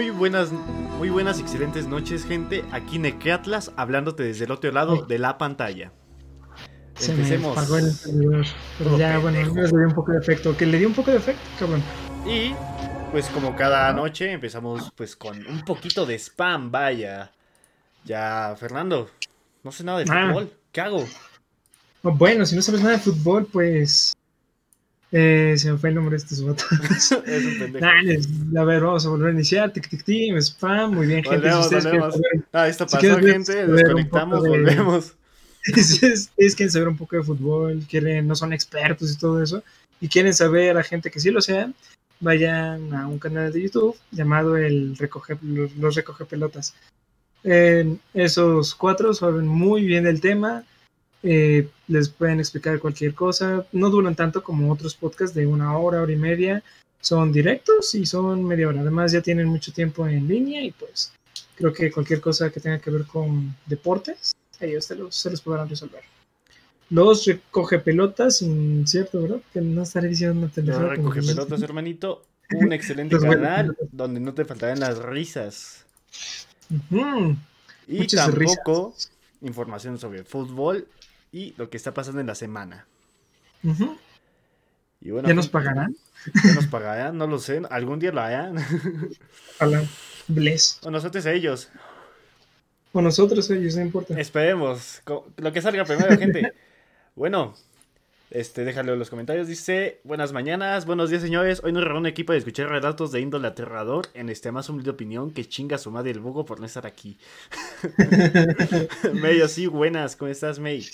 Muy buenas, muy buenas, excelentes noches, gente. Aquí Nequeatlas, hablándote desde el otro lado de la pantalla. Se Empecemos. Me apagó el servidor. Pero ya, bueno, le dio un poco de efecto. Que le dio un poco de efecto, cabrón. Y, pues como cada noche, empezamos pues con un poquito de spam, vaya. Ya, Fernando, no sé nada de ah. fútbol. ¿Qué hago? Bueno, si no sabes nada de fútbol, pues eh, se me fue el nombre de estos botones. es un pendejo. a ver, vamos a volver a iniciar. Tic, tic, tic, spam. Muy bien, gente. Volvemos, volvemos. ah, esto pasó, gente. Desconectamos, volvemos. es, es, quieren saber un poco de fútbol, quieren, no son expertos y todo eso, y quieren saber a gente que sí lo sea, vayan a un canal de YouTube llamado el Recoge, los, Recoge Pelotas. esos cuatro saben muy bien del tema, eh, les pueden explicar cualquier cosa. No duran tanto como otros podcasts de una hora, hora y media. Son directos y son media hora. Además ya tienen mucho tiempo en línea y pues creo que cualquier cosa que tenga que ver con deportes, ellos se los, se los podrán resolver. Los recoge pelotas, cierto, ¿verdad? Que no estaré diciendo una recoge pelotas, hermanito. Un excelente canal donde no te faltarán las risas. Y tampoco información sobre fútbol y lo que está pasando en la semana. y bueno, ¿Ya nos pagarán? ¿Ya nos pagarán? No lo sé. ¿Algún día lo hayan? Hola, bless. O nosotros a ellos. O nosotros a ellos, no importa. Esperemos. Lo que salga primero, gente. bueno, este, déjalo en los comentarios. Dice, buenas mañanas, buenos días señores. Hoy nos reúne equipo de escuchar relatos de índole aterrador en este más humilde opinión que chinga su madre el bugo por no estar aquí. May, así, buenas, ¿cómo estás, May?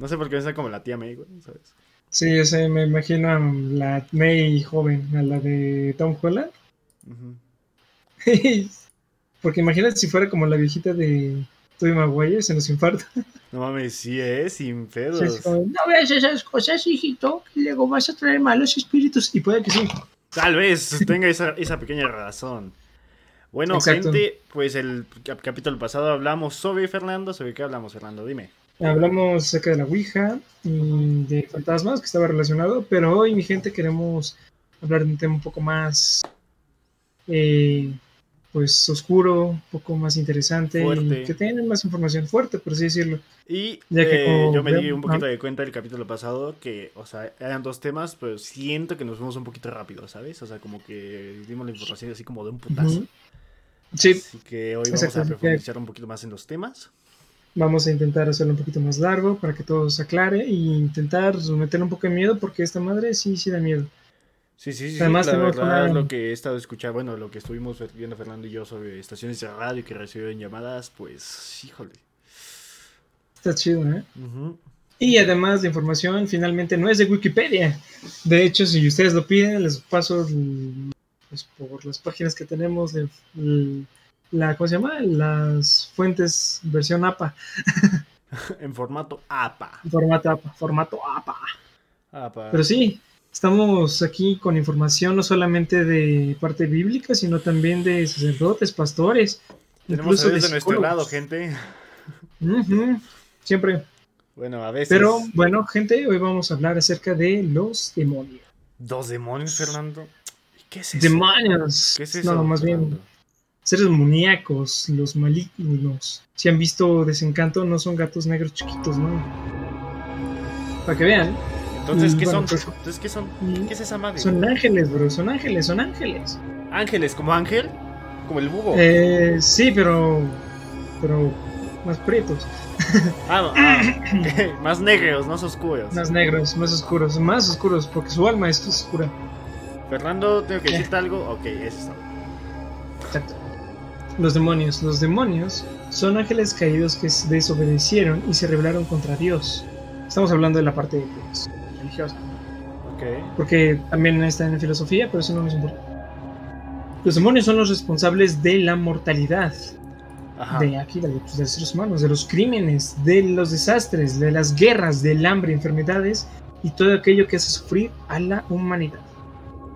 No sé por qué me está como la tía May, ¿sabes? Sí, yo sé, me imagino a la May joven, a la de Tom Holland. Porque imagínate si fuera como la viejita de Tobey Maguire, se nos infarta. No mames, sí es, sin pedos. no veas esas cosas, hijito, que luego vas a traer malos espíritus. Y puede que sí. Tal vez tenga esa, esa pequeña razón. Bueno, gente, pues el capítulo pasado hablamos sobre Fernando. ¿Sobre qué hablamos, Fernando? Dime. Hablamos acerca de la Ouija y de fantasmas que estaba relacionado, pero hoy, mi gente, queremos hablar de un tema un poco más eh, pues oscuro, un poco más interesante y que tienen más información fuerte, por así decirlo. Y eh, yo me di un poquito de cuenta del capítulo pasado que, o sea, eran dos temas, pero siento que nos fuimos un poquito rápido, ¿sabes? O sea, como que dimos la información así como de un putazo. Sí. Así que hoy vamos a profundizar un poquito más en los temas. Vamos a intentar hacerlo un poquito más largo para que todo se aclare e intentar meter un poco de miedo porque esta madre sí, sí da miedo. Sí, sí, sí. Además, la verdad, lo que he estado escuchando, bueno, lo que estuvimos viendo Fernando y yo sobre estaciones de radio que reciben llamadas, pues, híjole. Está chido, ¿eh? Y además de información, finalmente no es de Wikipedia. De hecho, si ustedes lo piden, les paso pues, por las páginas que tenemos de la, ¿cómo se llama? Las fuentes versión APA. en formato APA. En formato APA, formato APA. APA. Pero sí, Estamos aquí con información no solamente de parte bíblica, sino también de sacerdotes, pastores. Tenemos incluso de, nuestro lado, gente. Siempre. Bueno, a veces. Pero bueno, gente, hoy vamos a hablar acerca de los demonios. ¿Dos demonios, Fernando? ¿Qué es eso? Demonios. ¿Qué es eso? No, más bien seres muñecos, los malignos. Si han visto Desencanto, no son gatos negros chiquitos, ¿no? Para que vean. Entonces, ¿qué son? Pues, Entonces, ¿qué son? ¿Qué es esa madre? Son ángeles, bro, son ángeles, son ángeles. ¿Ángeles? ¿Como ángel? ¿Como el búho? Eh, sí, pero. Pero. Más prietos. Ah, ah más negros, más oscuros. Más negros, más oscuros, más oscuros, porque su alma es oscura. Fernando, ¿tengo que decirte algo? Ok, eso Exacto. Los demonios. Los demonios son ángeles caídos que desobedecieron y se rebelaron contra Dios. Estamos hablando de la parte de pues, religiosa. Porque también está en filosofía, pero eso no nos importa. Los demonios son los responsables de la mortalidad. De aquí, de, los seres humanos, de los crímenes, de los desastres, de las guerras, del hambre, enfermedades y todo aquello que hace sufrir a la humanidad.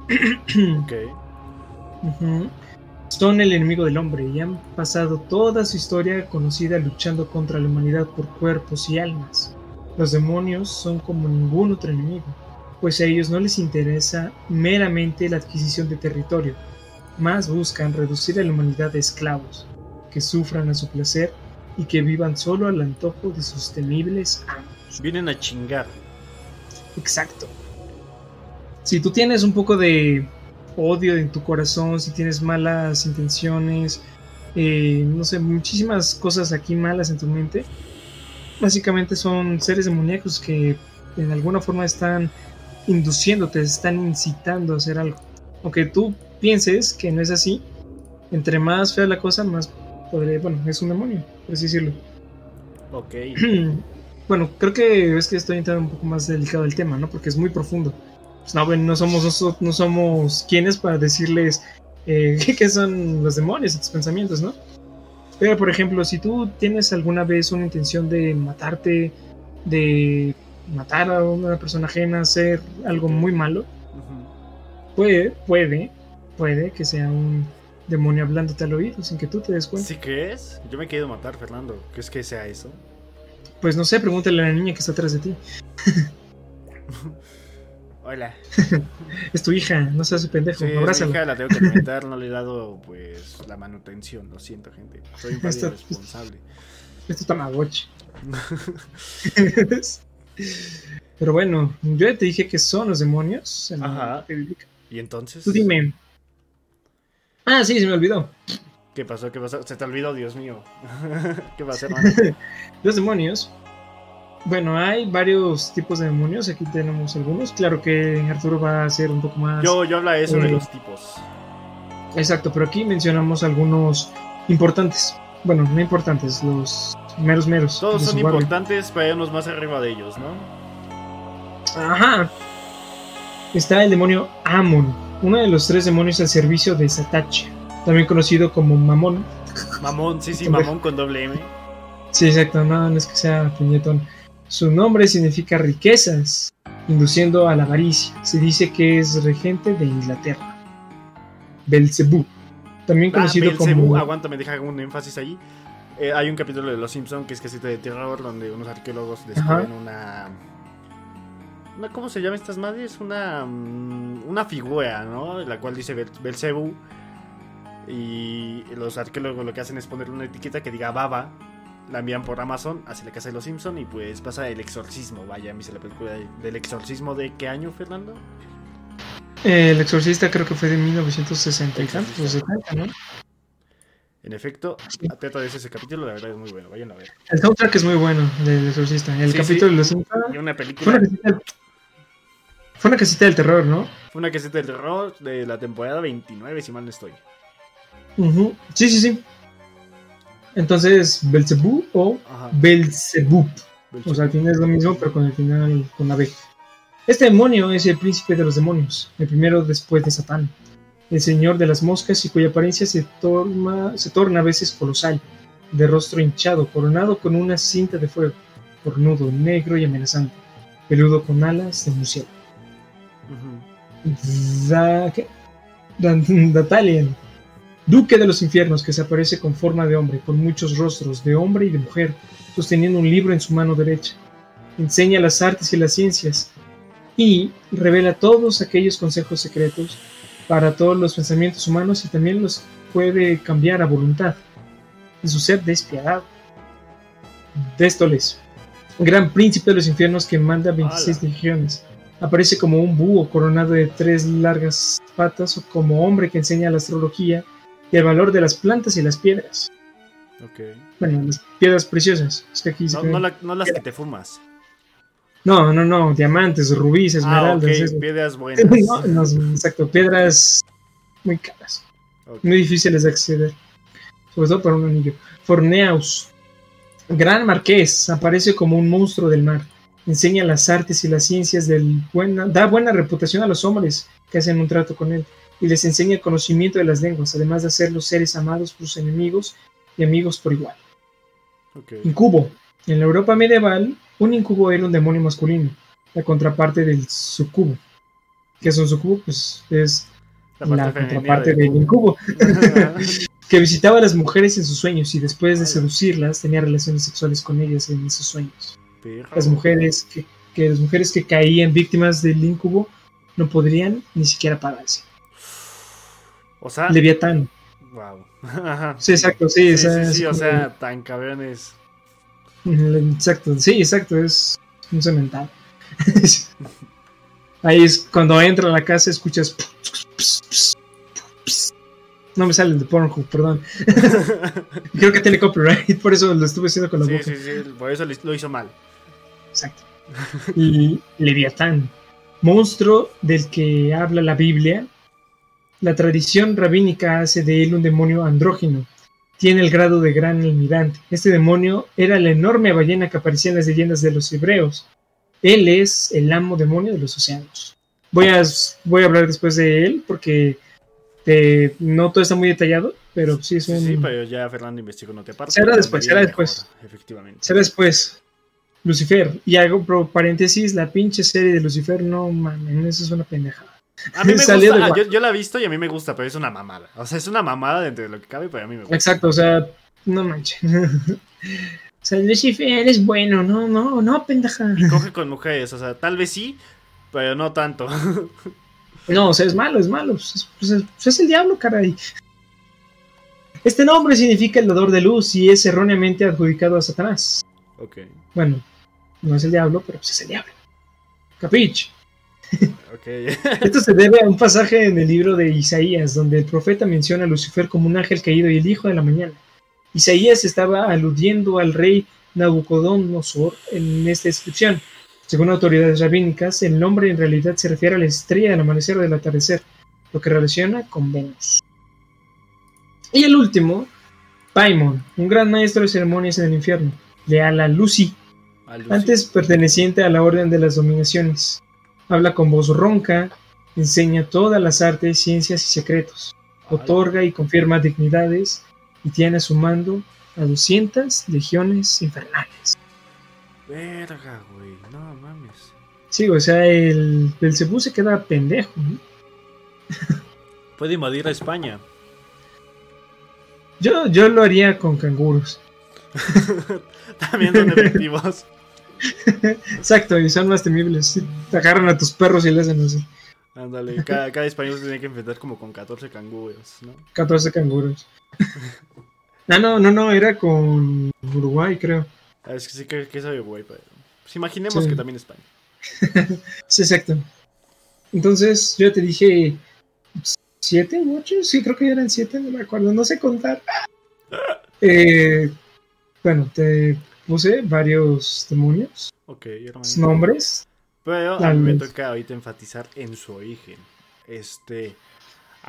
Son el enemigo del hombre y han pasado toda su historia conocida luchando contra la humanidad por cuerpos y almas. Los demonios son como ningún otro enemigo, pues a ellos no les interesa meramente la adquisición de territorio, más buscan reducir a la humanidad a esclavos, que sufran a su placer y que vivan solo al antojo de sus temibles amos. Vienen a chingar. Exacto. Si tú tienes un poco de odio en tu corazón, si tienes malas intenciones, eh, no sé, muchísimas cosas aquí malas en tu mente, básicamente son seres demoníacos que en alguna forma están induciéndote, están incitando a hacer algo. Aunque tú pienses que no es así, entre más fea la cosa, más podría, bueno, es un demonio, por así decirlo. Ok. bueno, creo que es que estoy entrando un poco más delicado el tema, ¿no? Porque es muy profundo. Pues no, bueno, no somos nosotros, no somos quienes para decirles eh, qué son los demonios y tus pensamientos, ¿no? Pero, por ejemplo, si tú tienes alguna vez una intención de matarte, de matar a una persona ajena, hacer algo muy malo, puede, puede, puede que sea un demonio hablándote al oído sin que tú te des cuenta. ¿Sí crees? Yo me he querido matar, Fernando. ¿Crees que sea eso? Pues no sé, pregúntale a la niña que está atrás de ti. Hola. Es tu hija, no seas pendejo, Sí, abrázala. hija, la tengo que alimentar, no le he dado pues la manutención, lo siento gente. Soy un padre Esto- irresponsable. Es tamagotchi. Pero bueno, yo ya te dije que son los demonios en Ajá. ¿Y entonces? Tú dime. Ah, sí, se me olvidó. ¿Qué pasó? ¿Qué pasó? Se te olvidó, Dios mío. ¿Qué pasó, hermano? Los demonios. Bueno, hay varios tipos de demonios. Aquí tenemos algunos. Claro que Arturo va a ser un poco más. Yo, yo habla eso de Eh, los tipos. Exacto, pero aquí mencionamos algunos importantes. Bueno, no importantes, los meros meros. Todos son importantes, pero hay unos más arriba de ellos, ¿no? Ajá. Está el demonio Amon, uno de los tres demonios al servicio de Satacha, también conocido como Mamón. Mamón, sí, sí, mamón con doble M. Sí, exacto, no, no es que sea puñetón. Su nombre significa riquezas, induciendo a la avaricia. Se dice que es regente de Inglaterra. Belzebú, también Ah, conocido Belcebú, como... aguanta, me deja un énfasis ahí. Eh, hay un capítulo de Los Simpson que es casita de terror donde unos arqueólogos descubren una, una- ¿Cómo se llaman estas madres? Una, mm, una figura, ¿no? La cual dice Bel- Belcebú. Y los arqueólogos lo que hacen es ponerle una etiqueta que diga baba. La envían por Amazon hacia la casa de los Simpson y pues pasa el exorcismo. Vaya, me hice la película de- del exorcismo de qué año, Fernando? Eh, el exorcista creo que fue de 1960 y tantos, o Exorcista. 70, ¿no? En efecto, trata de ese, capítulo, la verdad es muy bueno, vayan a ver. El soundtrack es muy bueno del exorcista. El Sí, capítulo sí. de los Simpsons Y una Fue película una, casita del, fue una casita del terror, ¿no? Fue una caseta de terror de la temporada 29, si mal no estoy. Sí, sí, sí. Entonces, Belzebú o. Belzebub. O sea, al final es lo mismo, pero con el final con la B. Este demonio es el príncipe de los demonios, el primero después de Satán, el señor de las moscas y cuya apariencia se, torna, se torna a veces colosal, de rostro hinchado, coronado con una cinta de fuego, cornudo, negro y amenazante, peludo con alas de murciélago. Da- ¿qué? Datalian, duque de los infiernos que se aparece con forma de hombre, con muchos rostros, de hombre y de mujer, sosteniendo un libro en su mano derecha. Enseña las artes y las ciencias y revela todos aquellos consejos secretos para todos los pensamientos humanos y también los puede cambiar a voluntad. En su ser despiadado. Déstoles, gran príncipe de los infiernos que manda 26 ¡Hala! legiones. Aparece como un búho coronado de tres largas patas o como hombre que enseña la astrología y el valor de las plantas y las piedras. Ok. Bueno, las piedras preciosas. Es que aquí se No, ve- no, la- no las que te fumas. no, no, no, diamantes, rubíes, Ah, esmeraldas. piedras buenas. No, exacto, piedras muy caras, muy difíciles de acceder, sobre todo para un anillo. Forneaus, gran marqués, aparece como un monstruo del mar. Enseña las artes y las ciencias del buena, da buena reputación a los hombres que hacen un trato con él y les enseña el conocimiento de las lenguas, además de hacerlos seres amados por sus enemigos y amigos por igual. ok. Incubo. En la Europa medieval, un incubo era un demonio masculino, la contraparte del sucubo. ¿Qué es un sucubo? Pues es la, femenina contraparte del cubo. incubo, que visitaba a las mujeres en sus sueños y después de seducirlas tenía relaciones sexuales con ellas en esos sueños. Las mujeres que, que las mujeres que caían víctimas del incubo no podrían ni siquiera pararse. O sea, Leviatán. wow. Sí, exacto, sí. Sí, esa sí, sí, o como- sea, tan cabrones. Exacto, sí, exacto, es un cemental. Ahí es cuando entra a la casa, escuchas. No me salen de Pornhub, perdón. Creo que tiene copyright, por eso lo estuve haciendo con la Sí, boca. sí, sí, por eso lo hizo mal. Exacto. Y Leviatán, monstruo del que habla la Biblia. La tradición rabínica hace de él un demonio andrógino. Tiene el grado de gran almirante. Este demonio era la enorme ballena que aparecía en las leyendas de los hebreos. Él es el amo demonio de los océanos. Voy a, voy a hablar después de él porque eh, no todo está muy detallado, pero sí es un... Sí, pero ya Fernando investigó no te aparte. Será después, será Mejor, después. Efectivamente. Será después. Lucifer. Y hago paréntesis, la pinche serie de Lucifer, no mames, eso es una pendejada. A mí me Salió gusta, ah, yo, yo la he visto y a mí me gusta, pero es una mamada. O sea, es una mamada dentro de lo que cabe, pero a mí me gusta. Exacto, o sea, no manches. o sea, Lucifer es bueno, no, no, no, pendeja. Y coge con mujeres, o sea, tal vez sí, pero no tanto. No, o sea, es malo, es malo. Es, pues, es- pues, es el diablo, caray. Este nombre significa el dador de luz y es erróneamente adjudicado a Satanás. ok, Bueno, no es el diablo, pero pues es el diablo. Capich. Esto se debe a un pasaje en el libro de Isaías, donde el profeta menciona a Lucifer como un ángel caído y el hijo de la mañana. Isaías estaba aludiendo al rey Nabucodonosor en esta descripción. Según autoridades rabínicas, el nombre en realidad se refiere a la estrella del amanecer o del atardecer, lo que relaciona con Venus. Y el último, Paimon, un gran maestro de ceremonias en el infierno, leal a Lucy, A Lucy. antes perteneciente a la Orden de las Dominaciones. Habla con voz ronca, enseña todas las artes, ciencias y secretos. Otorga y confirma dignidades y tiene a su mando a 200 legiones infernales. Verga, güey, no mames. Sí, o sea, el Belcebú se queda pendejo. ¿no? Puede invadir a España. Yo, yo lo haría con canguros. También son efectivos. Exacto, y son más temibles. Sí, Te agarran a tus perros y le hacen así. Ándale, cada, cada español se tiene que enfrentar como con 14 canguros, ¿no? 14 canguros. Ah, no, no, no, era con Uruguay, creo. Ah, Es que sí que, que sabe güey, pero... Pues imaginemos Sí. que también España. Sí, exacto. Entonces, yo te dije siete u ocho, sí, creo que eran siete, no me acuerdo, no sé contar. Eh, bueno, te puse varios demonios, nombres. Pero a mí me toca ahorita enfatizar en su origen. Este...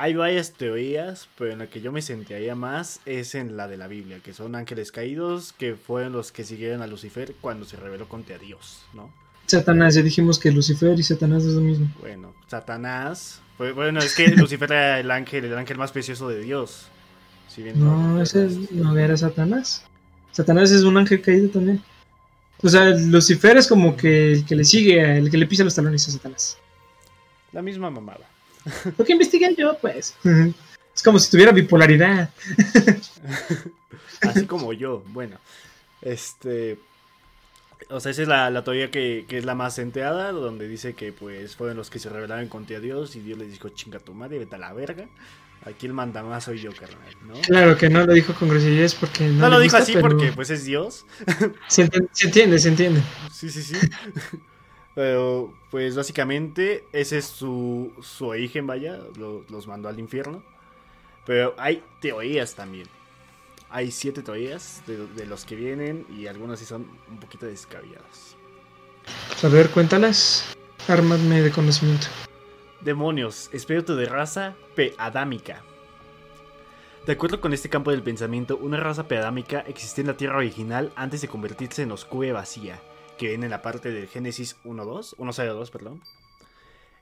Hay varias teorías, pero en la que yo me sentaría más es en la de la Biblia, que son ángeles caídos, que fueron los que siguieron a Lucifer cuando se rebeló contra Dios, ¿no? Satanás, ya dijimos que Lucifer y Satanás es lo mismo. Bueno, Satanás. pues, bueno, es que Lucifer era el ángel, el ángel más precioso de Dios. Si bien No, ese no era Satanás. Satanás es un ángel caído también. O sea, Lucifer es como que el que le sigue, el que le pisa los talones a Satanás. La misma mamada. Lo que investigué yo, pues. Es como si tuviera bipolaridad. Así como yo. Bueno, este. O sea, esa es la, la teoría que, que es la más enteada, donde dice que pues fueron los que se rebelaron contra Dios y Dios les dijo, chinga tu madre, vete a la verga. Aquí el mandamás soy yo, carnal, ¿no? Claro que no lo dijo con groserías porque no, No lo dijo gusta, así pero porque pues es Dios. Se entiende, se entiende, se entiende. Sí, sí, sí. Pero, pues básicamente ese es su, su origen, vaya, lo- los mandó al infierno. Pero hay teorías también. Hay siete teorías de, de los que vienen y algunas sí son un poquito descabelladas. A ver, cuéntalas. Ármame de conocimiento. Demonios, espíritu de raza peadámica. De acuerdo con este campo del pensamiento, una raza peadámica existía en la Tierra original antes de convertirse en oscura vacía, que viene en la parte del Génesis 1.2, 1.02, perdón.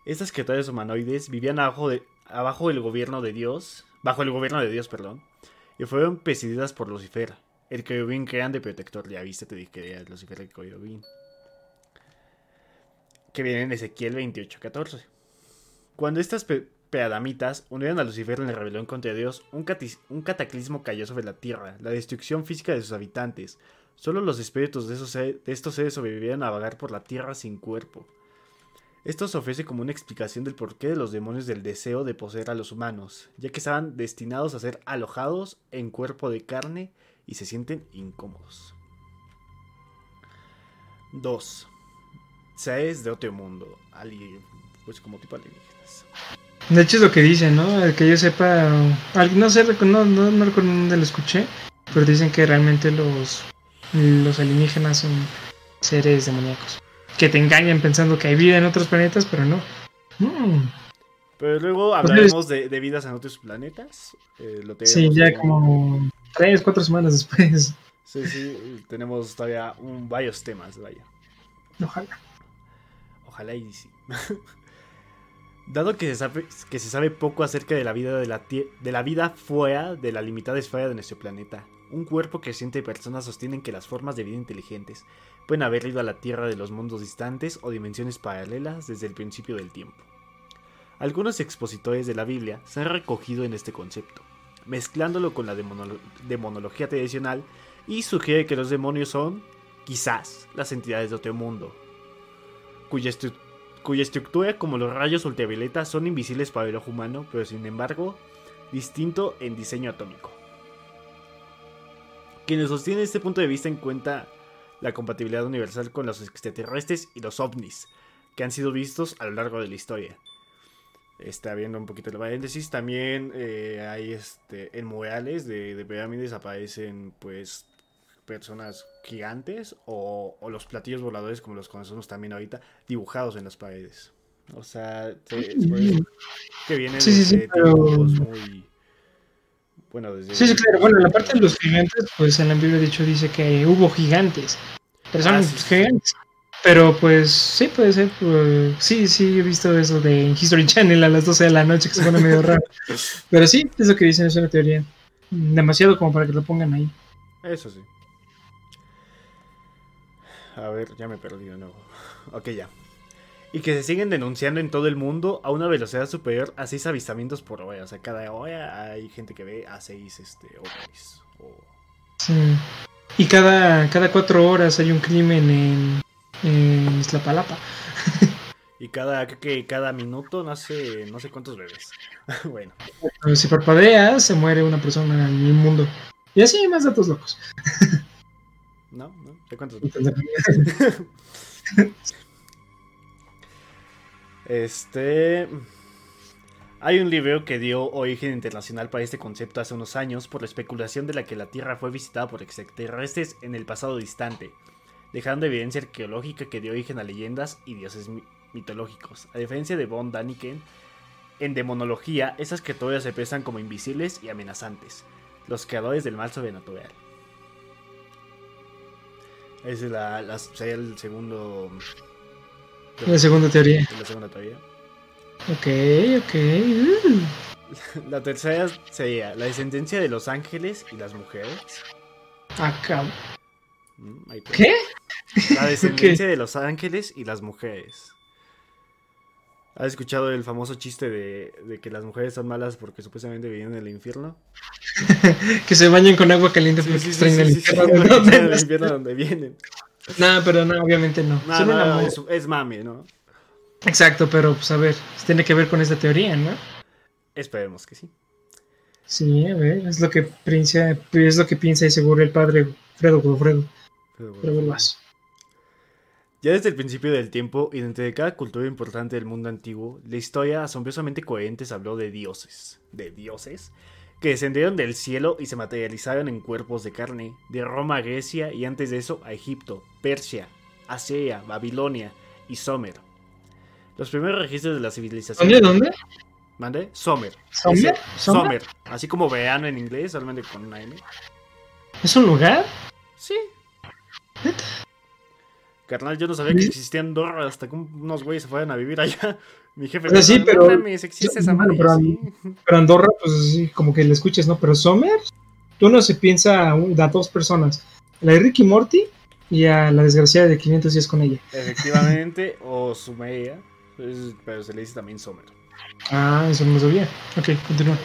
Estas criaturas humanoides vivían abajo, de, abajo del gobierno de Dios, bajo el gobierno de Dios, perdón, y fueron presididas por Lucifer, el querubín grande protector. Ya viste, te dije que era Lucifer el querubín. Que viene en Ezequiel 28.14. Cuando estas pe- peadamitas unieron a Lucifer en la rebelión contra Dios, un, cataclismo cayó sobre la tierra, la destrucción física de sus habitantes. Solo los espíritus de, estos seres sobrevivieron a vagar por la tierra sin cuerpo. Esto se ofrece como una explicación del porqué de los demonios del deseo de poseer a los humanos, ya que estaban destinados a ser alojados en cuerpo de carne y se sienten incómodos. 2. Seres de otro mundo, pues como tipo alienígenas. De hecho es lo que dicen, ¿no? El que yo sepa, no sé, no, no, no recuerdo dónde lo escuché, pero dicen que realmente los, los alienígenas son seres demoníacos. Que te engañan pensando que hay vida en otros planetas, pero no. Mm, Pero luego hablaremos de, de vidas en otros planetas. eh, lo sí, ya como tres, cuatro semanas después. Sí, sí, tenemos todavía un, varios temas, vaya. Ojalá. Ojalá y sí. Dado que se, sabe, poco acerca de la vida de la, vida fuera de la limitada esfera de nuestro planeta, un cuerpo creciente de personas sostienen que las formas de vida inteligentes pueden haber ido a la Tierra de los mundos distantes o dimensiones paralelas desde el principio del tiempo. Algunos expositores de la Biblia se han recogido en este concepto, mezclándolo con la demonolo- demonología tradicional y sugiere que los demonios son, quizás, las entidades de otro mundo, cuya, estru- cuya estructura como los rayos ultravioleta son invisibles para el ojo humano, pero sin embargo distinto en diseño atómico. Quienes sostienen este punto de vista en cuenta la compatibilidad universal con los extraterrestres y los ovnis, que han sido vistos a lo largo de la historia. Está viendo un poquito el paréntesis. También eh, hay este, en murales de, de pirámides aparecen pues personas gigantes o, o los platillos voladores como los conocemos también ahorita dibujados en las paredes. O sea, se- se puede decir que viene Sí, sí, pero- muy bueno desde Sí, sí, claro. Bueno, la parte de los gigantes, pues en la Biblia, de hecho, dice que hubo gigantes. Personas Ah, sí, sí. gigantes. Pero pues sí, puede ser. pues, sí, sí, he visto eso de History Channel a las 12 de la noche, que se pone medio raro. Pero sí, es lo que dicen, es una teoría. Demasiado como para que lo pongan ahí. Eso sí. A ver, ya me perdí de nuevo. Ok, ya. Y que se siguen denunciando en todo el mundo a una velocidad superior a 6 avistamientos por hora. O sea, cada hora hay gente que ve a 6 este, ovnis. O- Sí. Y cada, cada cuatro horas hay un crimen en, en Iztapalapa. Y cada, creo que cada minuto nace no sé cuántos bebés. bueno, Si parpadeas, se muere una persona en el mundo. Y así hay más datos locos. ¿No? ¿No? ¿De cuántos? Este. Hay un libro que dio origen internacional para este concepto hace unos años por la especulación de la que la Tierra fue visitada por extraterrestres en el pasado distante, dejando evidencia arqueológica que dio origen a leyendas y dioses mi- mitológicos. A diferencia de Von Daniken, en demonología, esas criaturas se presentan como invisibles y amenazantes, los creadores del mal sobrenatural. Ese es la, la- sería el segundo. La segunda teoría. La segunda teoría. Ok, ok. uh. La tercera sería la descendencia de los ángeles y las mujeres. Acá. Mm, ahí te- ¿Qué? La descendencia de los ángeles y las mujeres. ¿Has escuchado el famoso chiste de, de que las mujeres son malas porque supuestamente vienen del infierno? Que se bañen con agua caliente porque sí, extraen el sí, infierno. extraen el no, infierno donde vienen. no, pero no, obviamente no. No, no, es, es mame, ¿no? Exacto, pero pues a ver, tiene que ver con esta teoría, ¿no? Esperemos que sí. Sí, a ver, es lo que piensa, es lo que piensa y seguro el padre Fredo Godofredo. Pero bueno. Pero bueno, vas. Ya desde el principio del tiempo y dentro de cada cultura importante del mundo antiguo, la historia asombrosamente coherente habló de dioses, de dioses, que descendieron del cielo y se materializaron en cuerpos de carne, de Roma a Grecia y antes de eso a Egipto, Persia, Asiria, Babilonia y Sumer. Los primeros registros de la civilización... ¿Dónde? ¿Dónde? ¿Mande? Ese- ¿Sumer? Sumer. Así como verano en inglés, solamente con una M. ¿Es un lugar? Sí. Carnal, yo no sabía que existía Andorra hasta que unos güeyes se fueran a vivir allá. Mi jefe me sí, pero- existe esa madre. pero- sí. Pero Andorra, pues sí, como que le escuchas, ¿no? Pero Sommer, tú no se piensa a, dos personas. La de Ricky Morty y a la desgraciada de 500 días con ella. Efectivamente, o Sumeria, pues, pero se le dice también Sumer. Ah, eso no lo sabía. Ok, continúa.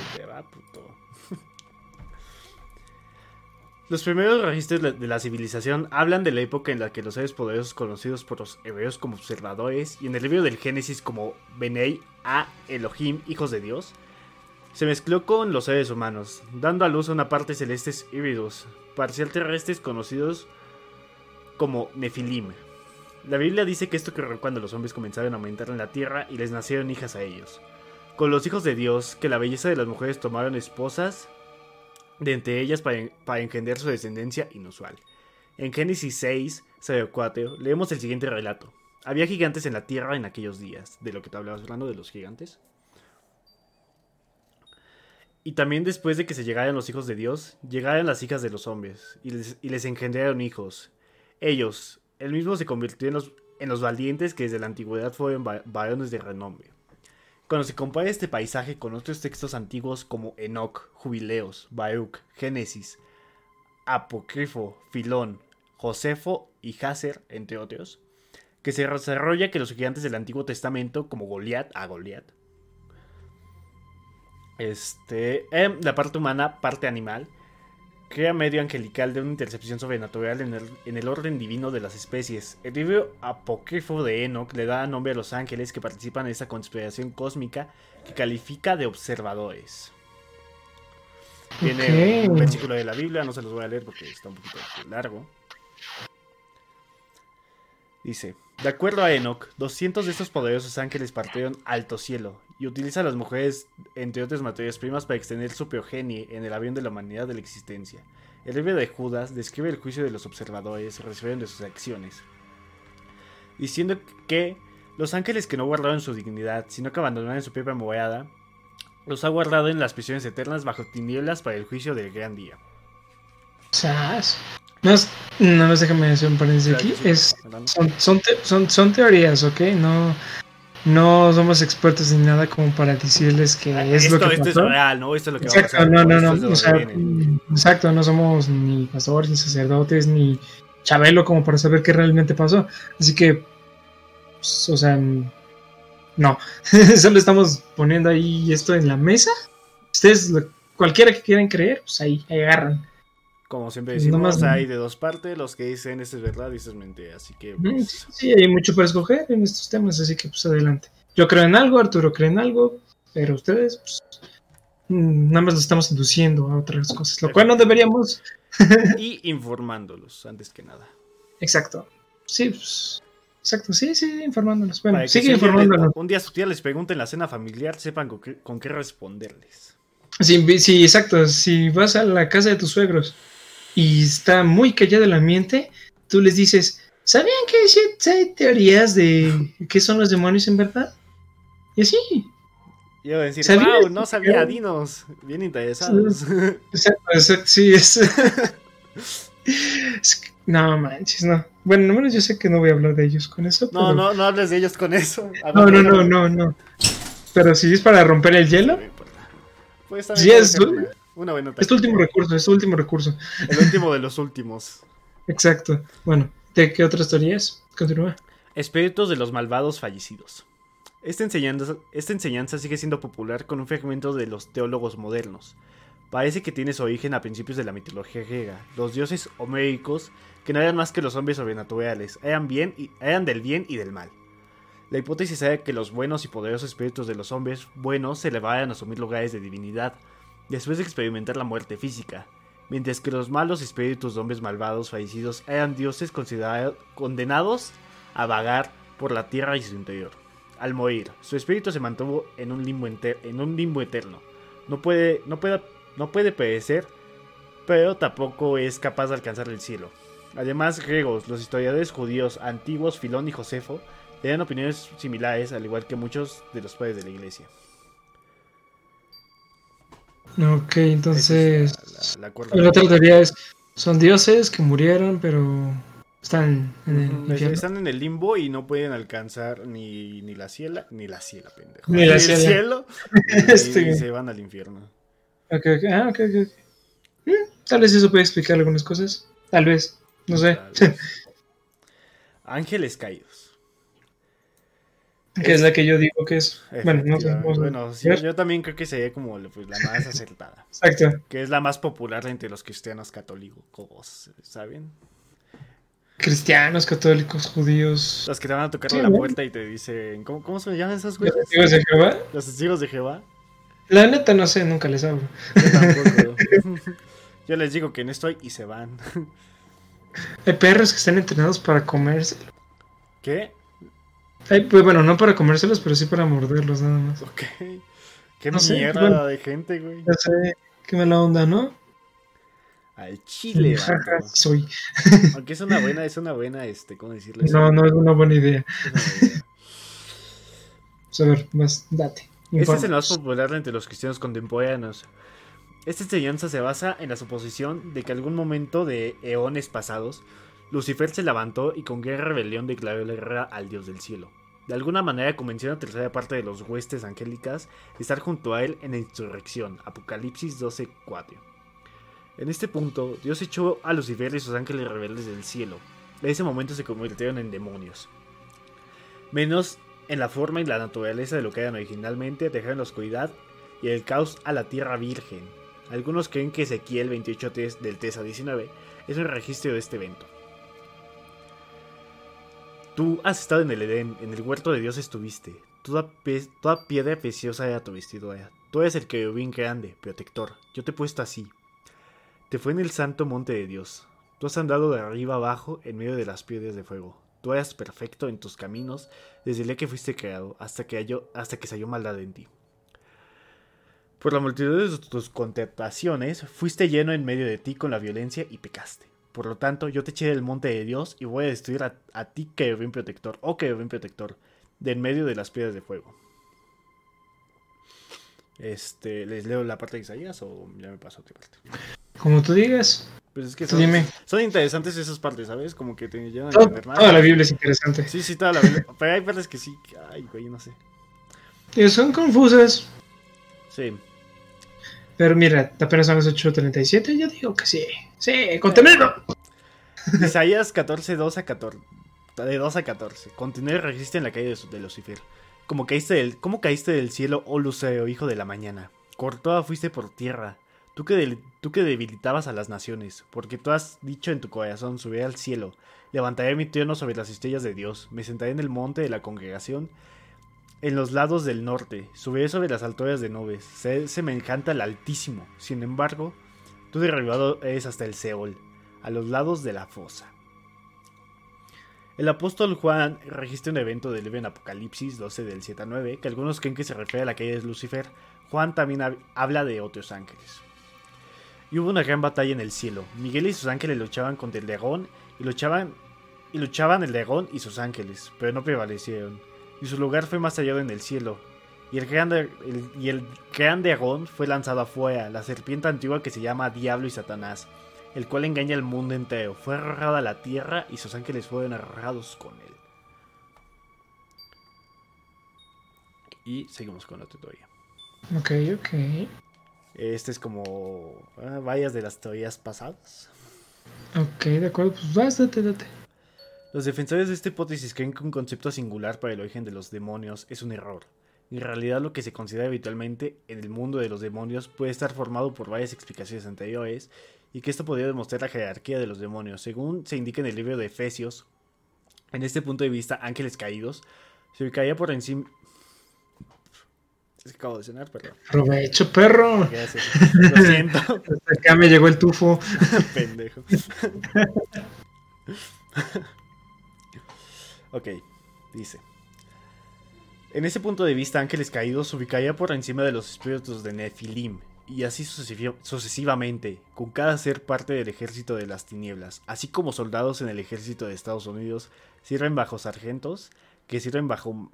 Los primeros registros de la civilización hablan de la época en la que los seres poderosos conocidos por los hebreos como observadores y en el libro del Génesis como Benei a Elohim, hijos de Dios, se mezcló con los seres humanos, dando a luz a una parte celestes híbridos, parcial terrestres conocidos como Nefilim. La Biblia dice que esto ocurrió cuando los hombres comenzaron a aumentar en la tierra y les nacieron hijas a ellos. Con los hijos de Dios, que la belleza de las mujeres tomaron esposas de entre ellas para, para engendrar su descendencia inusual. En Génesis 6, 04, leemos el siguiente relato. Había gigantes en la tierra en aquellos días, de lo que te hablabas hablando de los gigantes. Y también después de que se llegaran los hijos de Dios, llegaron las hijas de los hombres, y les, engendraron hijos. Ellos, el mismo se convirtió en los valientes que desde la antigüedad fueron varones de renombre. Cuando se compara este paisaje con otros textos antiguos como Enoch, Jubileos, Baruch, Génesis, Apócrifo, Filón, Josefo y Hazer, entre otros, que se desarrolla que los gigantes del Antiguo Testamento, como Goliat, a Goliat, este, la parte humana, parte animal, crea medio angelical de una intercepción sobrenatural en el, orden divino de las especies. El libro apócrifo de Enoch le da nombre a los ángeles que participan en esta conspiración cósmica que califica de observadores. Tiene un versículo de la Biblia, no se los voy a leer porque está un poquito largo. Dice, de acuerdo a Enoch, 200 de estos poderosos ángeles partieron alto cielo y utilizan a las mujeres, entre otras materias primas, para extender su progenie en el avión de la humanidad de la existencia. El libro de Judas describe el juicio de los observadores recibiendo de sus acciones, diciendo que los ángeles que no guardaron su dignidad, sino que abandonaron su propia morada, los ha guardado en las prisiones eternas bajo tinieblas para el juicio del gran día. No, no déjame hacer un paréntesis aquí. Es, son, son, son, teorías, ¿ok? No, no somos expertos ni nada como para decirles que ah, es lo que Esto es real, ¿no? Esto es lo que exacto, va a pasar. No, no, no. O sea, exacto, no somos ni pastores, ni sacerdotes, ni Chabelo como para saber qué realmente pasó. Así que, pues, o sea, no. Solo estamos poniendo ahí esto en la mesa. Ustedes, cualquiera que quieran creer, pues ahí, ahí agarran. Como siempre decimos, hay de dos partes, los que dicen esto es verdad y esto es mentira, así que... Pues, sí, hay mucho para escoger en estos temas, así que pues adelante. Yo creo en algo, Arturo cree en algo, pero ustedes, pues, mm, nada más lo estamos induciendo a otras cosas, lo cual no deberíamos... y informándolos, antes que nada. Exacto. Sí, pues... Exacto, sí, sí, informándolos. Bueno, sigue informándolos. Un día su tía les pregunta en la cena familiar, sepan con qué, con qué responderles. Sí, sí, exacto. Si vas a la casa de tus suegros y está muy callado el ambiente, tú les dices, ¿sabían que hay teorías de qué son los demonios en verdad? Y así. Yo decir, wow, no sabía, dinos, bien interesados. Exacto, exacto, sí, es... No manches, no. Bueno, no menos yo sé que no voy a hablar de ellos con eso. No, no, no hables de ellos con eso. No, no, no, no, no. Pero si es para romper el hielo. Pues sí, es, una buena Es tu último recurso, es tu último recurso. El último de los últimos. Exacto. Bueno, ¿de qué otras teorías? Continúa. Espíritus de los malvados fallecidos. Esta enseñanza, esta enseñanza sigue siendo popular con un fragmento de los teólogos modernos. Parece que tiene su origen a principios de la mitología griega. Los dioses homéricos, que no eran más que los hombres sobrenaturales, eran, bien y, eran del bien y del mal. La hipótesis era que los buenos y poderosos espíritus de los hombres buenos se elevaran a asumir lugares de divinidad, después de experimentar la muerte física, mientras que los malos espíritus de hombres malvados fallecidos eran dioses condenados a vagar por la tierra y su interior. Al morir, su espíritu se mantuvo en un limbo, en un limbo eterno. No puede, no, puede, no puede perecer, pero tampoco es capaz de alcanzar el cielo. Además, griegos, los historiadores judíos antiguos Filón y Josefo tenían opiniones similares, al igual que muchos de los padres de la iglesia. Ok, entonces. la, otra teoría es: son dioses que murieron, pero están en el, están en el limbo y no pueden alcanzar ni, ni la ciela, ni la ciela, pendejo. Ni, el cielo. Este, y, se van al infierno. Ok, ok, ah, ok, ok. Mm, tal vez eso puede explicar algunas cosas. Tal vez, no sé. Ángeles caídos. Que es la que yo digo que es. Bueno, no sé. Bueno, sí, yo también creo que sería como pues, la más acertada. Exacto. Que es la más popular entre los cristianos católicos, ¿saben? Cristianos, católicos, judíos. Los que te van a tocar Sí, a la ¿no? puerta y te dicen, ¿cómo, cómo se llaman esas Los güeyes? testigos de Jehová. Los testigos de Jehová. La neta no sé, nunca les hablo. Yo tampoco. Yo les digo que no estoy y se van. Hay perros que están entrenados para comérselos. ¿Qué? Hay, pues bueno, no para comérselos, pero sí para morderlos nada más. Ok. Qué No sé, mierda bueno. de gente, güey. Ya sé, qué mala onda, ¿no? Al chile, Jaja, soy. Aunque es una buena, es una buena, este, ¿cómo decirlo? No, no es una buena idea. es una buena idea. Pues a ver, más, date. Este es el más popular entre los cristianos contemporáneos. Esta enseñanza se basa en la suposición de que algún momento de eones pasados, Lucifer se levantó y con guerra y rebelión declaró la guerra al Dios del cielo. De alguna manera convenció a una tercera parte de los huestes angélicas de estar junto a él en la insurrección. Apocalipsis 12:4. En este punto, Dios echó a Lucifer y sus ángeles rebeldes del cielo. En ese momento se convirtieron en demonios. Menos en la forma y la naturaleza de lo que eran originalmente, dejaron la oscuridad y el caos a la tierra virgen. Algunos creen que Ezequiel 28 tes- del TESA 19 es un registro de este evento. Tú has estado en el Edén, en el huerto de Dios estuviste. Toda, piedra preciosa era tu vestidura. Tú eres el querubín grande, protector. Yo te he puesto así. Te fue en el santo monte de Dios. Tú has andado de arriba abajo en medio de las piedras de fuego. Tú eras perfecto en tus caminos desde el día que fuiste creado hasta que, halló- se halló maldad en ti. Por la multitud de tus contentaciones, fuiste lleno en medio de ti con la violencia y pecaste. Por lo tanto, yo te eché del monte de Dios y voy a destruir a, a ti, querubín protector, o querubín protector, de en medio de las piedras de fuego. Este, ¿les leo la parte de Isaías o ya me paso a otra parte? Como tú digas, Pues es que son, dime. son interesantes esas partes, ¿sabes? Como que te llevan a entender toda la Biblia es interesante. Sí, sí, toda la Biblia. Pero hay partes que sí, ay, güey, no sé. Y son confusas. Sí. Pero mira, apenas son las 8.37. Yo digo que sí. Sí, contenido. Isaías 14, 2 a 14. De 2 a 14. Continúa y resiste en la calle de, de Lucifer. Como caíste del, ¿Cómo caíste del cielo, oh Luceo, hijo de la mañana? Cortada fuiste por tierra. Tú que, tú que debilitabas a las naciones. Porque tú has dicho en tu corazón, subiré al cielo. Levantaré mi trono sobre las estrellas de Dios. Me sentaré en el monte de la congregación. En los lados del norte. Subiré sobre las alturas de nubes. Seré semejante al Altísimo. Sin embargo, tú derribado eres hasta el Seol a los lados de la fosa. El apóstol Juan registra un evento del libro en Apocalipsis 12 del 7 a 9, que algunos creen que se refiere a la caída de Lucifer. Juan también hab- habla de otros ángeles. Y hubo una gran batalla en el cielo. Miguel y sus ángeles luchaban contra el dragón y luchaban y luchaban el dragón y sus ángeles, pero no prevalecieron. Y su lugar fue más allá en el cielo. Y el gran, el- y el gran dragón fue lanzado afuera, la serpiente antigua que se llama Diablo y Satanás, el cual engaña al mundo entero. Fue arrojado a la tierra y sus ángeles fueron arrojados con él. Y seguimos con la tutoría. Ok, ok. Este es como ah, varias de las teorías pasadas. Ok, de acuerdo. Pues vas, date, date. Los defensores de esta hipótesis creen que un concepto singular para el origen de los demonios es un error. En realidad lo que se considera habitualmente en el mundo de los demonios puede estar formado por varias explicaciones anteriores y que esto podría demostrar la jerarquía de los demonios. Según se indica en el libro de Efesios, en este punto de vista, ángeles caídos se ubicaría por encima... Es que acabo de cenar, perdón. Aprovecho, perro. Gracias. Lo siento. Hasta acá me llegó el tufo. Pendejo. ok, dice. En ese punto de vista, Ángeles Caídos se ubicaría por encima de los espíritus de Nefilim, y así sucesivamente, con cada ser parte del ejército de las tinieblas, así como soldados en el ejército de Estados Unidos sirven bajo sargentos, que sirven bajo,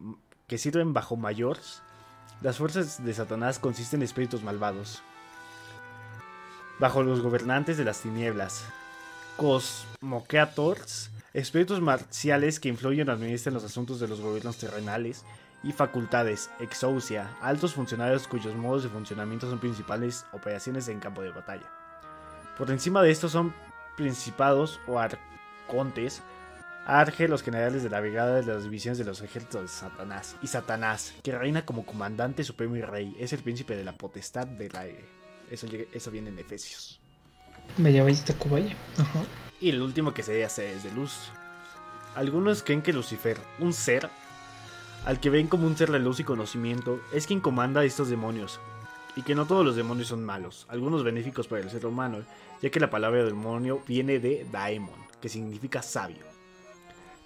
que sirven bajo mayores. Las fuerzas de Satanás consisten en espíritus malvados, bajo los gobernantes de las tinieblas, Cosmocreators, espíritus marciales que influyen o administran los asuntos de los gobiernos terrenales, y facultades, Exousia, altos funcionarios cuyos modos de funcionamiento son principales operaciones en campo de batalla. Por encima de estos son principados o arcontes, Arge, los generales de la brigada de las divisiones de los ejércitos de Satanás. Y Satanás, que reina como comandante supremo y rey, es el príncipe de la potestad del aire. Eso, eso viene en Efesios. Vaya. Ajá. Y el último que se hace es de luz. Algunos creen que Lucifer, un ser al que ven como un ser de luz y conocimiento, es quien comanda a estos demonios. Y que no todos los demonios son malos, algunos benéficos para el ser humano, ya que la palabra demonio viene de daemon, que significa sabio.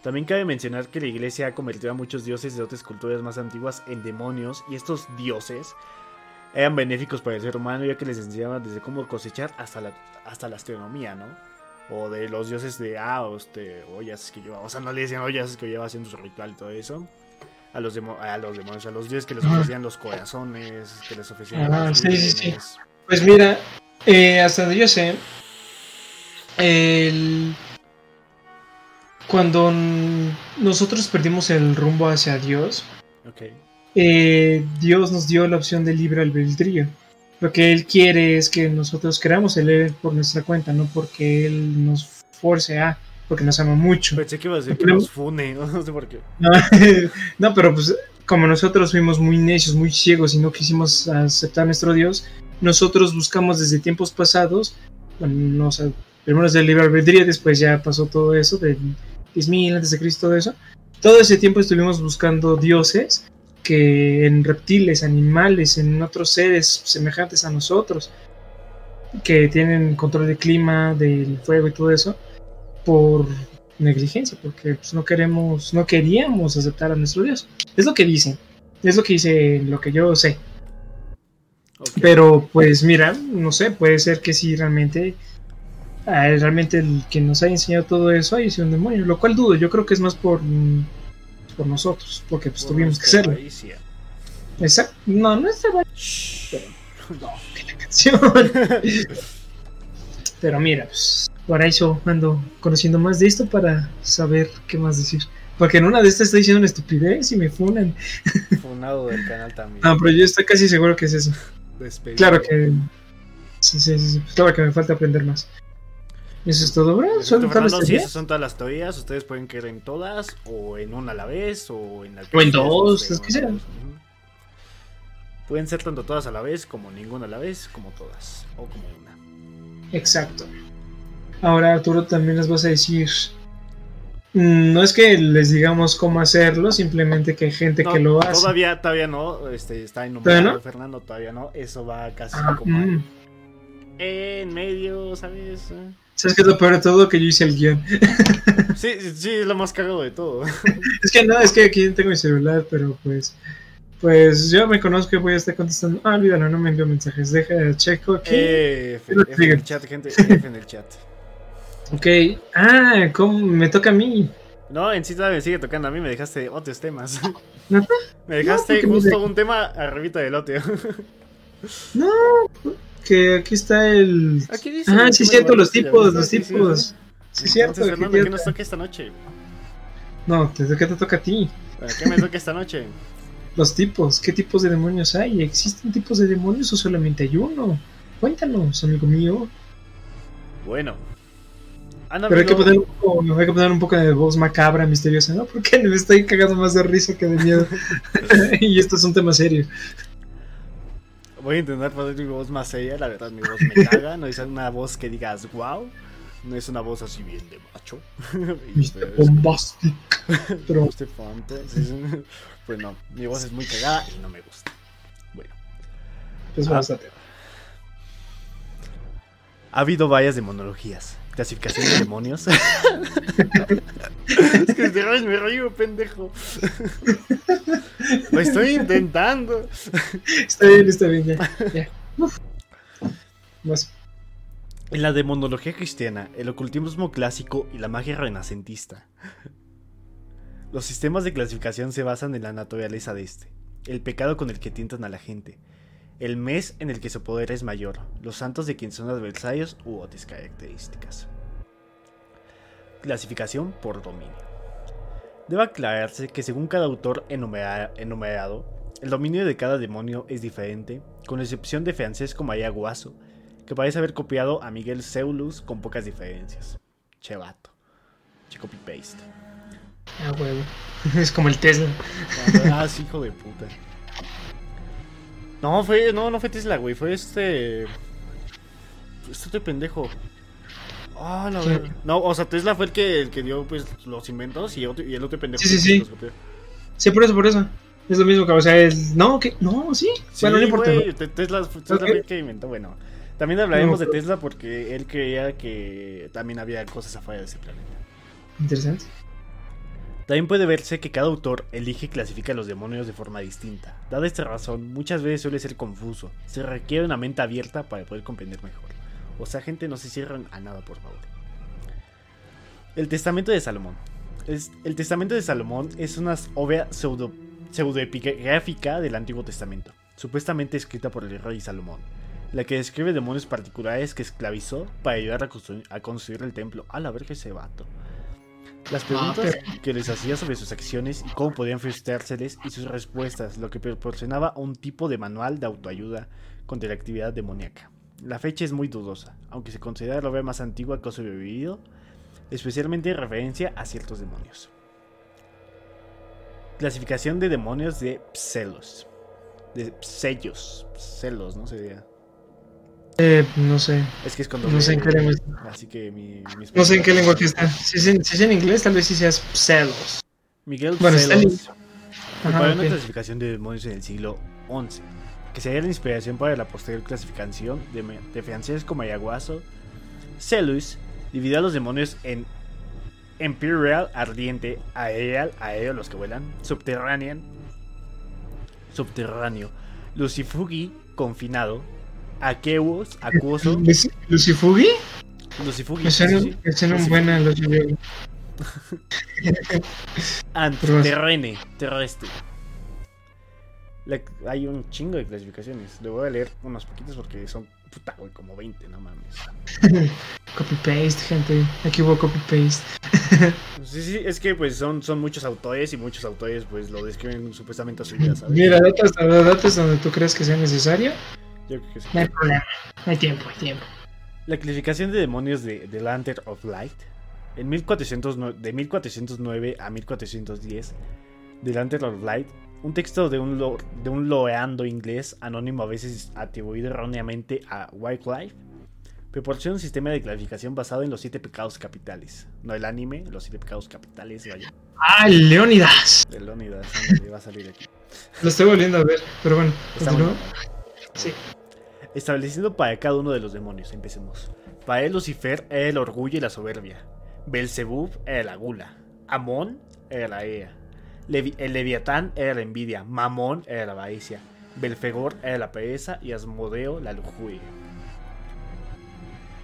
También cabe mencionar que la iglesia ha convertido a muchos dioses de otras culturas más antiguas en demonios, y estos dioses eran benéficos para el ser humano, ya que les enseñaban desde cómo cosechar hasta la, hasta la astronomía, ¿no? O de los dioses de, ah, este, ollas que llevaba, o sea, no le decían ollas que llevaba haciendo su ritual y todo eso. A los, a los demonios, a los dioses que les ofrecían los corazones, que les ofrecían. Ah, sí, sí, sí. Pues mira, eh, hasta donde yo sé, el... cuando nosotros perdimos el rumbo hacia Dios, okay. Eh, Dios nos dio la opción de libre albedrío. Lo que Él quiere es que nosotros queramos leer por nuestra cuenta, no porque Él nos force a, porque nos ama mucho. Pensé que iba a decir que nos fune, no sé por qué. no, pero pues como nosotros fuimos muy necios, muy ciegos y no quisimos aceptar a nuestro Dios, nosotros buscamos desde tiempos pasados, bueno, no, sé, primero es del libre albedrío, después ya pasó todo eso, de 10.000 antes de Cristo, todo eso. Todo ese tiempo estuvimos buscando dioses que en reptiles, animales, en otros seres semejantes a nosotros, que tienen control del clima, del fuego y todo eso, por negligencia, porque pues, no queremos, no queríamos aceptar a nuestro Dios. Es lo que dicen, es lo que dice, lo que yo sé. Pero pues mira, no sé, puede ser que sí realmente, ah, realmente el que nos haya enseñado todo eso haya sido un demonio, lo cual dudo, yo creo que es más por por nosotros, porque pues tuvimos que hacerlo. Exacto. No, no es de No, que la canción. Pero mira, pues por eso ando conociendo más de esto para saber qué más decir. Porque en una de estas estoy diciendo una estupidez y me funan. Funado del canal también. No, pero yo estoy casi seguro que es eso. Claro que. Sí, sí, sí, Claro que me falta aprender más. Eso es todo, bro. ¿Son todas las esas son todas las teorías. Ustedes pueden creer en todas, o en una a la vez, o en, o en dos, es que serán. Pueden ser tanto todas a la vez, como ninguna a la vez, como todas, o como una. Exacto. Ahora, Arturo, también les vas a decir. Mm, no es que les digamos cómo hacerlo, simplemente que hay gente que lo hace. Todavía, todavía no, este, está enumerado Fernando, todavía no. Eso va casi ah, como mm. en medio, ¿sabes? ¿Sabes qué es lo peor de todo? Que yo hice el guion. Sí, sí, es lo más cagado de todo. Es que no, es que aquí tengo mi celular, pero pues. Pues yo me conozco y voy a estar contestando. Ah, olvídalo, no me envío mensajes. Deja, checo aquí. F, F en el chat, gente. F en el chat. Ok. Ah, ¿cómo? Me toca a mí. No, en sí todavía me sigue tocando a mí. Me dejaste otros temas. ¿No? Me dejaste justo un tema arribita del otro. No, que aquí está el. Aquí dice. Ah, sí, cierto, los tipos, los tipos. Sí, cierto. Fernando, ¿qué nos toca esta noche? No, ¿qué te toca a ti? ¿Qué me toca esta noche? Los tipos, ¿qué tipos de demonios hay? ¿Existen tipos de demonios o solamente hay uno? Cuéntanos, amigo mío. Bueno. Pero hay que, poner un poco, hay que poner un poco de voz macabra, misteriosa, ¿no? Porque me estoy cagando más de risa que de miedo. y esto es un tema serio. Voy a intentar poner mi voz más seria, la verdad mi voz me caga, no es una voz que digas wow, no es una voz así bien de macho. Mr. Bombastic. Pero... pues no, mi voz es muy cagada y no me gusta. Bueno. Pues bastante. Ha habido varias demonologías. Clasificación de demonios. es que me río, pendejo. Lo estoy intentando. Está bien, está bien, ya. En la demonología cristiana, el ocultismo clásico y la magia renacentista. Los sistemas de clasificación se basan en la naturaleza de este, el pecado con el que tientan a la gente, el mes en el que su poder es mayor, los santos de quien son adversarios u otras características. Clasificación por dominio. Debe aclararse que según cada autor enumerado, el dominio de cada demonio es diferente, con excepción de Francesco María Guaso, que parece haber copiado a Miguel Zeulus con pocas diferencias. Chevato. Che copy paste. Ah, huevo. Es como el Tesla. Ah, hijo de puta. No, fue, no, no fue Tesla, güey, fue este... Este pendejo. Ah, la verdad. No, o sea, Tesla fue el que, el que dio pues los inventos y, otro- y el otro pendejo. Sí, sí, sí. Sí, por eso, por eso. Es lo mismo que, o sea, es. No, que. No, sí. Sí, bueno, no importa. Te- Tesla, Tesla fue el que inventó, bueno. También hablaremos No, de Tesla porque él creía que también había cosas afuera de ese planeta. Interesante. También puede verse que cada autor elige y clasifica a los demonios de forma distinta. Dada esta razón, muchas veces suele ser confuso. Se requiere una mente abierta para poder comprender mejor. O sea, gente, no se cierren a nada, por favor. El Testamento de Salomón. El Testamento de Salomón es una obra pseudo, pseudoepigráfica del Antiguo Testamento, supuestamente escrita por el rey Salomón, la que describe demonios particulares que esclavizó para ayudar a construir, a construir el templo. A la verga ese vato. Las preguntas que les hacía sobre sus acciones y cómo podían frustrárseles y sus respuestas, lo que proporcionaba un tipo de manual de autoayuda contra la actividad demoníaca. La fecha es muy dudosa, aunque se considera la obra más antigua que ha sobrevivido, especialmente en referencia a ciertos demonios. Clasificación de demonios de Pselos. De Psellos. Pselos, ¿no? Sería. Eh, no sé. Es que es con No sé en qué lengua. Así que mi. mis- No sé en qué lenguaje está. Si es en, si es en inglés, tal vez sí seas celos. Miguel Bueno, está Preparó una clasificación de demonios en el siglo XI, que sería la inspiración para la posterior clasificación de, de franceses como Ayahuaso. Celus dividió a los demonios en Imperial, ardiente, aerial, aéreo, los que vuelan, subterranean, subterráneo, Lucifugi, confinado, Aqueus, acuoso, Luci- ¿Lucifugi? Lucifugi, Me sí, suena, sí, un buena Lucifugi. Antiterrene, terrestre. La- hay un chingo de clasificaciones. Le voy a leer unos poquitos porque son, puta, güey, como 20, no mames. Copy paste, gente. Aquí hubo copy paste. Sí, sí, es que pues son, son muchos autores y muchos autores pues lo describen supuestamente a su vida, ¿sabes? Mira, datos, datos donde tú crees que sea necesario. Yo creo que sí. No hay problema. No hay tiempo, hay tiempo. La clasificación de demonios de The Lantern of Light. En 1409, de 1409 a 1410, The Lantern of Light, un texto de un, lo- de un loeando inglés anónimo a veces atribuido erróneamente a Wycliffe, proporciona un sistema de clasificación basado en los siete pecados capitales. No el anime, los siete pecados capitales, vaya. ¡Ah, Leónidas! De Leonidas, ándale, va a salir aquí. Lo estoy volviendo a ver, pero bueno. Mal. Sí. Estableciendo para cada uno de los demonios, empecemos. Para él Lucifer era el orgullo y la soberbia. Belzebub era la gula. Amón era la ira. Levi- el Leviatán era la envidia. Mamón era la avaricia. Belfegor era la pereza y Asmodeo la lujuria.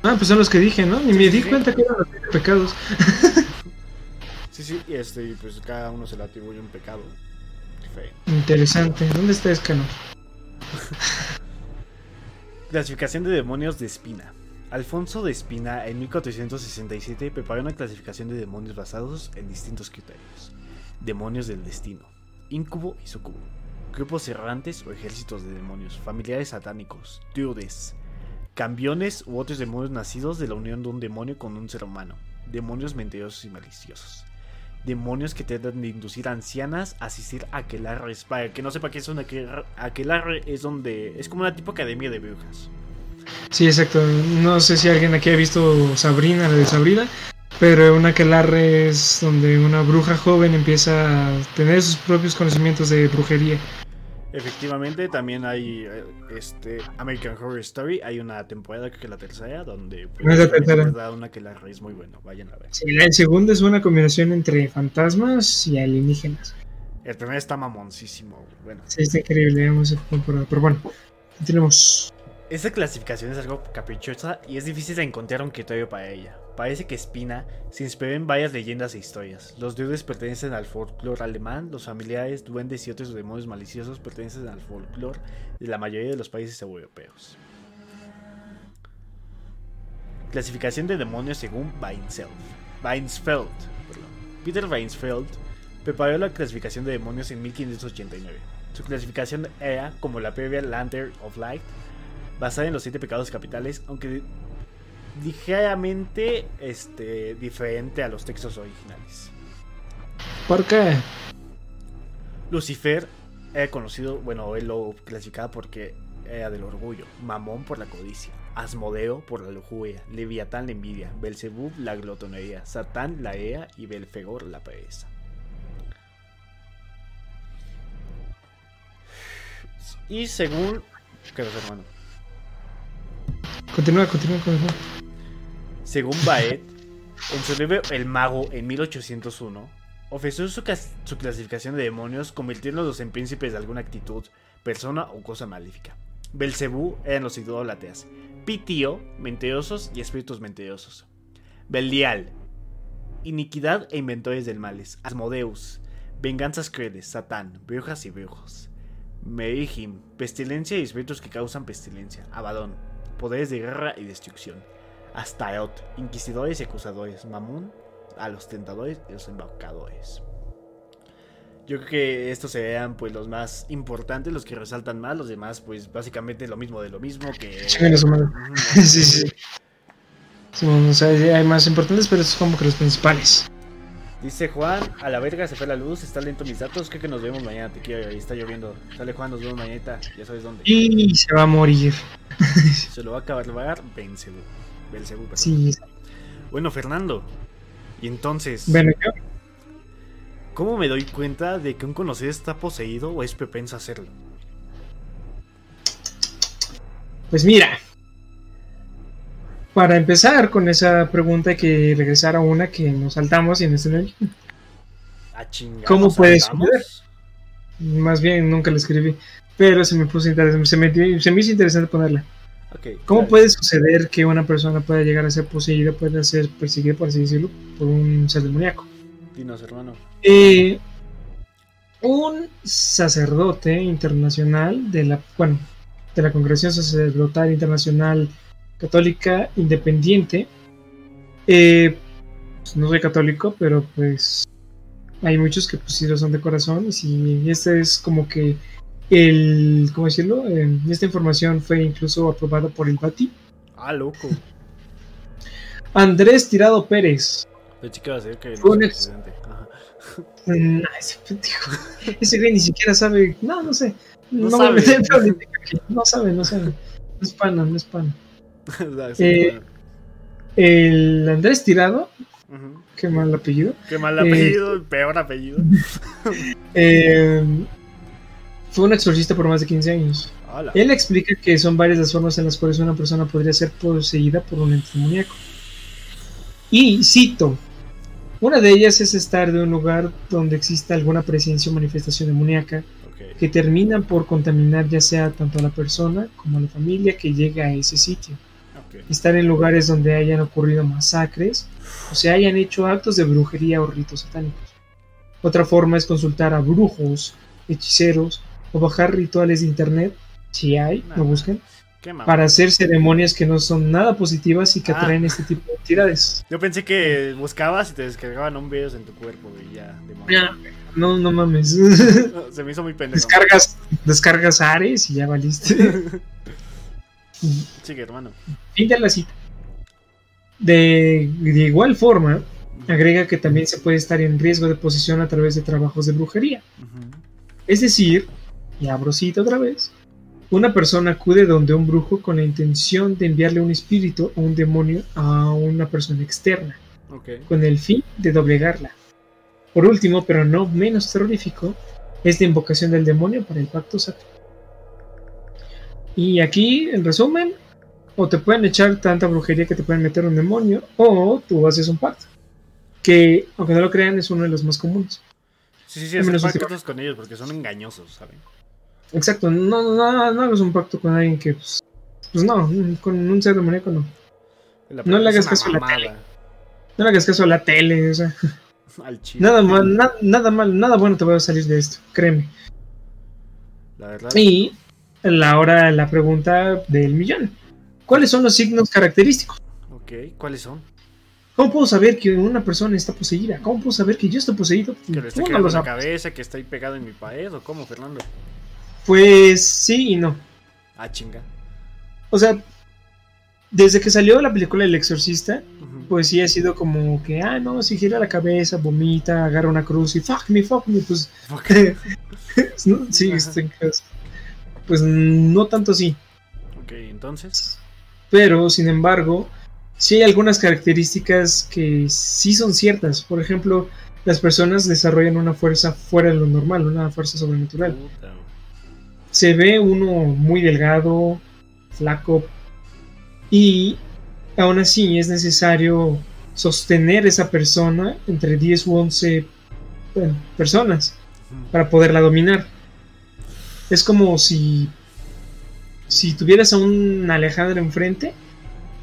Ah, pues son los que dije, ¿no? Ni me di sí. cuenta que eran los pecados. Sí, sí, y este, pues cada uno se le atribuye un pecado. diferente. Interesante. ¿Dónde está Escano? Clasificación de demonios de Espina. Alfonso de Espina en 1467 preparó una clasificación de demonios basados en distintos criterios. Demonios del destino, incubo y sucubo, grupos errantes o ejércitos de demonios, familiares satánicos, diudes, cambiones u otros demonios nacidos de la unión de un demonio con un ser humano, demonios mentirosos y maliciosos. Demonios que tratan de inducir a ancianas a asistir a aquelarres. Para el que no sepa qué es un aquelarre, es donde. es como una tipo academia de brujas. Sí, exacto. No sé si alguien aquí ha visto Sabrina, la de Sabrina, pero una aquelarre es donde una bruja joven empieza a tener sus propios conocimientos de brujería. Efectivamente, también hay eh, este American Horror Story. Hay una temporada, creo que la tercera, donde pues, No es la tercera. les da una aquelarre es muy bueno. Vayan a ver. Sí, la- el segundo es una combinación entre fantasmas y alienígenas. El primero está mamoncísimo. Bueno, Sí, está increíble, vamos a temporada. Pero bueno, continuemos. Esta clasificación es algo caprichosa y es difícil de encontrar un criterio para ella. Parece que Spina se inspiró en varias leyendas e historias. Los dioses pertenecen al folclore alemán, los familiares, duendes y otros demonios maliciosos pertenecen al folclore de la mayoría de los países europeos. Clasificación de demonios según Weinsfeld. Weinsfeld. Peter Weinsfeld preparó la clasificación de demonios en 1589. Su clasificación era, como la previa Lantern of Light, basada en los siete pecados capitales, aunque ligeramente este, diferente a los textos originales. ¿Por qué? Lucifer era conocido, bueno, él lo clasificaba porque era del orgullo, Mamón por la codicia, Asmodeo por la lujuria, Leviatán la envidia, Belzebub la glotonería, Satán la ea y Belfegor la pereza. Y según... ¿Qué hermano? Continúa, continúa, continúa. Según Baet, en su libro El Mago en 1801, ofreció su, clasificación de demonios convirtiéndolos en príncipes de alguna actitud, persona o cosa maléfica. Belcebú eran los idólatras, Pitio, mentirosos y espíritus mentirosos. Belial, iniquidad e inventores del males. Asmodeus, venganzas crueles, Satán, brujas y brujos. Merihim, pestilencia y espíritus que causan pestilencia. Abadón, poderes de guerra y destrucción. Astaroth, inquisidores y acusadores. Mamun, a los tentadores y los embaucadores. Yo creo que estos serían pues los más importantes, los que resaltan más, los demás pues básicamente lo mismo de lo mismo que... Sí, sí. Sí, o sea, hay más importantes, pero son como que los principales. Dice Juan, a la verga se fue la luz, está lento mis datos, creo que nos vemos mañana, te quiero, ahí está lloviendo. Sale Juan, nos vemos mañana, ya sabes dónde. Y se va a morir. Se lo va a acabar Belcebú. Belcebú. Sí. Bueno, Fernando. Y entonces, Bueno, yo, ¿cómo me doy cuenta de que un conocido está poseído o es propenso a hacerlo? pues mira. Para empezar con esa pregunta hay que regresar a una que nos saltamos y en este. A chingar. ¿Cómo ¿nos puede saltamos? suceder? Más bien nunca la escribí. Pero se me puso interesante, se me, se me hizo interesante ponerla. ¿Cómo puede suceder que una persona pueda llegar a ser poseída, pueda ser perseguida, por así decirlo, por un ser demoníaco? Dinos, hermano. Eh, un sacerdote internacional de la, bueno, de la Congregación Sacerdotal Internacional Católica Independiente. eh, pues, no soy católico, pero pues hay muchos que pues sí lo son de corazón. Y si este es como que el, ¿cómo decirlo? Eh, esta información fue incluso aprobada por el Bati. Ah, loco. Andrés Tirado Pérez. Pensé que iba a ser que Fue un no ex-. Ajá. Mm, ese pendejo. Ese güey ni siquiera sabe. No, no sé. No No, sabe. No sabe, no sabe. No es pana, no es pana. Eh. El Andrés Tirado, qué mal apellido. Qué mal eh, apellido, el peor apellido. eh, fue un exorcista por más de 15 años. Hola. Él explica que son varias las formas en las cuales una persona podría ser poseída por un ente demoníaco. Y cito: Una de ellas es estar de un lugar donde exista alguna presencia o manifestación demoníaca Ok. que terminan por contaminar ya sea tanto a la persona como a la familia que llega a ese sitio. ok. Estar en lugares donde hayan ocurrido masacres o se hayan hecho actos de brujería o ritos satánicos. Otra forma es consultar a brujos, hechiceros o bajar rituales de internet, si hay, lo busquen, para hacer ceremonias que no son nada positivas y que Ah. atraen este tipo de entidades. Yo pensé que buscabas y te descargaban un virus en tu cuerpo y ya. No, no mames. Se me hizo muy pendejo. descargas, descargas Ares y ya valiste. Sigue, hermano. Fin de la cita. De, de igual forma, agrega que también se puede estar en riesgo de posesión a través de trabajos de brujería. Es decir, y abro cita otra vez, una persona acude donde un brujo con la intención de enviarle un espíritu o un demonio a una persona externa, Ok. con el fin de doblegarla. Por último, pero no menos terrorífico, es la invocación del demonio para el pacto sacro. Y aquí, en resumen, o te pueden echar tanta brujería que te pueden meter un demonio, o tú haces un pacto. Que, aunque no lo crean, es uno de los más comunes. Sí, sí, sí, menos pactos con ellos porque son engañosos, ¿saben? Exacto, no, no, no hagas un pacto con alguien que, pues, pues no, con un ser demoníaco no. No le hagas caso a la tele. No le hagas caso a la tele, o sea, Al chile. nada mal, na- nada mal, nada bueno te va a salir de esto, créeme. La verdad. Y la ahora la pregunta del millón. ¿Cuáles son los signos característicos? Ok, ¿cuáles son? ¿Cómo puedo saber que una persona está poseída? ¿Cómo puedo saber que yo estoy poseído? ¿Que lo en la cabeza? ¿Que ahí pegado en mi pared? ¿O cómo, Fernando? Pues sí y no. Ah, chinga. O sea, desde que salió la película El Exorcista, pues sí ha sido como que, ah, no, si gira la cabeza, vomita, agarra una cruz y fuck me, fuck me, pues. ¿no? sí, este, pues, pues no tanto así. Ok, entonces. Pero, sin embargo, sí hay algunas características que sí son ciertas. Por ejemplo, las personas desarrollan una fuerza fuera de lo normal, una fuerza sobrenatural. Puta. Se ve uno muy delgado, flaco, y aún así es necesario sostener esa persona entre 10 u 11 bueno, personas para poderla dominar. Es como si si tuvieras a un Alejandro enfrente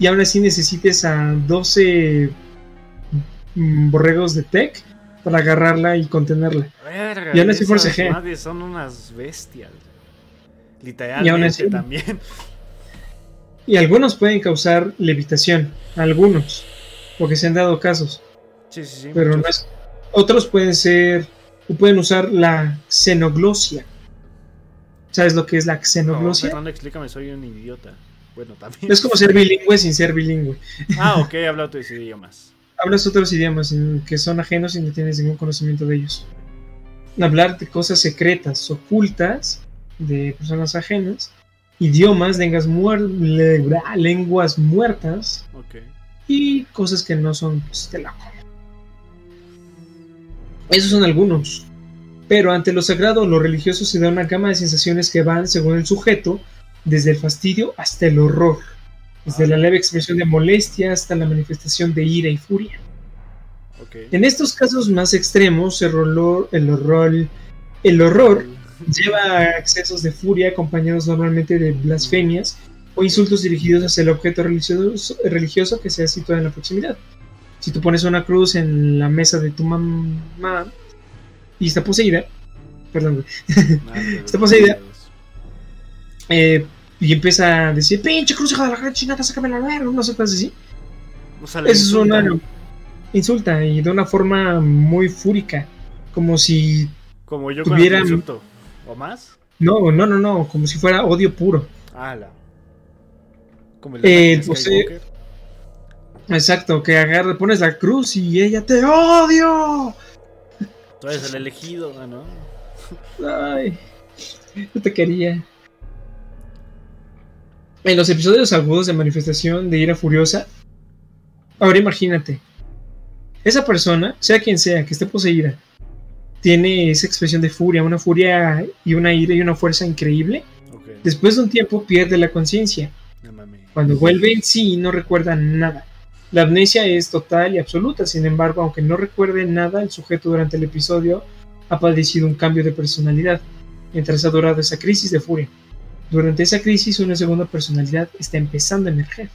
y aún así necesites a 12 mm, borregos de tech para agarrarla y contenerla. Verga, Y aún así esas forcejea. madres son unas bestias. Y aún así- también. Y algunos pueden causar levitación, algunos, porque se han dado casos, Sí, sí, sí. pero no es- otros pueden ser o pueden usar la xenoglosia. ¿Sabes lo que es la No, xenoglosia? Fernando, explícame, soy un idiota. Bueno, también. es como ser bilingüe sin ser bilingüe. Ah, ok, habla otros idiomas. Hablas otros idiomas que son ajenos y no tienes ningún conocimiento de ellos. Hablar de cosas secretas, ocultas, de personas ajenas, idiomas, lenguas, muer- le- lenguas muertas y cosas que no son pues, de la. Esos son algunos. Pero ante lo sagrado lo religioso se da una gama de sensaciones que van, según el sujeto, desde el fastidio hasta el horror. Desde Ah. la leve expresión de molestia hasta la manifestación de ira y furia. En estos casos más extremos, el horror, el horror, el horror lleva a excesos de furia acompañados normalmente de blasfemias o insultos dirigidos hacia el objeto religioso, religioso que sea situado en la proximidad. Si tú pones una cruz en la mesa de tu mamá y está poseída, perdón, Está poseída. eh, y empieza a decir, pinche cruz, hija de la gran chingada, sácame la verga, no sé cosas así. O sea, Eso es una insulta y de una forma muy fúrica, como si Como yo con tuvieran- el insulto. ¿O más? no, no, no, no, como si fuera odio puro. Ala. Como el Eh, Anakin pues, Skywalker. Exacto, que agarra, pones la cruz y ella te odio. Tú eres el elegido, ah, ¿no? Ay, no te quería. En los episodios agudos de manifestación de ira furiosa, ahora imagínate, esa persona, sea quien sea, que esté poseída, tiene esa expresión de furia, una furia y una ira y una fuerza increíble. Después de un tiempo pierde la conciencia. No. Cuando vuelve en sí no recuerda nada. La amnesia es total y absoluta, sin embargo, aunque no recuerde nada, el sujeto durante el episodio ha padecido un cambio de personalidad, mientras ha durado esa crisis de furia. Durante esa crisis, una segunda personalidad está empezando a emerger.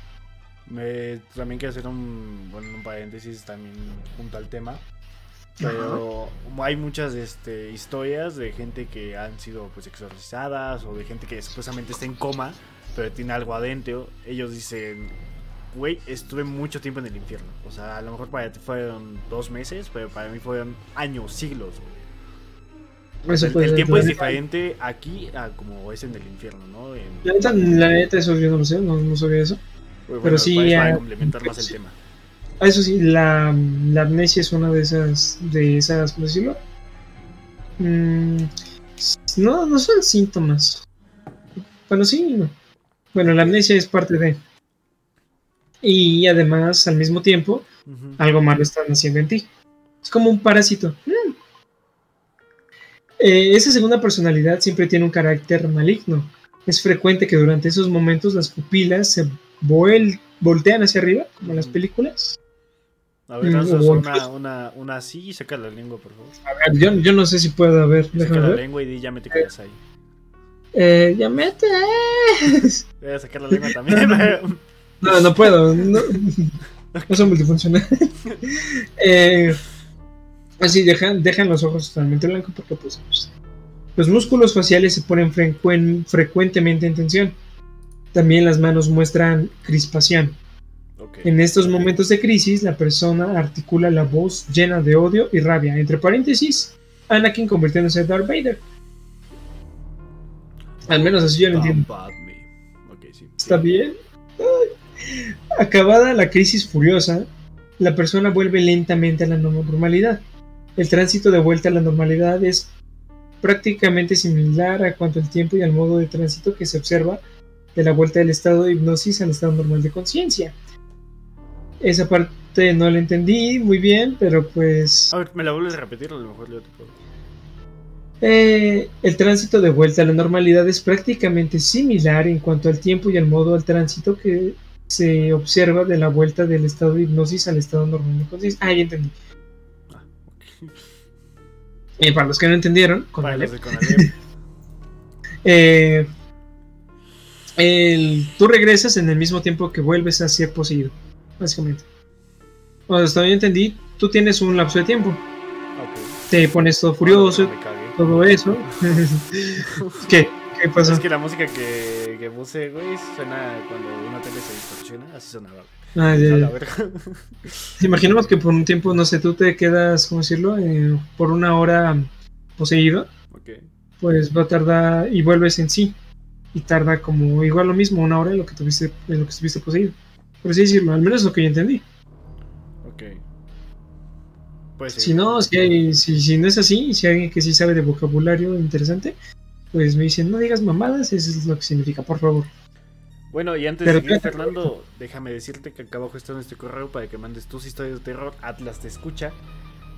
Me, también quiero hacer un, bueno, un paréntesis también junto al tema. Pero hay muchas este, historias de gente que han sido pues exorcizadas o de gente que supuestamente está en coma, pero tiene algo adentro. Ellos dicen, güey, estuve mucho tiempo en el infierno. O sea, a lo mejor para ti fueron dos meses, pero para mí fueron años, siglos. güey. Eso el, tiempo es diferente aquí a como es en el infierno, ¿no? En- La neta, la neta, eso yo no lo sé, no, no sabía eso. bueno, pero sí, para, para complementar más el tema. Ah, Eso sí, la, la amnesia es una de esas, de esas, ¿cómo decirlo? Mm, no, no son síntomas. Bueno, sí, no. Bueno, la amnesia es parte de. Y además, al mismo tiempo, algo malo están haciendo en ti. Es como un parásito. Mm. Eh, esa segunda personalidad siempre tiene un carácter maligno. Es frecuente que durante esos momentos las pupilas se vuel- voltean hacia arriba, como en las películas. A ver, o una, una, una así y saca la lengua, por favor. A ver, yo, yo no sé si puedo, a ver, Saca la ver. lengua y di ya me te quedas ahí. Eh, ya metes. Voy a sacar la lengua también. No, no puedo. No, no soy multifuncional. eh, así, dejan, dejan los ojos totalmente blancos porque pues, los músculos faciales se ponen frecuen- frecuentemente en tensión. También las manos muestran crispación. Ok. En estos momentos de crisis, la persona articula la voz llena de odio y rabia. Entre paréntesis, Anakin convirtiéndose en Darth Vader. Al menos así yo lo entiendo. Sí. ¿Está bien? Ay. Acabada la crisis furiosa, la persona vuelve lentamente a la normalidad. El tránsito de vuelta a la normalidad es prácticamente similar a cuanto el tiempo y al modo de tránsito que se observa de la vuelta del estado de hipnosis al estado normal de conciencia. Esa parte no la entendí muy bien, pero pues... A ver, ¿me la vuelves a repetir? A lo mejor yo te puedo. Eh, el tránsito de vuelta a la normalidad es prácticamente similar en cuanto al tiempo y al modo del tránsito que se observa de la vuelta del estado de hipnosis al estado normal de conciencia. Ah, ya entendí. Ah, ok. Eh, para los que no entendieron, con Para Aleph, los de Conalep. eh, el- tú regresas en el mismo tiempo que vuelves a ser poseído, básicamente. O sea, hasta yo entendí, tú tienes un lapso de tiempo. Ok. Te pones todo furioso, cagué. todo eso. ¿Qué? ¿Qué pasó? Es que la música que, que puse, güey, suena cuando una tele se distorsiona. Así sonaba. Ah, ya, ya. Imaginemos que por un tiempo, no sé, tú te quedas, ¿cómo decirlo? Eh, por una hora poseído, ok. pues va a tardar y vuelves en sí. Y tarda como igual lo mismo, una hora en lo que tuviste, en lo que estuviste poseído. Por así decirlo, al menos lo que yo entendí. Ok. Pues. Si no, si, hay- si, si no es así, si hay alguien que sí sabe de vocabulario interesante, pues me dicen, no digas mamadas, eso es lo que significa, por favor. Bueno, y antes Pero de seguir, Fernando, déjame decirte que acá abajo está nuestro correo para que mandes tus historias de terror. Atlas te escucha.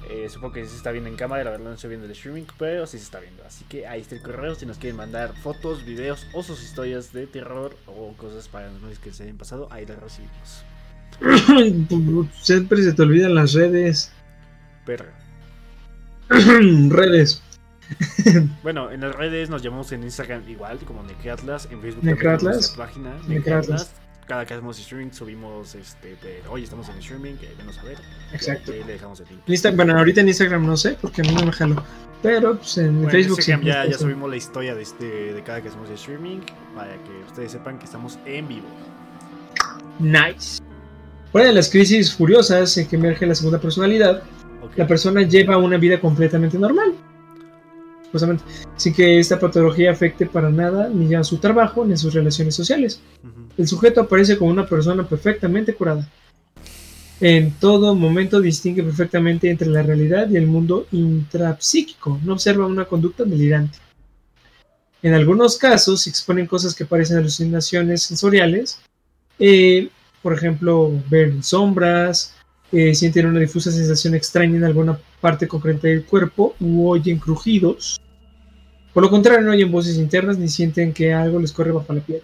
Eh, supongo que sí se está viendo en cámara, la verdad no estoy viendo el streaming, pero sí se está viendo. Así que ahí está el correo si nos quieren mandar fotos, videos o sus historias de terror o cosas paranormales que se hayan pasado, ahí las recibimos. Siempre se te olvidan las redes. Perra. redes. Bueno, en las redes nos llamamos en Instagram igual, como Necratlas, en Facebook Necratlas. nuestra página Necratlas. Necratlas. Cada que hacemos streaming subimos este, pero hoy estamos en streaming, que venos a ver. Exacto. Y ahí le dejamos el link. En Insta- bueno, ahorita en Instagram no sé, porque a mí no me jalo. Pero pues, en Bueno, en Facebook. Instagram ya, ya subimos la historia de, este, de cada que hacemos streaming para que ustedes sepan que estamos en vivo. Nice. Fuera de las crisis furiosas en que emerge la segunda personalidad, Ok. la persona lleva una vida completamente normal. Justamente, sin que esta patología afecte para nada ni a su trabajo ni a sus relaciones sociales. Ujú. El sujeto aparece como una persona perfectamente curada. En todo momento distingue perfectamente entre la realidad y el mundo intrapsíquico. No observa una conducta delirante. En algunos casos se exponen cosas que parecen alucinaciones sensoriales. eh, por ejemplo, ver sombras, eh, sienten una difusa sensación extraña en alguna parte concreta del cuerpo u oyen crujidos. Por lo contrario, no oyen voces internas ni sienten que algo les corre bajo la piel.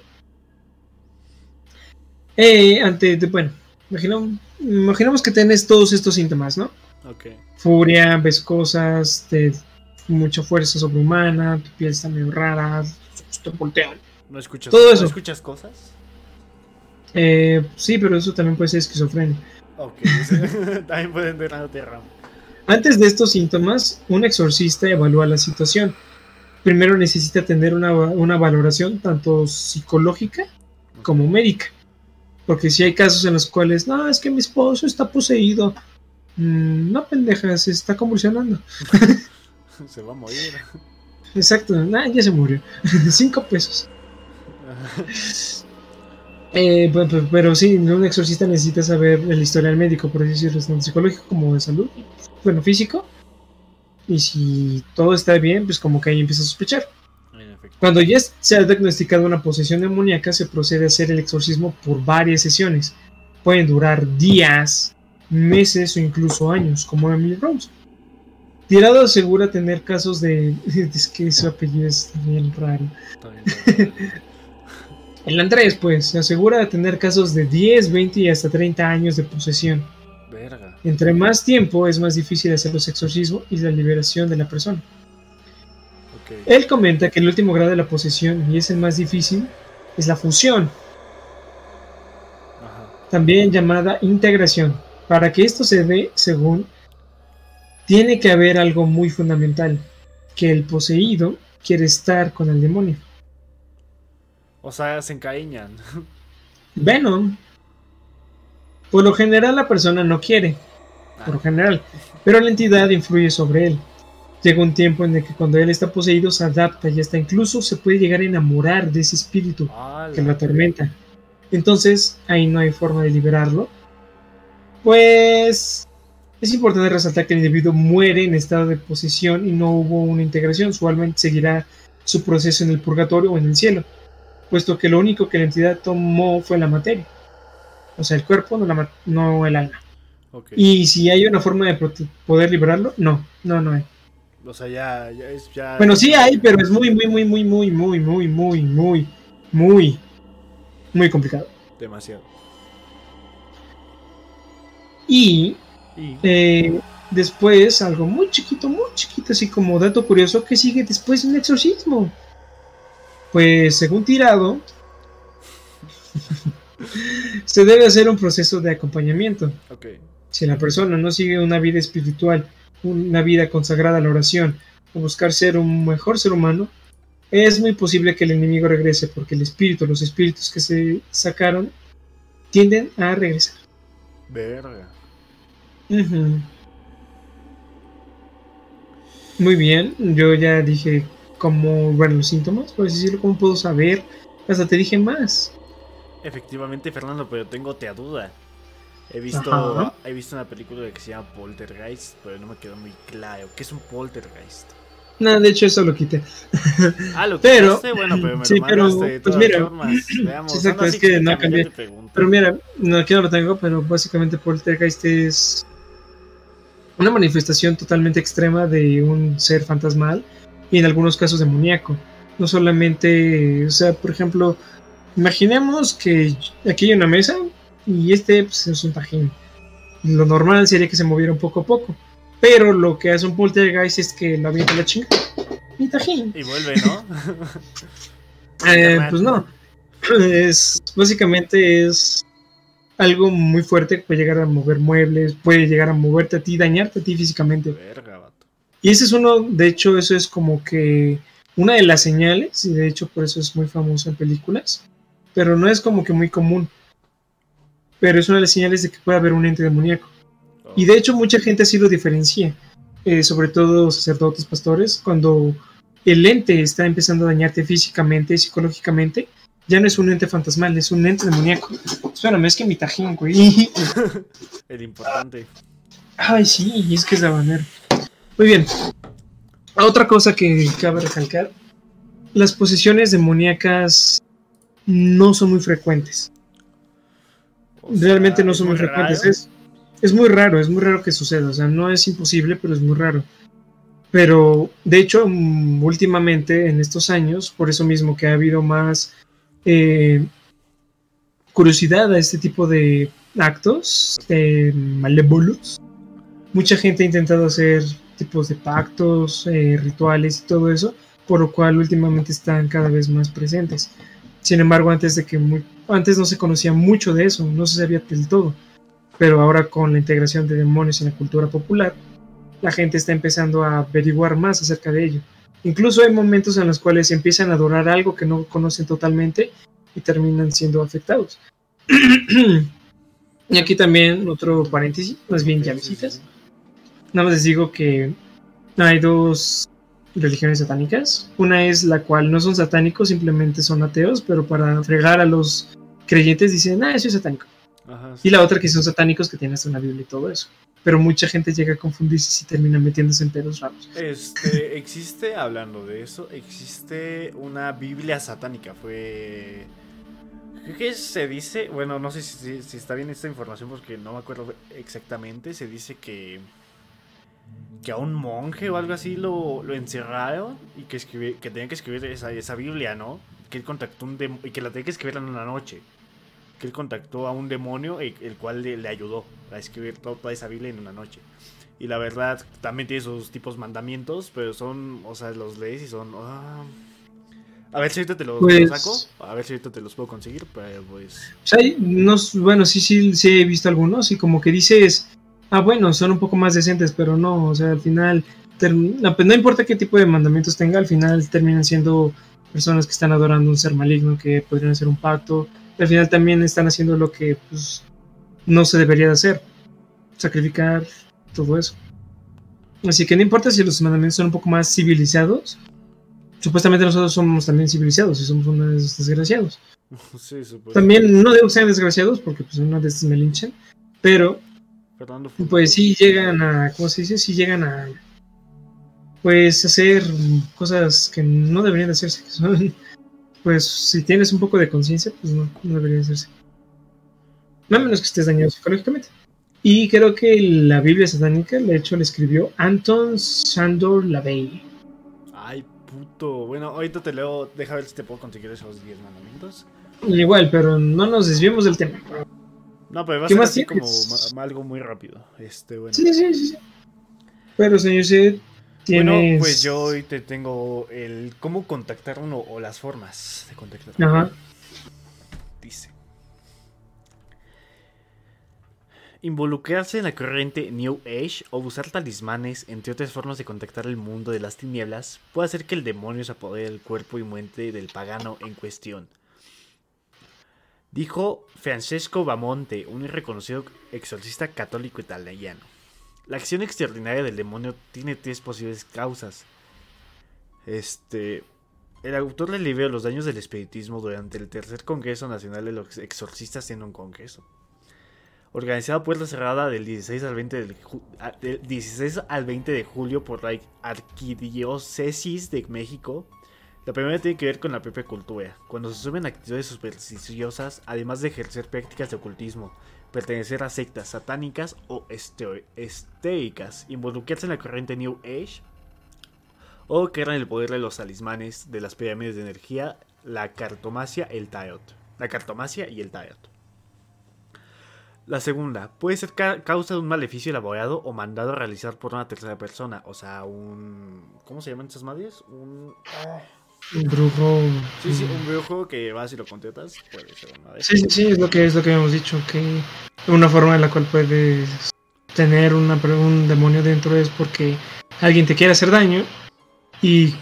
Eh, ante, de- bueno, imaginamos, imaginamos que tienes todos estos síntomas, ¿no? Ok. Furia, ves cosas, te, mucha fuerza sobrehumana, tu piel está medio rara, te voltean. ¿No escuchas, Todo ¿no eso. escuchas cosas? Eh, sí, pero eso también puede ser esquizofrenia. Ok. También pueden ver la Terra. Antes de estos síntomas, un exorcista evalúa la situación. Primero necesita tener una, una valoración tanto psicológica como médica. Porque si hay casos en los cuales, no, es que mi esposo está poseído. Mm, no, pendeja, se está convulsionando. Se va a morir. Exacto, nah, ya se murió. Cinco pesos. Eh, pe- pe- pero sí, un exorcista necesita saber el historial médico, por decirlo, tanto psicológico como de salud, bueno, físico. Y si todo está bien, pues como que ahí empieza a sospechar. Cuando ya se ha diagnosticado una posesión demoníaca, se procede a hacer el exorcismo por varias sesiones. Pueden durar días, meses o incluso años, como Emily Rose. Tirado asegura tener casos de... Es que su apellido es bien raro. El Andrés, pues, se asegura tener casos de 10, 20 y hasta 30 años de posesión. Verga. Entre más tiempo es más difícil hacer los exorcismos y la liberación de la persona. Él comenta que el último grado de la posesión, y es el más difícil, es la fusión, Ajá. también llamada integración. Para que esto se dé, según, tiene que haber algo muy fundamental, que el poseído quiere estar con el demonio. O sea, se encariñan. Venom. Por lo general la persona no quiere, por lo Ah, general, pero la entidad influye sobre él. Llega un tiempo en el que cuando él está poseído se adapta y hasta incluso se puede llegar a enamorar de ese espíritu ah, que lo atormenta. Entonces, ahí no hay forma de liberarlo. Pues es importante resaltar que el individuo muere en estado de posesión y no hubo una integración. Su alma seguirá su proceso en el purgatorio o en el cielo, puesto que lo único que la entidad tomó fue la materia. O sea, el cuerpo, no, la, no el alma. Y si hay una forma de poder liberarlo, no, no, no hay. O sea, ya, ya es ya. Bueno, sí hay, pero es muy, muy, muy, muy, muy, muy, muy, muy, muy, muy, muy complicado. Demasiado. Y, Eh, después, algo muy chiquito, muy chiquito, así como dato curioso, que sigue después de un exorcismo. Pues, según Tirado, se debe hacer un proceso de acompañamiento. Si la persona no sigue una vida espiritual, una vida consagrada a la oración, o buscar ser un mejor ser humano, es muy posible que el enemigo regrese porque el espíritu, los espíritus que se sacaron, tienden a regresar. Verga. Muy bien, yo ya dije cómo, bueno, los síntomas, por decirlo, cómo puedo saber. Hasta te dije más. Efectivamente, Fernando, pero tengo te duda. He visto, he visto una película que se llama Poltergeist, pero no me quedó muy claro. ¿Qué es un poltergeist? No, de hecho eso lo quité. Ah, lo pero, bueno, pero me sí, lo pero, pues mira, Veamos, sí, exacto, es que no cambié. Pero mira, no, aquí no lo tengo, pero básicamente Poltergeist es una manifestación totalmente extrema de un ser fantasmal y en algunos casos demoníaco. No solamente, o sea, por ejemplo, imaginemos que aquí hay una mesa y este pues, es un tajín. Lo normal sería que se moviera un poco a poco pero lo que hace un poltergeist es que la avienta la chinga. Y tajín. Y vuelve, ¿no? eh, pues no. Es, básicamente es algo muy fuerte puede llegar a mover muebles, puede llegar a moverte a ti, dañarte a ti físicamente. Verga, vato. Y ese es uno, de hecho, eso es como que una de las señales, y de hecho por eso es muy famoso en películas, pero no es como que muy común. Pero es una de las señales de que puede haber un ente demoníaco. Y de hecho mucha gente así lo diferencia, eh, sobre todo sacerdotes, pastores, cuando el ente está empezando a dañarte físicamente y psicológicamente, ya no es un ente fantasmal, es un ente demoníaco. Espérame, es que mi tajín, güey. El importante. Ay, sí, es que es habanero. Muy bien. Otra cosa que cabe recalcar, las posesiones demoníacas no son muy frecuentes. Realmente no son muy frecuentes. Es, es muy raro, es muy raro que suceda, o sea, no es imposible, pero es muy raro. Pero, de hecho, mm, últimamente, en estos años, por eso mismo que ha habido más eh, curiosidad a este tipo de actos eh, malévolos, mucha gente ha intentado hacer tipos de pactos, eh, rituales y todo eso, por lo cual últimamente están cada vez más presentes. Sin embargo, antes de que antes no se conocía mucho de eso, no se sabía del todo pero ahora con la integración de demonios en la cultura popular, la gente está empezando a averiguar más acerca de ello. Incluso hay momentos en los cuales empiezan a adorar algo que no conocen totalmente y terminan siendo afectados. y aquí también otro paréntesis, más bien ya visitas. Nada más les digo que hay dos religiones satánicas. Una es la cual no son satánicos, simplemente son ateos, pero para fregar a los creyentes dicen, ah, eso es satánico. Y la otra que son satánicos que tienen hasta una Biblia y todo eso. Pero mucha gente llega a confundirse si termina metiéndose en pedos raros. Este, existe, hablando de eso, existe una Biblia satánica. Fue. ¿Qué se dice? Bueno, no sé si, está bien esta información porque no me acuerdo exactamente. Se dice que. Que a un monje o algo así lo, lo encerraron y que, que tenía que escribir esa, esa Biblia, ¿no? Que él contactó un y que la tenía que escribir en una noche que él contactó a un demonio el, el cual le, ayudó a escribir toda esa Biblia en una noche. Y la verdad, también tiene sus tipos mandamientos, pero son, o sea, los lees y son... Ah. A ver si ahorita te los, pues saco, a ver si ahorita te los puedo conseguir, pero pues... no, bueno, sí, sí, sí he visto algunos y como que dices, ah, bueno, son un poco más decentes, pero no, o sea, al final, no importa qué tipo de mandamientos tenga, al final terminan siendo personas que están adorando un ser maligno, que podrían hacer un pacto, al final también están haciendo lo que pues, no se debería de hacer, sacrificar, todo eso. Así que no importa si los mandamientos son un poco más civilizados, supuestamente nosotros somos también civilizados y somos unos desgraciados. Sí. También no debo ser desgraciados porque pues una de estas me linchan, pero pues sí llegan a, ¿cómo se dice? Sí llegan a, pues hacer cosas que no deberían de hacerse. que son, pues si tienes un poco de conciencia, pues no, no debería de hacerse. No a menos que estés dañado psicológicamente. Y creo que la Biblia satánica, de hecho, la escribió Anton Sandor Lavey. Ay, puto. Bueno, ahorita te leo. Deja ver si te puedo conseguir esos 10 mandamientos. Igual, pero no nos desviemos del tema. No, pero va a ¿Qué ser así como algo muy rápido. Este, bueno. Sí, sí, sí. sí. Pero, señor Sid, tienes... Bueno, pues yo hoy te tengo el cómo contactar uno o las formas de contactar. Ajá. Dice. Involucrarse en la corriente New Age o usar talismanes, entre otras formas de contactar el mundo de las tinieblas, puede hacer que el demonio se apodere del cuerpo y mente del pagano en cuestión. Dijo Francesco Bamonte, un reconocido exorcista católico italiano. La acción extraordinaria del demonio tiene tres posibles causas. Este. El autor le libró los daños del espiritismo durante el tercer Congreso Nacional de los Exorcistas en un congreso. Organizado a puerta cerrada del 16 al 20, del ju- a- del 16 al 20 de julio por la Arquidiócesis de México. La primera tiene que ver con la propia cultura, cuando se suben actitudes supersticiosas, además de ejercer prácticas de ocultismo, pertenecer a sectas satánicas o estéricas, involucrarse en la corriente New Age, o creer en el poder de los talismanes, de las pirámides de energía, la cartomacia, el tarot. La cartomacia y el tarot. La segunda, puede ser ca- causa de un maleficio elaborado o mandado a realizar por una tercera persona. O sea, un... ¿Cómo se llaman esas madres? Un... ah, Un brujo... Sí, sí, un videojuego que vas y lo contratas. Puede ser una de Sí, sí, sí, es lo que es lo que hemos dicho, que una forma en la cual puedes tener una, un demonio dentro es porque alguien te quiere hacer daño y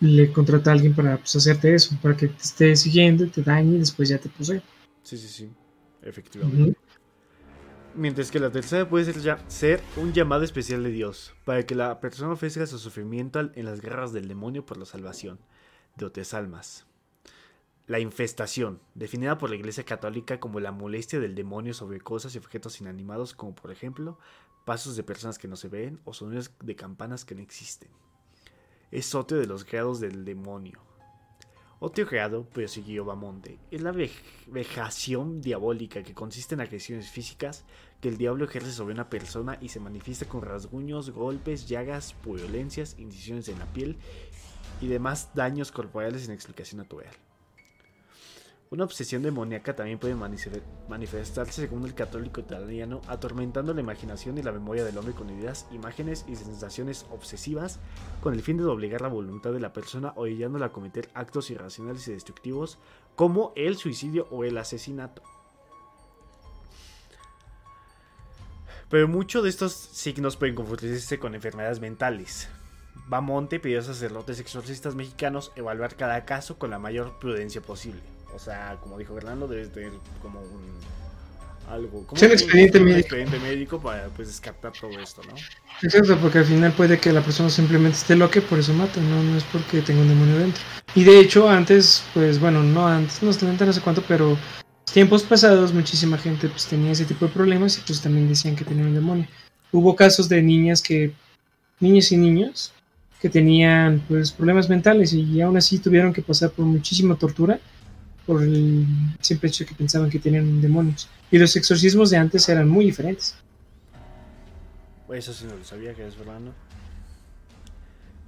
le contrata a alguien para pues, hacerte eso, para que te esté siguiendo, te dañe y después ya te posee. Sí, sí, sí. Efectivamente. Mientras que la tercera puede ser, ya- ser un llamado especial de Dios, para que la persona ofrezca su sufrimiento en las garras del demonio por la salvación de otras almas. La infestación, definida por la Iglesia Católica como la molestia del demonio sobre cosas y objetos inanimados, como por ejemplo pasos de personas que no se ven o sonidos de campanas que no existen. Es otro de los grados del demonio. Otro grado, prosiguió Bamonte, es la vej- vejación diabólica que consiste en agresiones físicas que el diablo ejerce sobre una persona y se manifiesta con rasguños, golpes, llagas, purulencias, incisiones en la piel y demás daños corporales sin explicación natural. Una obsesión demoníaca también puede manife- manifestarse, según el católico italiano, atormentando la imaginación y la memoria del hombre con ideas, imágenes y sensaciones obsesivas, con el fin de doblegar la voluntad de la persona, orillándola a cometer actos irracionales y destructivos, como el suicidio o el asesinato. Pero muchos de estos signos pueden confundirse con enfermedades mentales. Bamonte pidió a sacerdotes exorcistas mexicanos evaluar cada caso con la mayor prudencia posible. O sea, como dijo Fernando, debes tener como un algo, como Sí, un expediente un médico. expediente médico para pues descartar todo esto, ¿no? Exacto, porque al final puede que la persona simplemente esté loca y por eso mata, no, no es porque tenga un demonio dentro. Y de hecho, antes, pues bueno, no antes, no sé no sé cuánto, pero tiempos pasados muchísima gente pues tenía ese tipo de problemas y pues también decían que tenía un demonio. Hubo casos de niñas que, niñas y niños, que tenían pues problemas mentales y aún así tuvieron que pasar por muchísima tortura por el simple hecho de que pensaban que tenían demonios. Y los exorcismos de antes eran muy diferentes. Eso sí no lo sabía que es Fernando.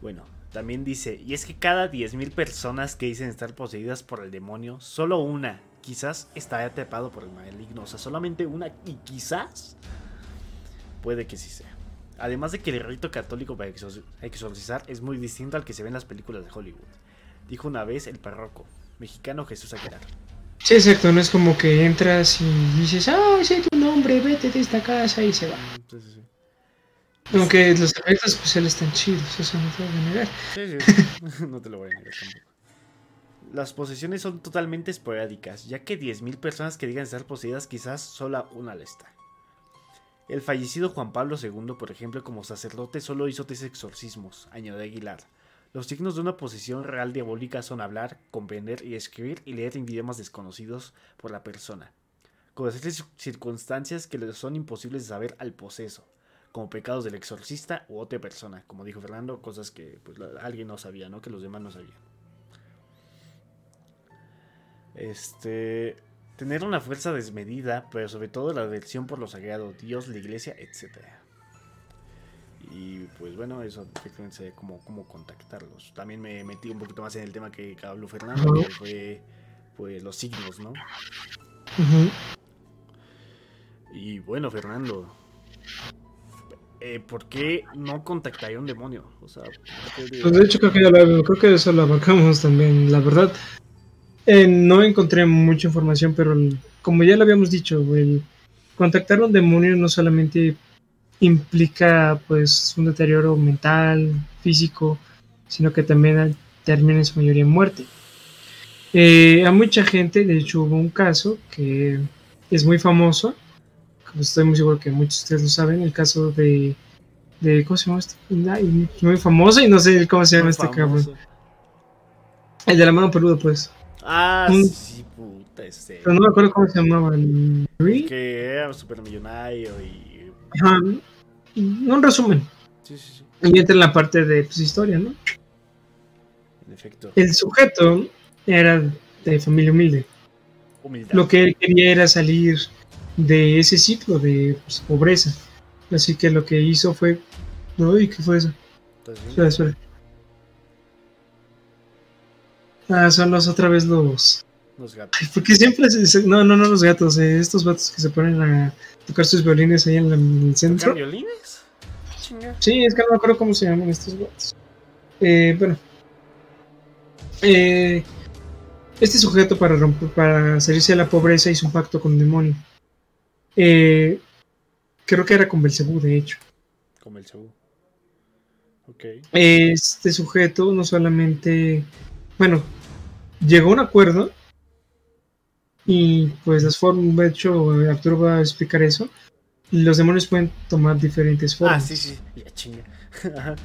Bueno, también dice, y es que cada 10.000 personas que dicen estar poseídas por el demonio, solo una quizás está atrapado por el maligno. O sea, solamente una y quizás puede que sí sea. Además de que el rito católico para exor- exorcizar es muy distinto al que se ve en las películas de Hollywood. Dijo una vez el párroco mexicano Jesús Aguilar. Sí, exacto, no es como que entras y dices, ah, sé tu nombre, vete de esta casa y se va. Sí, sí, sí. Aunque los efectos especiales están chidos, eso no te voy a negar. Sí, sí, no te lo voy a negar tampoco. Las posesiones son totalmente esporádicas, ya que 10.000 personas que digan estar poseídas quizás sola una la está. El fallecido Juan Pablo II, por ejemplo, como sacerdote solo hizo tres exorcismos, añadió Aguilar. Los signos de una posición real diabólica son hablar, comprender y escribir y leer en idiomas desconocidos por la persona. Conocer circunstancias que le son imposibles de saber al poseso, como pecados del exorcista u otra persona. Como dijo Fernando, cosas que pues, alguien no sabía, ¿no? Que los demás no sabían. Este. Tener una fuerza desmedida, pero sobre todo la aversión por lo sagrado, Dios, la iglesia, etc. Y pues bueno, eso efectivamente cómo, cómo contactarlos. También me metí un poquito más en el tema que habló Fernando, que fue pues, los signos, ¿no? Y bueno, Fernando, eh, ¿por qué no contactaría a un demonio? O sea, pues de hecho creo que, ya lo, creo que eso lo abarcamos también. La verdad, eh, no encontré mucha información, pero como ya lo habíamos dicho, el contactar a un demonio no solamente implica pues un deterioro mental, físico, sino que también termina en su mayoría en muerte. Eh, a mucha gente, de hecho hubo un caso que es muy famoso, estoy muy seguro que muchos de ustedes lo saben, el caso de, de ¿cómo se llama este? Muy famoso y no sé cómo se llama este cabrón. El de la mano peluda, pues. Ah, sí, puta, ese. Pero no me acuerdo cómo se llamaba. El... Que era supermillonario y. Ajá. Un resumen. Sí, sí, sí. Y entra en la parte de pues, historia, ¿no? En efecto. El sujeto era de familia humilde. Humildad. Lo que él quería era salir de ese ciclo de pues, pobreza. Así que lo que hizo fue. Uy, ¿qué fue eso? Suele, Ah, son los otra vez los. Los gatos. porque siempre. Se, no, no, no los gatos. Eh, estos gatos que se ponen a tocar sus violines ahí en, el centro. violines? Sí, es que no me acuerdo cómo se llaman estos gatos. Eh, bueno. Eh, este sujeto para romper, para salirse de la pobreza hizo un pacto con el demonio. Eh, creo que era con Belcebú, de hecho. Con Belcebú. Ok. Este sujeto no solamente. Bueno, llegó a un acuerdo y pues las formas, de hecho Arturo va a explicar eso, los demonios pueden tomar diferentes ah, formas. Ah, sí, sí, ya chinga.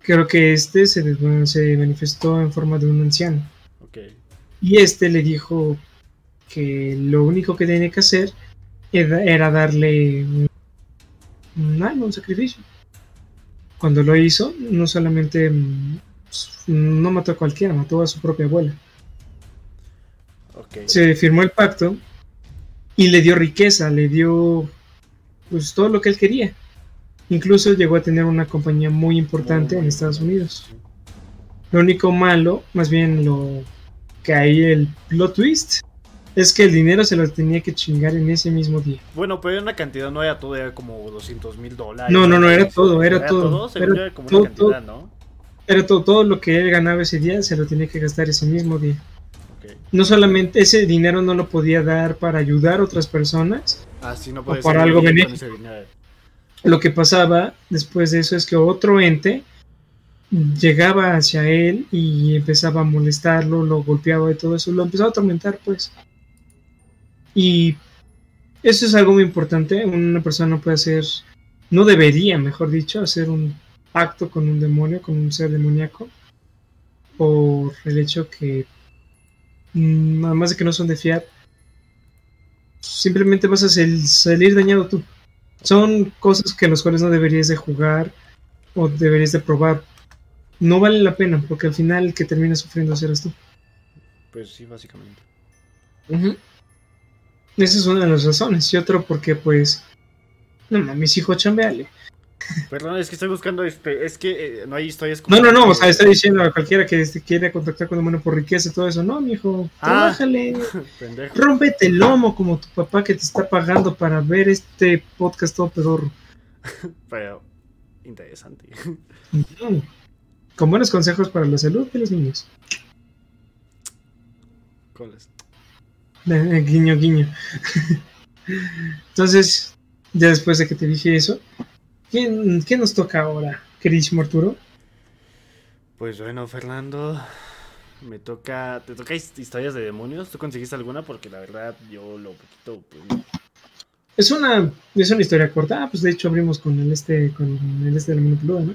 Creo que este se, se, manifestó en forma de un anciano. Okay. Y este le dijo que lo único que tenía que hacer era, darle un, un sacrificio. Cuando lo hizo, no solamente no mató a cualquiera, mató a su propia abuela. Se firmó el pacto y le dio riqueza, le dio pues todo lo que él quería. Incluso llegó a tener una compañía muy importante en Estados Unidos. Lo único malo, más bien lo que hay el plot twist, es que el dinero se lo tenía que chingar en ese mismo día. Bueno, pero era una cantidad, no era todo, era como 200 mil dólares. No, no, no, era todo, era, todo. Era, como una cantidad, ¿no? Era todo, todo lo que él ganaba ese día se lo tenía que gastar ese mismo día. No solamente ese dinero no lo podía dar para ayudar a otras personas ah, no o para algo benéfico. Lo que pasaba después de eso es que otro ente llegaba hacia él y empezaba a molestarlo, lo golpeaba y todo eso, lo empezaba a atormentar pues. Y eso es algo muy importante, una persona no puede hacer, no debería, mejor dicho, hacer un pacto con un demonio, con un ser demoníaco, por el hecho que, mm, además de que no son de fiar, simplemente vas a salir dañado tú. Son cosas que los cuales no deberías de jugar o deberías de probar. No vale la pena, porque al final el que termina sufriendo serás tú. Pues sí, básicamente. Esa es una de las razones. Y otro porque, pues, no mis hijos chambeale. Perdón, es que estoy buscando este, es que eh, no hay historias como. No, no, no, o sea, está diciendo a cualquiera que este, quiere contactar con el demonio por riqueza y todo eso. No, mijo, ah, trabájale. Rómpete el lomo como tu papá que te está pagando para ver este podcast todo pedorro. Pero, interesante. Con buenos consejos para la salud de los niños. ¿Cuáles? guiño, guiño. Entonces, ya después de que te dije eso, ¿Qué, nos toca ahora, queridísimo Arturo? Pues bueno, Fernando, me toca. ¿Te toca historias de demonios? ¿Tú conseguiste alguna? Porque la verdad, yo lo poquito. Pues, es una, es una historia corta. Ah, pues de hecho abrimos con el este, con el este de la ¿no?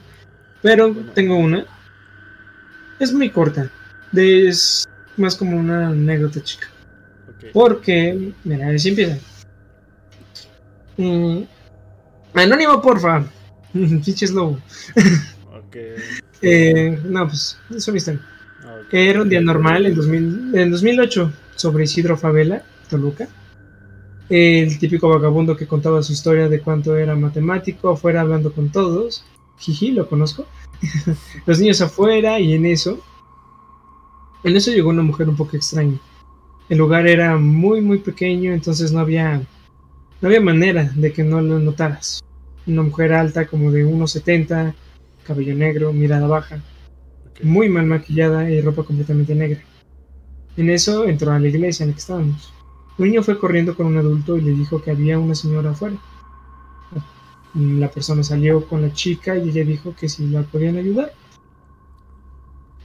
Pero tengo una. Es muy corta. De- es más como una anécdota chica. Porque, mira, a ver si empieza. Mm, anónimo, porfa. Pinches lobo. Ok. Eh, no, pues es una historia. ok. Era un día normal en, 2000, en 2008 sobre Isidro Favela, Toluca. El típico vagabundo que contaba su historia de cuánto era matemático, afuera hablando con todos. Jiji, lo conozco. Los niños afuera y en eso. En eso llegó una mujer un poco extraña. El lugar era muy, muy pequeño, entonces no había, no había manera de que no lo notaras. Una mujer alta, como de 1,70, cabello negro, mirada baja muy mal maquillada y ropa completamente negra. En eso entró a la iglesia en la que estábamos. Un niño fue corriendo con un adulto y le dijo que había una señora afuera. La persona salió con la chica y ella dijo que si la podían ayudar.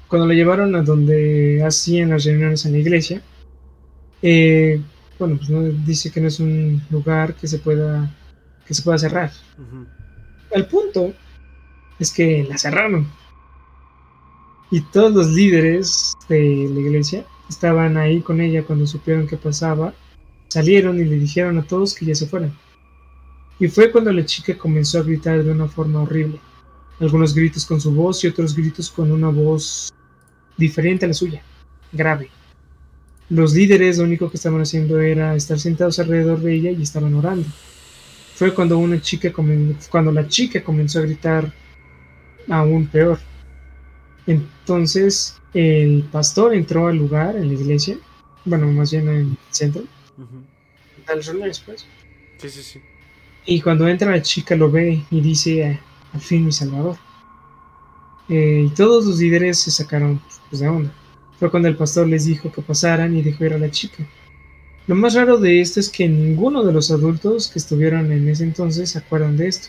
Cuando la llevaron a donde hacían las reuniones en la iglesia, eh, bueno, pues no, dice que no es un lugar que se pueda que se pueda cerrar. El punto es que la cerraron. Y todos los líderes de la iglesia estaban ahí con ella cuando supieron qué pasaba. Salieron y le dijeron a todos que ya se fueran. Y fue cuando la chica comenzó a gritar de una forma horrible. Algunos gritos con su voz y otros gritos con una voz diferente a la suya, grave. Los líderes lo único que estaban haciendo era estar sentados alrededor de ella y estaban orando fue cuando una chica cuando la chica comenzó a gritar aún peor. Entonces el pastor entró al lugar en la iglesia, bueno, más bien en el centro, los reuniones, pues. Sí, sí, sí. Y cuando entra la chica lo ve y dice, "Ah, al fin mi salvador. Eh, y todos los líderes se sacaron pues, de onda. Fue cuando el pastor les dijo que pasaran y dejó ir a la chica. Lo más raro de esto es que ninguno de los adultos que estuvieron en ese entonces se acuerdan de esto.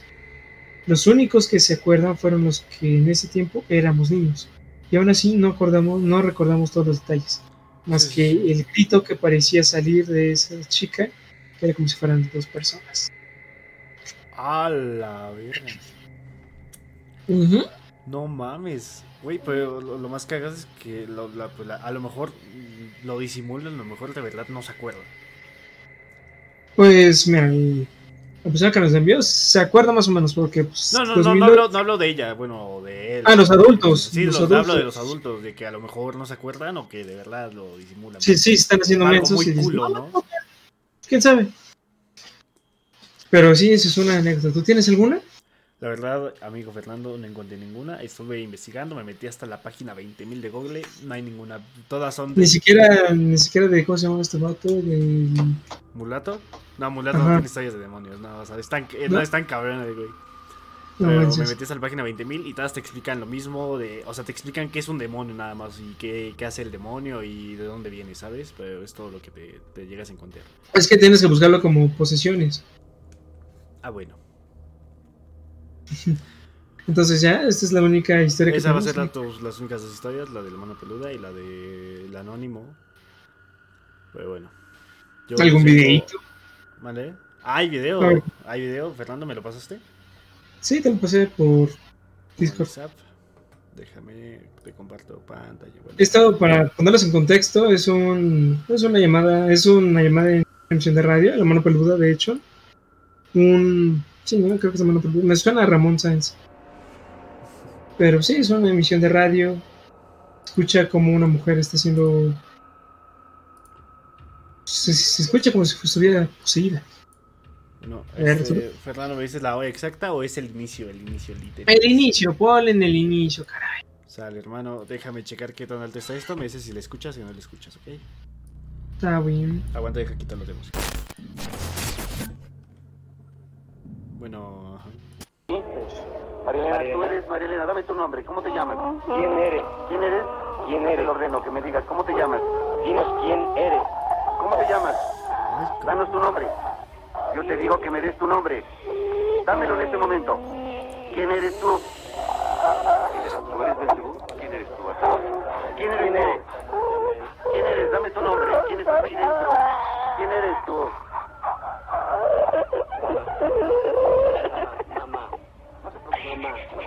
Los únicos que se acuerdan fueron los que en ese tiempo éramos niños. Y aún así no acordamos, no recordamos todos los detalles. Más Sí, que el grito que parecía salir de esa chica, que era como si fueran dos personas. A la. No mames. Güey, pero lo, lo más cagado es que lo- la- pues, la- a lo mejor lo disimulan, a lo mejor de verdad no se acuerdan. Pues mira, la persona que nos envió se acuerda más o menos porque pues, No, no, no, 2000 no hablo, no hablo de ella, bueno, de él. Ah, los adultos, Sí, los los- hablo de los adultos, de que a lo mejor no se acuerdan o que de verdad lo disimulan. Sí, sí, están haciendo mensos muy y dicen, culo, "No, ¿no? quién sabe. Pero sí, esa es una anécdota. ¿Tú tienes alguna? La verdad, amigo Fernando, no encontré ninguna. Estuve investigando, me metí hasta la página 20.000 de Google. No hay ninguna. Todas son de Ni siquiera, ni siquiera de cómo se llama este vato, de Mulato. No, Mulato no tiene historias de demonios. No, o sea, están, eh, ¿No? no están cabrones, güey. no Pero me metí hasta la página 20.000 y todas te explican lo mismo. de O sea, te explican qué es un demonio nada más y qué, qué hace el demonio y de dónde viene, ¿sabes? Pero es todo lo que te, te llegas a encontrar. Es que tienes que buscarlo como posesiones. Ah, bueno. Entonces ya, esta es la única historia que Esa va a ser la- tus- las únicas dos historias, la de la mano peluda y la del anónimo. Pero bueno. Yo ¿Algún tengo- videíto? ¿Vale? Ah, hay video. Hay video. Fernando, ¿me lo pasaste? Sí, te lo pasé por Discord. WhatsApp. Déjame, te comparto pantalla. Bueno, Esto, para ponerlos en contexto, es un es una llamada, es una llamada en emisión de radio, la mano peluda, de hecho. Un sí, no, creo que la mano peluda. Me suena a Ramón Sáenz. Pero sí, es una emisión de radio. Escucha como una mujer está siendo. Se, se escucha como si estuviera poseída. Ver, este, Fernando, ¿me dices la hora exacta o es el inicio? El inicio, literal. El inicio, ponle en el inicio, caray. Sale, hermano, déjame checar qué tan alto está esto. Me dices si le escuchas y no le escuchas, ¿ok? Está bien. Aguanta, deja quitar los de música. Bueno, ajá. Marilena, tú eres Marilena, dame tu nombre, ¿cómo te llamas? ¿Quién eres? ¿Quién eres? ¿Quién Te eres? lo ordeno que me digas, ¿cómo te llamas? Dinos quién eres. ¿Cómo te llamas? Danos tu nombre. Yo te digo que me des tu nombre. Dámelo en este momento. ¿Quién eres tú? ¿Tú eres Belcebú? ¿Quién eres tú? ¿Quién eres tú? ¿Quién eres? Dame tu nombre. ¿Quién ahí dentro? ¿Quién eres tú?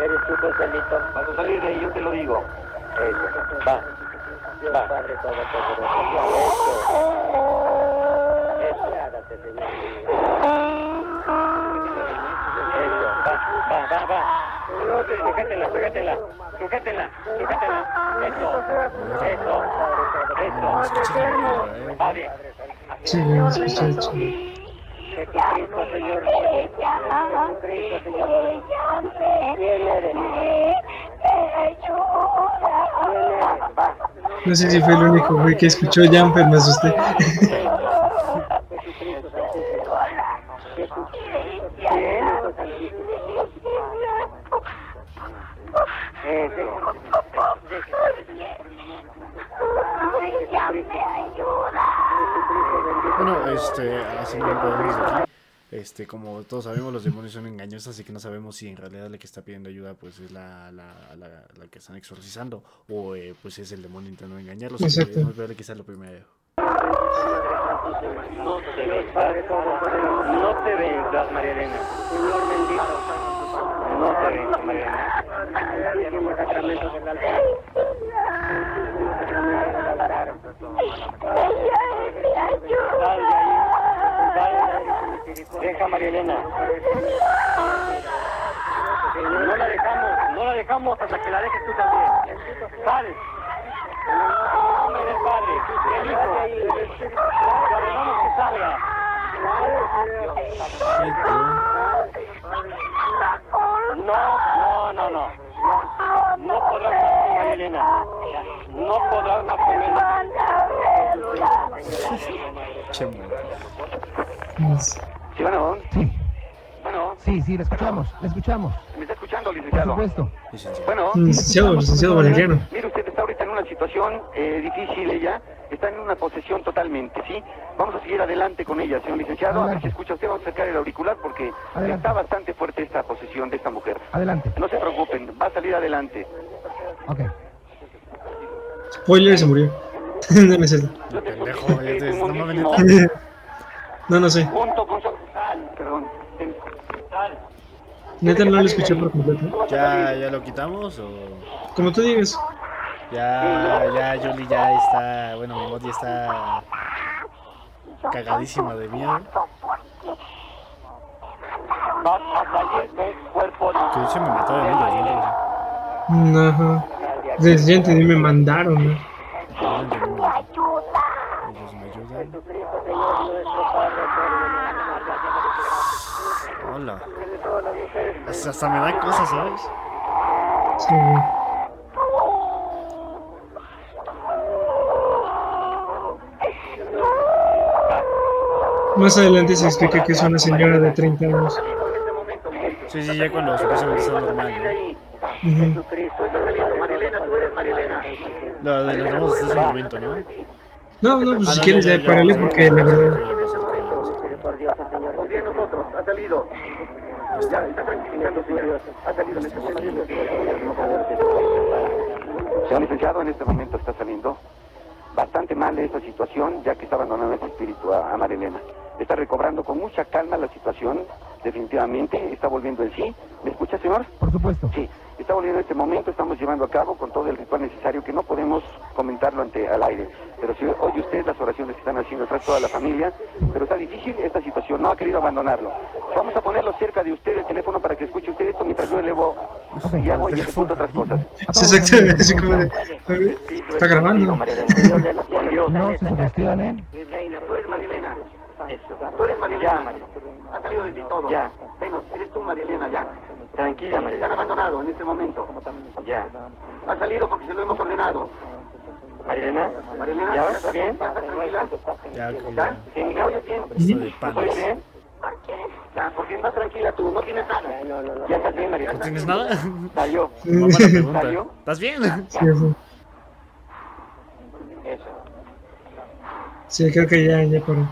Eres tú. Vas a salir de ahí, yo te lo digo. Eso, va. Va. Padre Todopoderoso. Eso. Eso. Señor. Eso, va, va, va, va. Sujétela, sujétela, sujétela, sujétela. Eso, eso, eso. película, eh. Va No sé si fue el único güey que escuchó Jumper, me asusté. Bueno, este, así bien podemos aquí. Este, como todos sabemos, los demonios son engañosos, así que no sabemos si en realidad la que está pidiendo ayuda pues es la, la, la, la que están exorcizando o eh, pues es el demonio intentando engañarlos. así que Exacto. Es muy probable que sea lo primero. No te. No te vengas, María Elena. Señor bendito. No te vengas, María Elena. Último sacramento del altar. Último sacramento del altar. Sal de ahí. Sal. Deja a María Elena. No la dejamos, no la dejamos hasta que la dejes tú también. Sal. En el nombre del Padre, del Hijo, ordenamos que salga. No, no, no, no. No María Elena. No podrás ella. Che, man. Sí, bueno. Sí, Bueno, sí, sí, la escuchamos, la escuchamos. ¿me está escuchando, Por licenciado? supuesto. Licenciado. Bueno. Licenciado, licenciado Valeriano. Mire, usted está ahorita en una situación eh, difícil, ella está en una posesión totalmente, ¿sí? Vamos a seguir adelante con ella, señor licenciado. A ver si escucha usted, vamos a acercar el auricular porque Adelante. está bastante fuerte esta posesión de esta mujer. Adelante. No se preocupen, va a salir adelante. Ok. Spoiler, se murió. no, cierto. No, pendejo, no sé. Junto con su... Sal, perdón. Neta no lo escuché por completo. ¿Ya, ¿Ya lo quitamos o...? Como tú digas. Ya, ya, Julie ya está... Bueno, mi bot ya está... Cagadísima de miedo. Que de hecho me mataron ellos, ¿no? No, Ajá. Desde ya entendí, me mandaron, ¿no? Ellos me ayudan. Hola. Hasta, me da cosas, ¿sabes? Sí. Más adelante se explica que es una señora de 30 años. Sí, sí, ya cuando supuestamente está normal, ¿no? Eres Marilena. Lo de los ese momento, ¿no? No, no, pues Ah, si no, quieres ya, ya ya, párale porque la verdad. ya, ya, ya, ya, por Dios, el Señor. Muy bien, nosotros, ha salido. Ya, está tranquilizando, señor. Licenciado, en este momento está saliendo bastante mal de esta situación, ya que está abandonando este espíritu a, a Marilena. Está recobrando con mucha calma la situación, definitivamente, está volviendo en sí. ¿Me escucha, señor? Por supuesto. Sí, está volviendo en este momento, estamos llevando a cabo con todo el ritual necesario que no podemos comentarlo ante al aire. Pero si oye usted las oraciones que están haciendo tras toda la familia, pero está difícil esta situación, no ha querido abandonarlo. Vamos a ponerlo cerca de usted el teléfono para que escuche usted esto mientras yo elevo y hago y ejecuto otras cosas. Sí, exactamente, así como de. Está grabando. No se. Tú eres Marilena. Tú eres Marilena. Ha salido de ti todo. Ya. Eres tú Marilena, ya. Tranquila, Marilena. Te han abandonado en este momento. Ya. Ha salido porque se lo hemos ordenado. Marilena, Marilena, ¿ya está bien? ¿Estás tranquila? Ya, ¿Ya? ¿Sí? ¿Me oyes bien? De ¿Me oyes bien? Ya, porque estás tranquila tú, no tienes nada. Ya estás bien, Marilena. ¿No tienes nada? Salió. ¿Salió? ¿Estás bien? Sí, ajá. Eso. Sí, creo que ya, ya paró.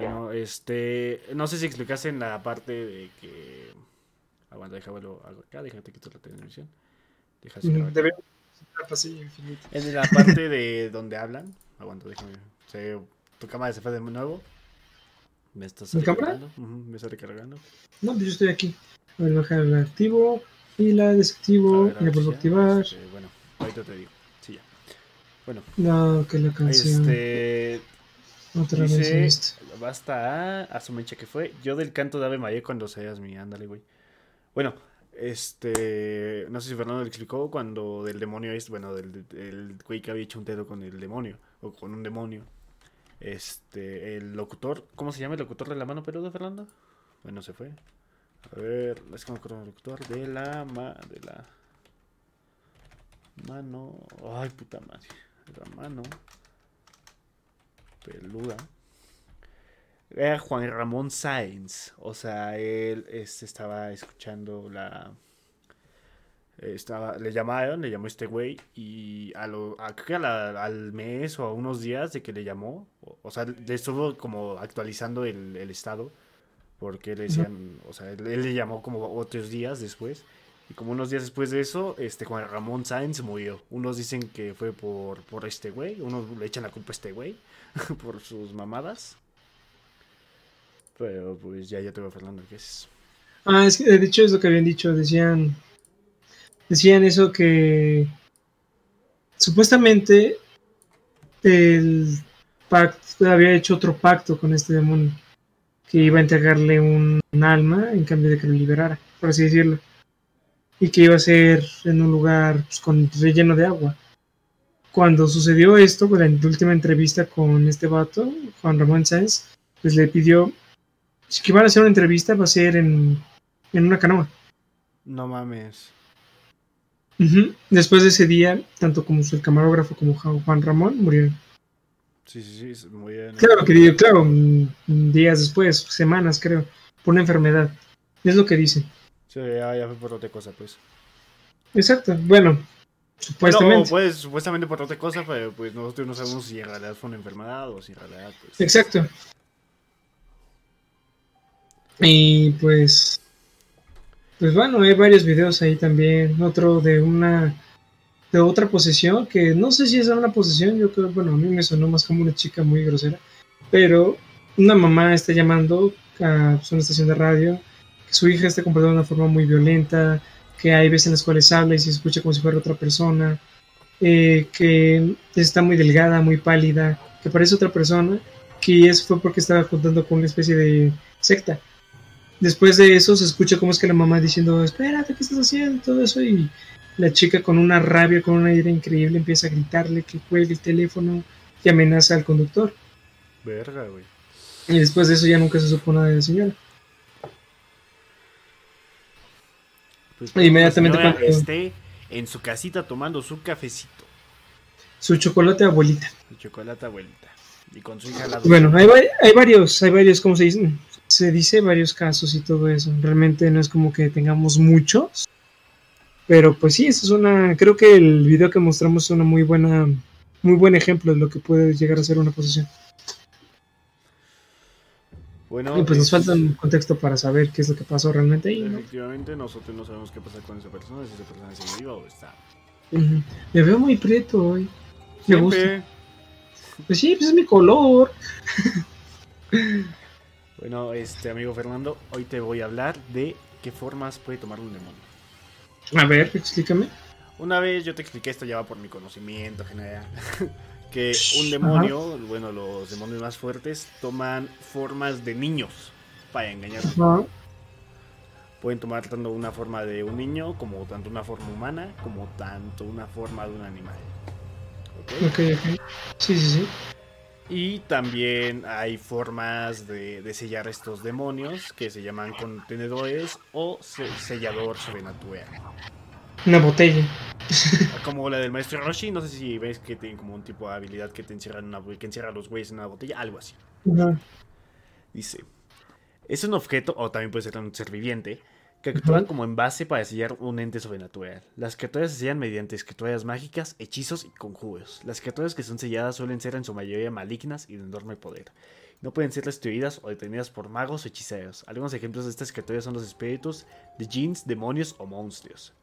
Bueno, este. No sé si explicaste en la parte de que. Aguanta, déjame hago acá, déjate quitar la televisión. Infinito. En la parte de donde hablan. Aguanta, déjame. Se, tu cámara se fue de nuevo. Me estás recargando. Ujú, me está recargando. No, pues yo estoy aquí. A ver, bajar el activo y la desactivo la vuelvo a ya. activar. Este, bueno, ahorita te digo. Sí, ya. Bueno, No, que la canción. este. Otra vez Dice, esto. Basta a, su mecha que fue. Yo del canto de Ave María cuando seas mi, ándale, güey. Bueno, este, no sé si Fernando le explicó cuando del demonio es, bueno, del, del güey que había hecho un dedo con el demonio, o con un demonio. Este, el locutor, ¿cómo se llama el locutor de la mano peluda, Fernando? Bueno, se fue. A ver, es acuerdo del locutor de la ma, de la mano, ay puta madre, la mano peluda. Era Juan Ramón Sáenz. O sea, él este, estaba escuchando la. Estaba, le llamaron, le llamó este güey. Y a lo, a- creo que a la- al mes o a unos días de que le llamó. O, o sea, le estuvo como actualizando el, el estado. Porque le decían, o sea, él, él le llamó como otros días después. Y como unos días después de eso, este Juan Ramón Sáenz murió. Unos dicen que fue por, por este güey, unos le echan la culpa a este güey por sus mamadas. Pero pues ya, ya te voy Fernando, ¿qué es? Ah, es que de hecho es lo que habían dicho. Decían. Decían eso que. Supuestamente. El pacto había hecho otro pacto con este demonio. Que iba a entregarle un, un alma en cambio de que lo liberara, por así decirlo. Y que iba a ser en un lugar pues, con relleno de agua. Cuando sucedió esto, pues, en la última entrevista con este vato, Juan Ramón Sáenz, pues le pidió si que van a hacer una entrevista va a ser en, en una canoa. No mames. Después de ese día, tanto como el camarógrafo como Juan Ramón murieron. Sí, sí, sí, muy bien. Claro, que digo, claro, días después, semanas creo, por una enfermedad. Es lo que dicen. Sí, ya, ya fue por otra cosa, pues. Exacto, bueno, supuestamente. pues supuestamente por otra cosa, pero pues nosotros no sabemos si en realidad fue una enfermedad o si en realidad, pues. Exacto. Y pues, pues bueno, hay varios videos ahí también. Otro de una, de otra posesión que no sé si es una posesión. Yo creo, bueno, a mí me sonó más como una chica muy grosera. Pero una mamá está llamando a pues, una estación de radio que su hija está comportando de una forma muy violenta, que hay veces en las cuales habla y se escucha como si fuera otra persona, eh, que está muy delgada, muy pálida, que parece otra persona, que eso fue porque estaba juntando con una especie de secta. Después de eso se escucha como es que la mamá diciendo, espérate, ¿qué estás haciendo? Todo eso y la chica con una rabia, con una ira increíble empieza a gritarle que cuelgue el teléfono y amenaza al conductor. Verga, güey. Y después de eso ya nunca se supo nada de la señora. Pues, Inmediatamente la señora cuando- esté en su casita tomando su cafecito. Su chocolate abuelita. Su chocolate abuelita. Y con su hija lado. Bueno, hay, hay varios, hay varios, ¿cómo se dice? Se dice varios casos y todo eso. Realmente no es como que tengamos muchos. Pero pues sí, eso es una. Creo que el video que mostramos es una muy buena, muy buen ejemplo de lo que puede llegar a ser una posesión. Bueno, Y pues nos es- falta un contexto para saber qué es lo que pasó realmente ahí, ¿no? Efectivamente, nosotros no sabemos qué pasa con esa persona, si esa persona sigue viva o está. Me veo muy preto hoy. Me gusta. Pues sí, pues es mi color. Bueno, este amigo Fernando, hoy te voy a hablar de qué formas puede tomar un demonio. A ver, explícame. Una vez yo te expliqué esto ya va por mi conocimiento general. que un demonio, bueno, los demonios más fuertes toman formas de niños para engañar. Pueden tomar tanto una forma de un niño como tanto una forma humana como tanto una forma de un animal. ¿Ok? ok, ok. Sí, sí, sí. Y también hay formas de, de sellar estos demonios que se llaman contenedores o se- sellador sobrenatural. Una botella. Como la del maestro Roshi, no sé si ves que tiene como un tipo de habilidad que te una, que encierra a los güeyes en una botella, algo así. Dice, es un objeto, o también puede ser un ser viviente, que actúan como envase para sellar un ente sobrenatural. Las criaturas se sellan mediante escrituras mágicas, hechizos y conjuros. Las criaturas que son selladas suelen ser en su mayoría malignas y de enorme poder. No pueden ser destruidas o detenidas por magos o hechiceros. Algunos ejemplos de estas criaturas son los espíritus de jeans, demonios o monstruos.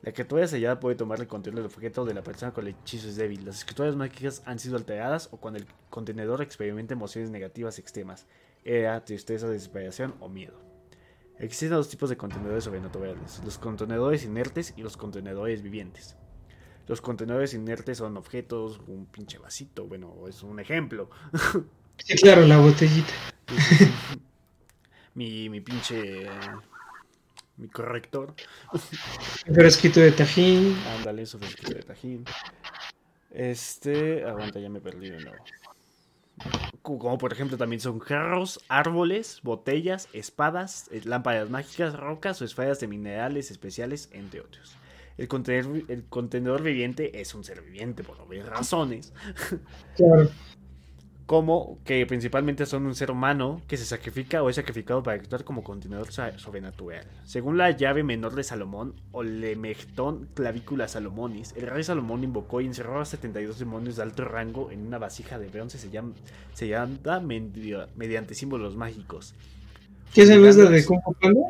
La criatura sellada puede tomar el control del objeto de la persona cuando el hechizo es débil. Las escrituras mágicas han sido alteradas o cuando el contenedor experimenta emociones negativas extremas, ira, tristeza, desesperación o miedo. Existen dos tipos de contenedores sobrenaturales, los contenedores inertes y los contenedores vivientes. Los contenedores inertes son objetos, un pinche vasito, bueno, es un ejemplo. Sí, claro, la botellita. mi, mi pinche... Mi corrector. Pero escrito de tajín. Ándale, eso fue escrito de tajín. Este... Aguanta, ya me perdí de nuevo. Como por ejemplo también son jarros, árboles, botellas, espadas, eh, lámparas mágicas, rocas o esferas de minerales especiales, entre otros. El contenedor, el contenedor viviente es un ser viviente por obvias razones. Claro. Como que principalmente son un ser humano que se sacrifica o es sacrificado para actuar como contenedor sa- sobrenatural. Según la llave menor de Salomón, o Lemegtón clavícula Salomonis, el rey Salomón invocó y encerró a 72 demonios de alto rango en una vasija de bronce se llama, se llama medio- mediante símbolos mágicos. ¿Qué es el de Kung Fu Panda?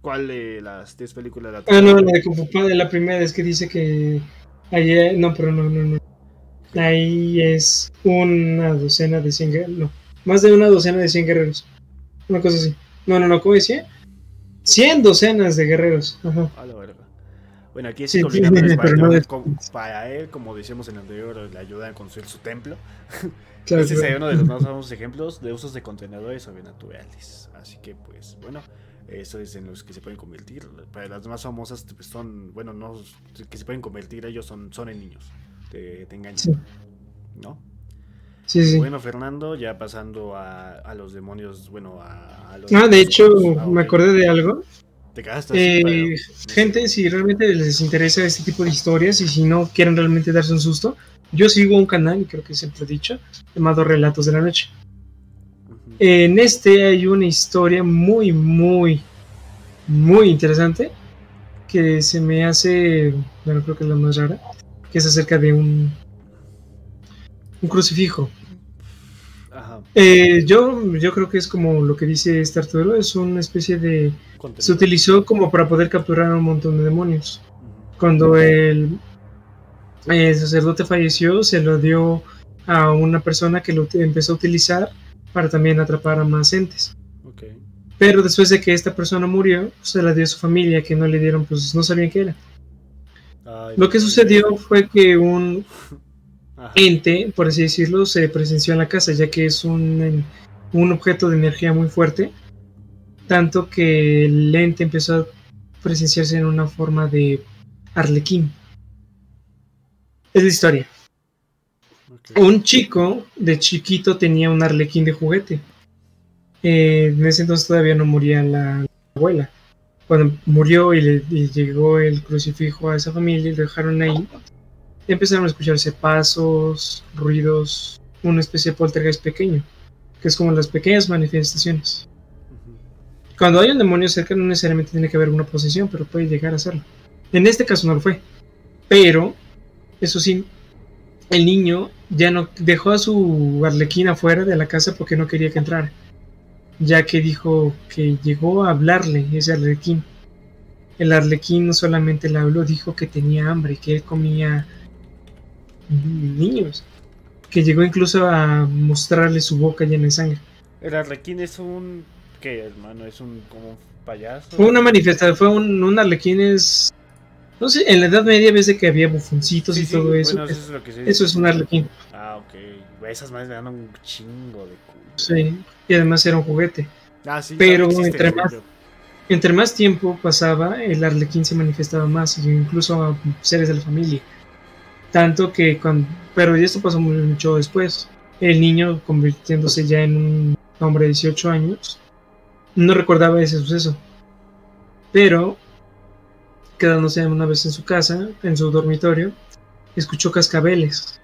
¿Cuál de las 10 películas la Ah, no, la de Kung Panda, la primera es que dice que. Ahí, no, pero no, no, no. Ahí es una docena de 100 guerreros. No, más de una docena de 100 guerreros. Una cosa así. No, no, no, ¿cómo decía? 100 docenas de guerreros. Ajá. A la verga. Bueno, aquí Sí, es para, no que- de- con- para él, como decíamos en el anterior, le ayuda a construir su templo. Claro, Este sería uno de los más famosos ejemplos de usos de contenedores sobrenaturales. Así que, pues, bueno, eso es en los que se pueden convertir. Para las más famosas, pues, son, bueno, no, que se pueden convertir ellos son, son en niños. Te, te Sí. ¿no? Sí, sí. Bueno, Fernando, ya pasando a, a los demonios, bueno, a, a los... Ah, de hecho, Ah, me acordé de algo. Te quedaste Eh, gente, si realmente les interesa este tipo de historias y si no quieren realmente darse un susto, yo sigo un canal, y creo que siempre he dicho, llamado Relatos de la Noche. En este hay una historia muy, muy, muy interesante que se me hace, bueno, creo que es la más rara, que es acerca de un, un crucifijo. Ajá. Eh, yo, yo creo que es como lo que dice este Arturo, es una especie de... Se utilizó como para poder capturar a un montón de demonios. Cuando el, el sacerdote falleció, se lo dio a una persona que lo empezó a utilizar para también atrapar a más entes. Pero después de que esta persona murió, se la dio a su familia, que no le dieron, pues no sabían qué era. Ay, Lo que sucedió fue que un Ajá. ente, por así decirlo, se presenció en la casa, ya que es un, un objeto de energía muy fuerte, tanto que el ente empezó a presenciarse en una forma de arlequín. Es la historia. Un chico de chiquito tenía un arlequín de juguete. Eh, en ese entonces todavía no moría la abuela. Cuando murió y le y llegó el crucifijo a esa familia y lo dejaron ahí, empezaron a escucharse pasos, ruidos, una especie de poltergeist pequeño, que es como las pequeñas manifestaciones. Cuando hay un demonio cerca no necesariamente tiene que haber una posesión, pero puede llegar a serlo. En este caso no lo fue. Pero, eso sí, el niño ya no dejó a su arlequín afuera de la casa porque no quería que entrara. Ya que dijo que llegó a hablarle ese arlequín. El arlequín no solamente le habló, dijo que tenía hambre, que él comía niños. Que llegó incluso a mostrarle su boca llena de sangre. El arlequín es un... ¿Qué, hermano? ¿Es un como un payaso? Fue una manifestación, fue un, un arlequín es... No sé, en la Edad Media ves que había bufoncitos Sí, y sí, todo eso. bueno, eso es lo que se eso es un arlequín. Ah, ok. Esas madres me dan un chingo de culo. Sí, y además era un juguete. Ah, sí. Pero existe, entre más-. Entre más tiempo pasaba, el arlequín se manifestaba más, y incluso a seres de la familia. Tanto que cuando... Pero esto pasó mucho después. El niño convirtiéndose ya en un hombre de 18 años, no recordaba ese suceso. Pero, quedándose una vez en su casa, en su dormitorio, escuchó cascabeles.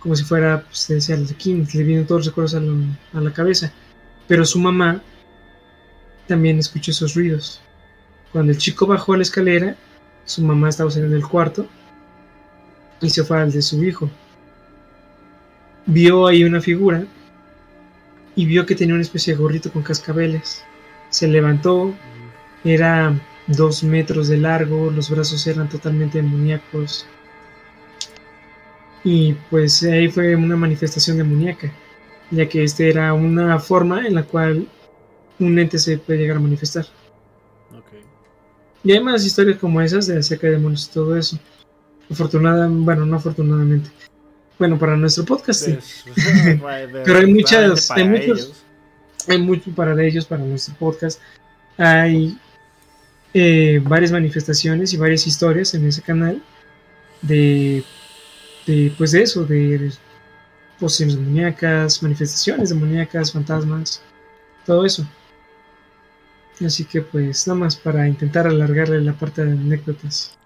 Como si fuera, pues, ese arlequín, le vienen todos los recuerdos a la- cabeza. Pero su mamá también escuchó esos ruidos. Cuando el chico bajó a la escalera, su mamá estaba saliendo del cuarto y se fue al de su hijo. vio ahí una figura y vio que tenía una especie de gorrito con cascabeles. Se levantó, era dos metros de largo, los brazos eran totalmente demoníacos. Y pues ahí fue una manifestación demoníaca, ya que este era una forma en la cual un ente se puede llegar a manifestar. Y hay más historias como esas de acerca de demonios y todo eso. Afortunada, bueno, no afortunadamente. Bueno, para nuestro podcast sí. Pues, Pero hay muchas- hay muchos- ellos. hay mucho para ellos, para nuestro podcast. Hay eh, varias manifestaciones y varias historias en ese canal de, de pues de eso, de posesiones demoníacas, manifestaciones demoníacas, fantasmas, todo eso. Así que pues nada más para intentar alargarle la parte de anécdotas.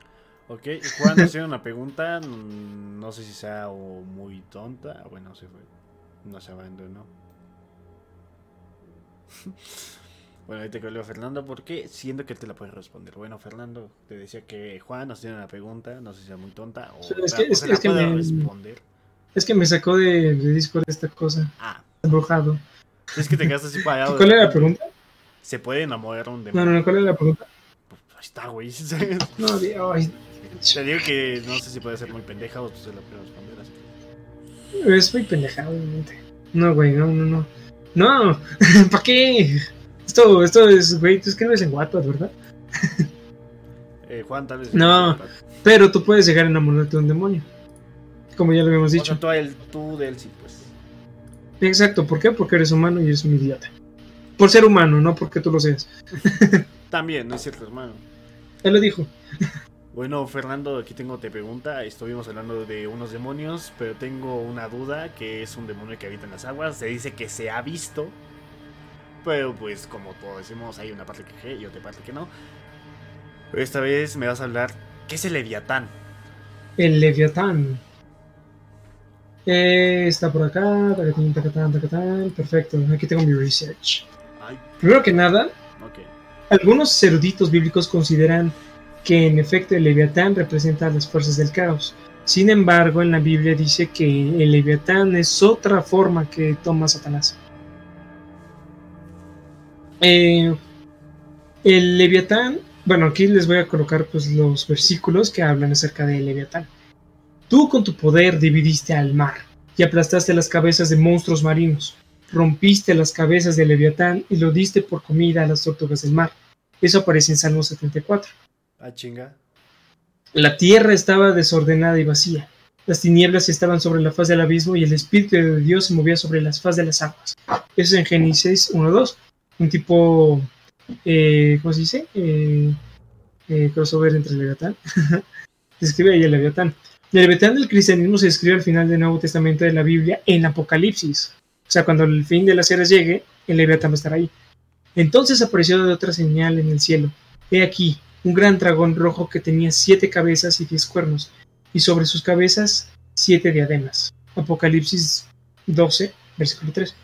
Ok, y Juan nos tiene una pregunta, mm, no sé si sea muy tonta, bueno, se fue, no se abandonó. Bueno, ahorita que leo a Fernando, porque siento que él te la puede responder. Bueno, Fernando, te decía que Juan nos tiene una pregunta, no sé si sea muy tonta o, es que- es es que puede me- responder. Es que me sacó de, de Discord esta cosa, Ah, embrujado. es que te quedaste así parado. ¿Cuál era la pregunta? ¿Se puede enamorar un demonio? no, no, ¿cuál era la pregunta? Ahí está, güey. No, di- ay, Te digo que no sé si puede ser muy pendeja o tú se la puedes responder así. Es muy pendejado, obviamente. No, güey, no, no, no. No, ¿para qué? Esto, esto es, güey, tú escribes en Wattpad, ¿verdad? Eh, Juan, tal vez. No. Pero tú puedes llegar a enamorarte de un demonio. Como ya lo habíamos O sea, dicho. tú, a él, tú de él sí, pues. Exacto, ¿por qué? Porque eres humano y eres un idiota. Por ser humano, no porque tú lo seas. También, no es cierto, hermano. Él lo dijo. Bueno, Fernando, aquí tengo te pregunta. Estuvimos hablando de unos demonios, pero tengo una duda que es un demonio que habita en las aguas. Se dice que se ha visto, pero pues como todos decimos, hay una parte que cree y otra parte que no. Esta vez me vas a hablar, ¿qué es el Leviatán? El Leviatán. Eh, está por acá. Tacatán, tacatán, tacatán. Perfecto, aquí tengo mi research. Ay, Primero que nada, ok. Algunos eruditos bíblicos consideran que en efecto el Leviatán representa las fuerzas del caos. Sin embargo, en la Biblia dice que el Leviatán es otra forma que toma Satanás. Eh, el Leviatán, bueno, aquí les voy a colocar pues, los versículos que hablan acerca del Leviatán. Tú con tu poder dividiste al mar y aplastaste las cabezas de monstruos marinos rompiste las cabezas del Leviatán y lo diste por comida a las tortugas del mar. Eso aparece en Salmo 74. Ah, chinga. La tierra estaba desordenada y vacía. Las tinieblas estaban sobre la faz del abismo y el Espíritu de Dios se movía sobre las faz de las aguas. Eso es en Génesis 1.2. Un tipo, eh, ¿cómo se dice? Eh, eh, crossover entre el Leviatán. Describe ahí el Leviatán. El Leviatán del cristianismo se describe al final del Nuevo Testamento de la Biblia en Apocalipsis. O sea, cuando el fin de las eras llegue, el Leviatán va a estar ahí. Entonces apareció de otra señal en el cielo. He aquí, un gran dragón rojo que tenía siete cabezas y diez cuernos, y sobre sus cabezas siete diademas. Apocalipsis 12, versículo 3.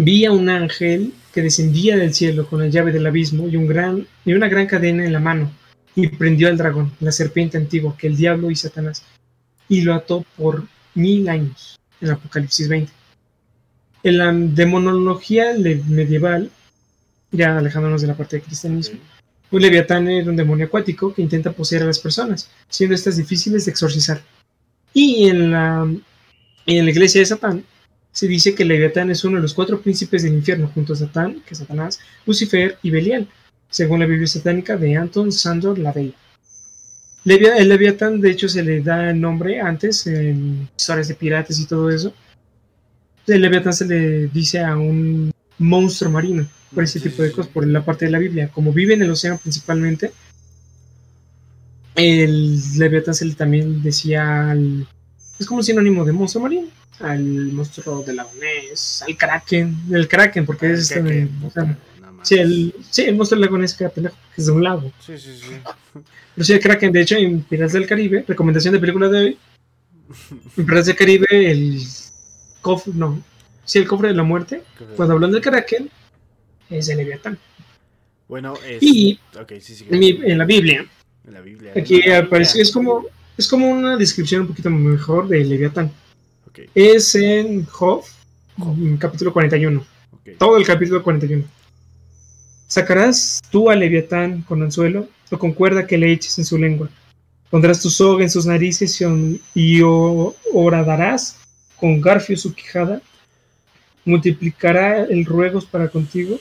Vi a un ángel que descendía del cielo con la llave del abismo y, un gran, y una gran cadena en la mano, y prendió al dragón, la serpiente antigua, que el diablo y Satanás, y lo ató por mil años, en Apocalipsis 20. En la demonología medieval, ya alejándonos de la parte del cristianismo, un leviatán era un demonio acuático que intenta poseer a las personas, siendo estas difíciles de exorcizar. Y en la, en la iglesia de Satán se dice que leviatán es uno de los cuatro príncipes del infierno, junto a Satán, que es Satanás, Lucifer y Belial, según la Biblia satánica de Anton Sandor Lavey. El leviatán, de hecho, se le da el nombre antes en historias de piratas y todo eso. El leviatán se le dice a un monstruo marino por ese tipo de cosas, por la parte de la Biblia. Como vive en el océano principalmente, el Leviatán se le también decía al. Es como un sinónimo de monstruo marino. Al monstruo de la al Kraken. El Kraken, porque es este. Que- en- o sea, sí, el, sí, el monstruo del lago Ness que pendejo, es de un lago. Sí, sí, sí. Pero sí, el Kraken, de hecho, en Piratas del Caribe, recomendación de película de hoy. En Piratas del Caribe, el cofre. No. Sí, el cofre de la muerte. Cuando hablan del Kraken, es el Leviatán. Bueno, es... Y- Ok, sí, sí. En, mi- en la Biblia, En la Biblia. Aquí aparece, es como, es como una descripción un poquito mejor de Leviatán. Es en Job, capítulo 41. ok. Todo el capítulo 41. Sacarás tú a Leviatán con anzuelo o con cuerda que le eches en su lengua. Pondrás tu soga en sus narices y, y o- horadarás con garfio su quijada. Multiplicará el ruegos para contigo.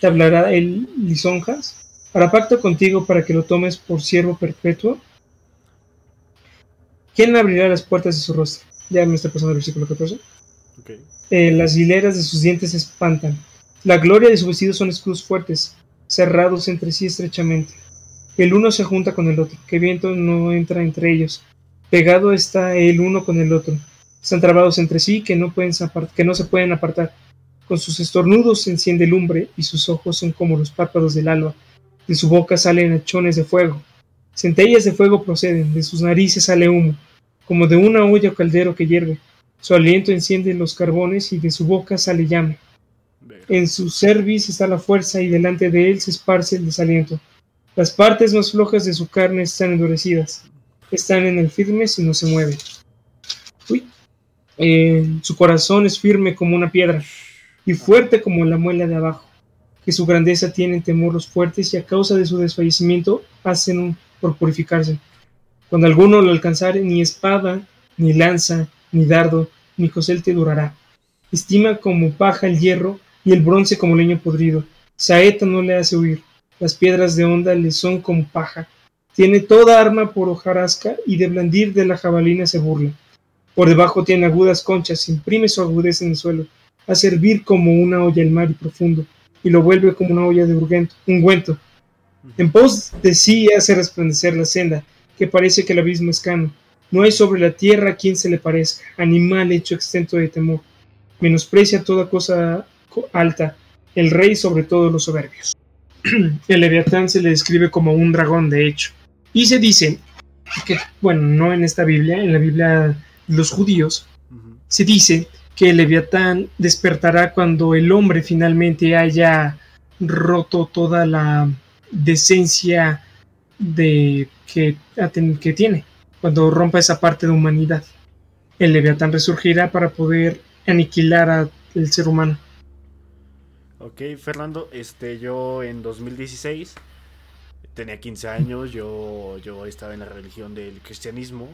Te hablará el lisonjas. Para pacto contigo para que lo tomes por siervo perpetuo. ¿Quién abrirá las puertas de su rostro? Ya me está pasando el versículo 14. ok. Eh, las hileras de sus dientes se espantan. La gloria de su vestido son escudos fuertes, cerrados entre sí estrechamente. El uno se junta con el otro, que viento no entra entre ellos. Pegado está el uno con el otro. Están trabados entre sí que no, pueden que no se pueden apartar. Con sus estornudos se enciende lumbre y sus ojos son como los párpados del alba. De su boca salen hachones de fuego. Centellas de fuego proceden, de sus narices sale humo, como de una olla o caldero que hierve. Su aliento enciende los carbones y de su boca sale llama. En su cerviz está la fuerza y delante de él se esparce el desaliento. Las partes más flojas de su carne están endurecidas. Están en el firme si no se mueven. Uy. Eh, su corazón es firme como una piedra y fuerte como la muela de abajo. Que su grandeza tienen temor los fuertes y a causa de su desfallecimiento hacen un- por purificarse. Cuando alguno lo alcanzare, ni espada, ni lanza, ni dardo, ni cosel te durará. Estima como paja el hierro y el bronce como leño podrido. Saeta no le hace huir. Las piedras de onda le son como paja. Tiene toda arma por hojarasca y de blandir de la jabalina se burla. Por debajo tiene agudas conchas, imprime su agudeza en el suelo. Hace hervir como una olla el mar y profundo, y lo vuelve como una olla de ungüento. En pos de sí hace resplandecer la senda, que parece que el abismo es cano. No hay sobre la tierra quien se le parezca, animal hecho extento de temor. Menosprecia toda cosa co- alta, el rey sobre todos los soberbios. el leviatán se le describe como un dragón, de hecho. Y se dice que, bueno, no en esta Biblia, en la Biblia de los judíos, se dice que el leviatán despertará cuando el hombre finalmente haya roto toda la decencia de que, que tiene, cuando rompa esa parte de humanidad. El leviatán resurgirá para poder aniquilar al ser humano. Ok, Fernando, este, yo en 2016 tenía 15 años, yo, yo estaba en la religión del cristianismo.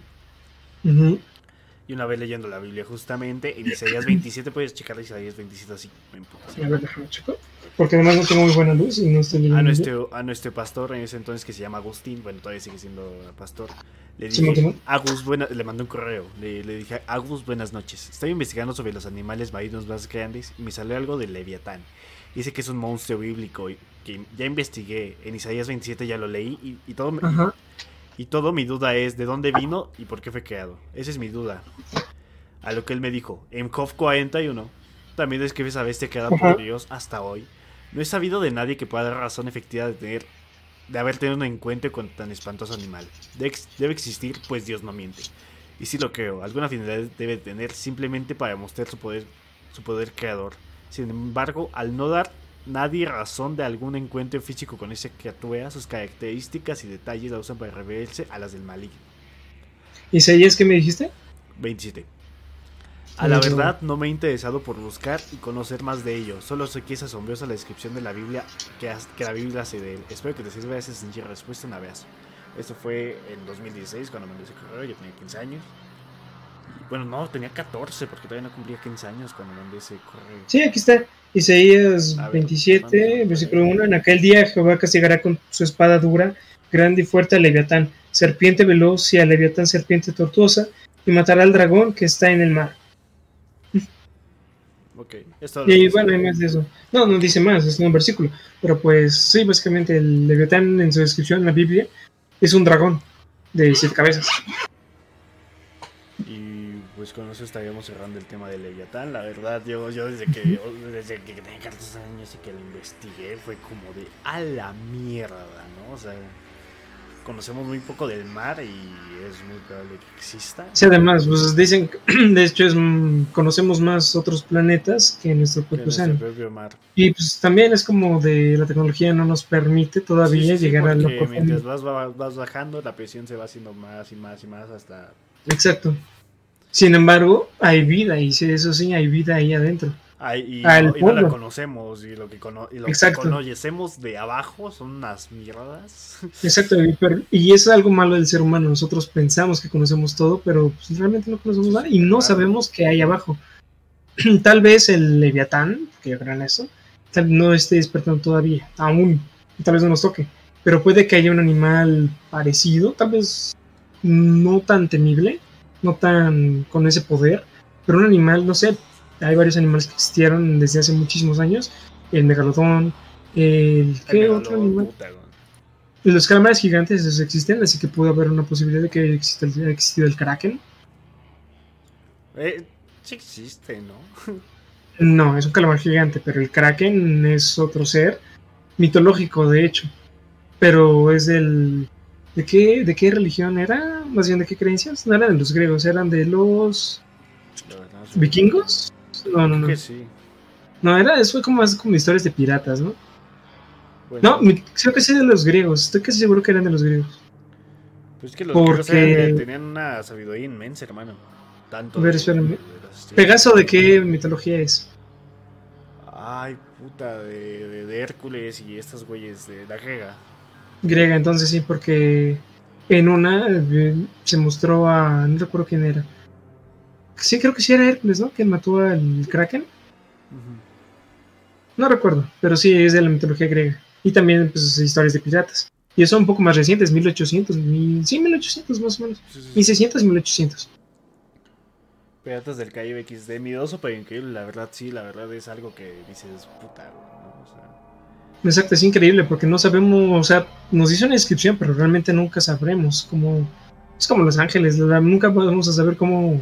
Y una vez leyendo la Biblia justamente en Isaías 27, puedes checar Isaías 27 así. A ver, déjame checar. Porque además no tengo muy buena luz y no estoy leyendo. A nuestro, a nuestro pastor en ese entonces que se llama Agustín, bueno, todavía sigue siendo pastor, le dije. Agus, buena, le mandé un correo, le, le dije, Agus, buenas noches, estoy investigando sobre los animales marinos más grandes y me salió algo del Leviatán. Dice que es un monstruo bíblico y que ya investigué, en Isaías 27 ya lo leí y, y todo, me- Ajá. y todo mi duda es de dónde vino y por qué fue creado. Esa es mi duda. A lo que él me dijo, en Job 41 también describe esa bestia creada por Dios hasta hoy. No he sabido de nadie que pueda dar razón efectiva de tener de haber tenido un encuentro con tan espantoso animal. Ex- debe existir, pues Dios no miente. Y sí lo creo, alguna finalidad debe tener simplemente para mostrar su poder, su poder creador. Sin embargo, al no dar nadie razón de algún encuentro físico con esa criatura, sus características y detalles la usan para revelarse a las del maligno. Isaías, ¿qué me dijiste? 27. A la verdad no me he interesado por buscar y conocer más de ello. Solo sé que es asombrosa la descripción de la Biblia que, que la Biblia hace de él. Espero que te sirva esa sencilla respuesta. Un abrazo. Esto fue en 2016 cuando mandé ese correo. Yo tenía 15 años. Bueno, no, tenía 14 porque todavía no cumplía 15 años cuando mandé ese correo. Sí, aquí está. Isaías ver, 27, vamos. versículo 1. En aquel día Jehová castigará con su espada dura, grande y fuerte al leviatán, serpiente veloz y al leviatán serpiente tortuosa, y matará al dragón que está en el mar. Ok, esto Y bueno, hay más de eso. No, no dice más, es un versículo. Pero pues sí, básicamente el leviatán en su descripción en la Biblia es un dragón de siete cabezas. Pues con eso estaríamos cerrando el tema de Leviatán. La verdad, yo, yo desde que desde que tenía 14 años y que lo investigué fue como de a la mierda, ¿no? O sea, conocemos muy poco del mar y es muy probable que exista. Sí, además, pues dicen, que, de hecho, es, mm, conocemos más otros planetas que nuestro que propio nuestro propio mar. Y pues también es como de la tecnología no nos permite todavía Sí, sí, sí, llegar a lo porque profundo. mientras vas, va- vas bajando, la presión se va haciendo más y más y más hasta... Exacto. Sin embargo, hay vida, y eso sí, hay vida ahí adentro. Ay, y, Al no, y no la conocemos. Y lo que, cono- y lo que conocemos de abajo son unas mierdas. Exacto, y, eso es algo malo del ser humano. Nosotros pensamos que conocemos todo, pero pues, realmente no conocemos nada y no Claro. sabemos qué hay abajo. Tal vez el Leviatán, que yo creo en eso, tal no esté despertando todavía, aún, y tal vez no nos toque. Pero puede que haya un animal parecido, tal vez no tan temible, no tan con ese poder, pero un animal, no sé, hay varios animales que existieron desde hace muchísimos años. El megalodón, el... ¿Qué otro animal? Los calamares gigantes esos existen, así que puede haber una posibilidad de que exista el, existido el kraken. Eh, sí existe, ¿no? No, es un calamar gigante, pero el kraken es otro ser mitológico, de hecho. Pero es del... ¿De qué, ¿De qué religión era? Más bien, ¿de qué creencias? No eran de los griegos, eran de los vikingos. No, no, no. que sí. No, era, eso fue como más como historias de piratas, ¿no? Bueno, No, creo que sí de los griegos. Estoy casi seguro que eran de los griegos. pues es que los porque- griegos eran de- tenían una sabiduría inmensa, hermano. Tanto. A ver, de- espérame. de las estrellas. ¿Pegaso de qué mitología es? Ay, puta, de, de- de Hércules y estos güeyes de la griega. Griega, entonces sí, porque en una eh, se mostró a. No recuerdo quién era. Sí, creo que sí era Hércules, ¿no? Que mató al Kraken. No recuerdo, pero sí es de la mitología griega. Y también, pues, historias de piratas. Y eso un poco más recientes, 1800, mil- sí, 1800 más o menos. Sí, sí, sí. 1600 y 1800. Piratas del Caribe XD, miedoso pero increíble, la verdad sí, la verdad es algo que dices, puta, Exacto, es increíble porque no sabemos, o sea, nos dice una descripción, pero realmente nunca sabremos cómo. Es como los ángeles, nunca vamos a saber cómo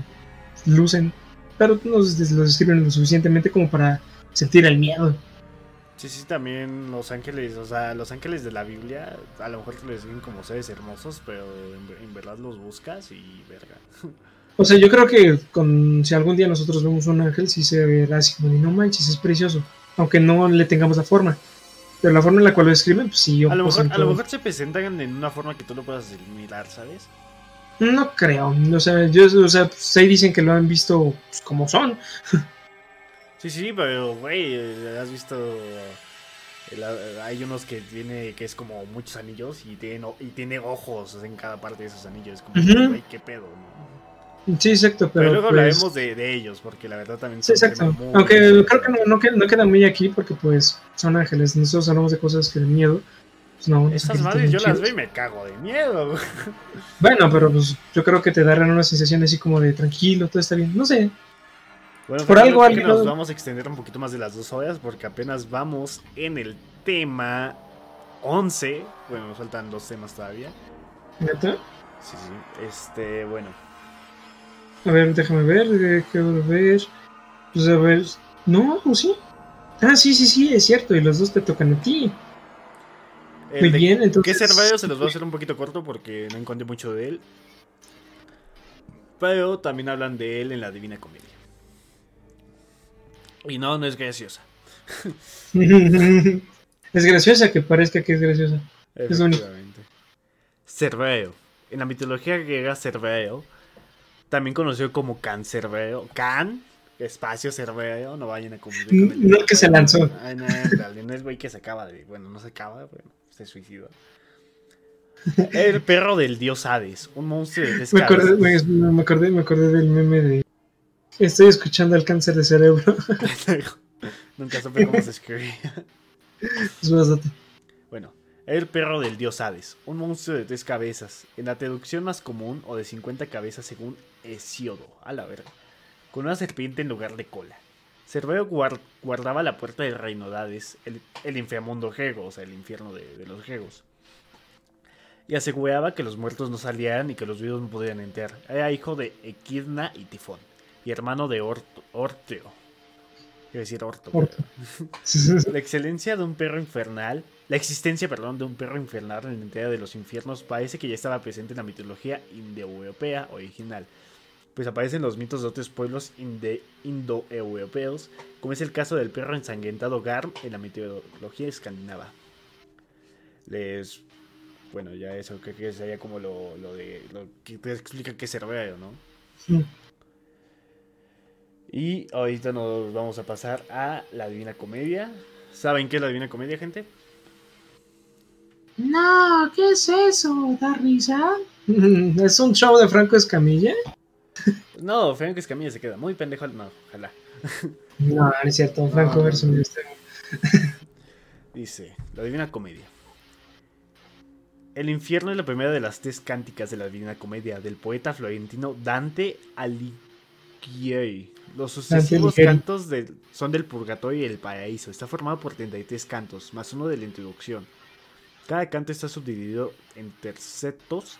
lucen, pero nos los describen lo suficientemente como para sentir el miedo. Sí, sí, también los ángeles, o sea, los ángeles de la Biblia, a lo mejor te lo describen como seres hermosos, pero en, en verdad los buscas y verga. O sea, yo creo que con, si algún día nosotros vemos un ángel, sí se verá así como, no manches, es precioso, aunque no le tengamos la forma. Pero la forma en la cual lo describen, pues sí, yo A lo, mejor, a lo siento- mejor se presentan en una forma que tú lo puedas mirar, ¿sabes? No creo, o sea, yo, o sea, pues ahí dicen que lo han visto pues, como son. Sí, sí, pero, güey, eh, has visto... eh, hay unos que tiene que es como muchos anillos y tiene, y tiene ojos en cada parte de esos anillos. Es como, güey, qué pedo, ¿no? Sí, exacto, Pero, pero, luego pues, hablaremos de, de ellos, porque la verdad también son exacto. muy- Aunque creo que no, no, qued- no quedan muy aquí porque pues son ángeles. Nosotros hablamos de cosas que de miedo. Pues no, Estas madres yo las veo y me cago de miedo. Bueno, pero pues yo creo que te darán una sensación así como de tranquilo, todo está bien. No sé. Bueno, Por algo creo que alguien- nos vamos a extender un poquito más de las dos horas porque apenas vamos en el tema 11. Bueno, nos faltan dos temas todavía. ¿Neta? Sí, sí. Este, bueno. A ver, déjame ver. eh, Quiero ver. Pues a ver. No, ¿o sí? Ah, sí, sí, sí, es cierto. Y los dos te tocan a ti. El Muy de bien, entonces. ¿Qué Cervayo se los voy a hacer un poquito corto porque no encontré mucho de él? Pero también hablan de él en la Divina Comedia. Y no, no es graciosa. es graciosa que parezca que es graciosa. Es único. Cerveo. En la mitología griega, Cerveo, también conocido como Cancerbeo. Can, espacio Cerveo, no vayan a confundir con el. No que se lanzó. Ay, no, no es güey que se acaba de. Bueno, no se acaba, bueno, se suicidó. El perro del dios Hades, un monstruo de Me acordé, me acordé, me acordé del meme de. Estoy escuchando el cáncer de cerebro. Nunca supe cómo se escribía. Es bastante. Bueno, el perro del dios Hades, un monstruo de tres cabezas, en la traducción más común o de 50 cabezas según Hesíodo, a la verga, con una serpiente en lugar de cola. Cerveo guar- guardaba la puerta del reino de Hades, el, el inframundo griego, o sea, el infierno de, de los griegos. Y aseguraba que los muertos no salieran y que los vivos no podían entrar. Era hijo de Equidna y Tifón, y hermano de Orto, Orteo. Quiero decir Orto. la excelencia de un perro infernal, la existencia, perdón, de un perro infernal en la entrega de los infiernos parece que ya estaba presente en la mitología indoeuropea original, pues aparecen los mitos de otros pueblos indoeuropeos, como es el caso del perro ensangrentado Garm en la mitología escandinava. Les, bueno, ya eso creo que sería como lo, lo de lo que te explica que es Cerbero, ¿no? Mm. Y ahorita nos vamos a pasar a la Divina Comedia. ¿Saben qué es la Divina Comedia, gente? No, ¿qué es eso? ¿Da risa? ¿Es un show de Franco Escamilla? No, Franco Escamilla se queda muy pendejo. No, ojalá. No, no es cierto. Franco No. versus. Dice, la Divina Comedia. El infierno es la primera de las tres cánticas de la Divina Comedia del poeta florentino Dante Alighieri. Los sucesivos cantos del- son del purgatorio y el paraíso. Está formado por 33 cantos, más uno de la introducción. Cada canto está subdividido en tercetos,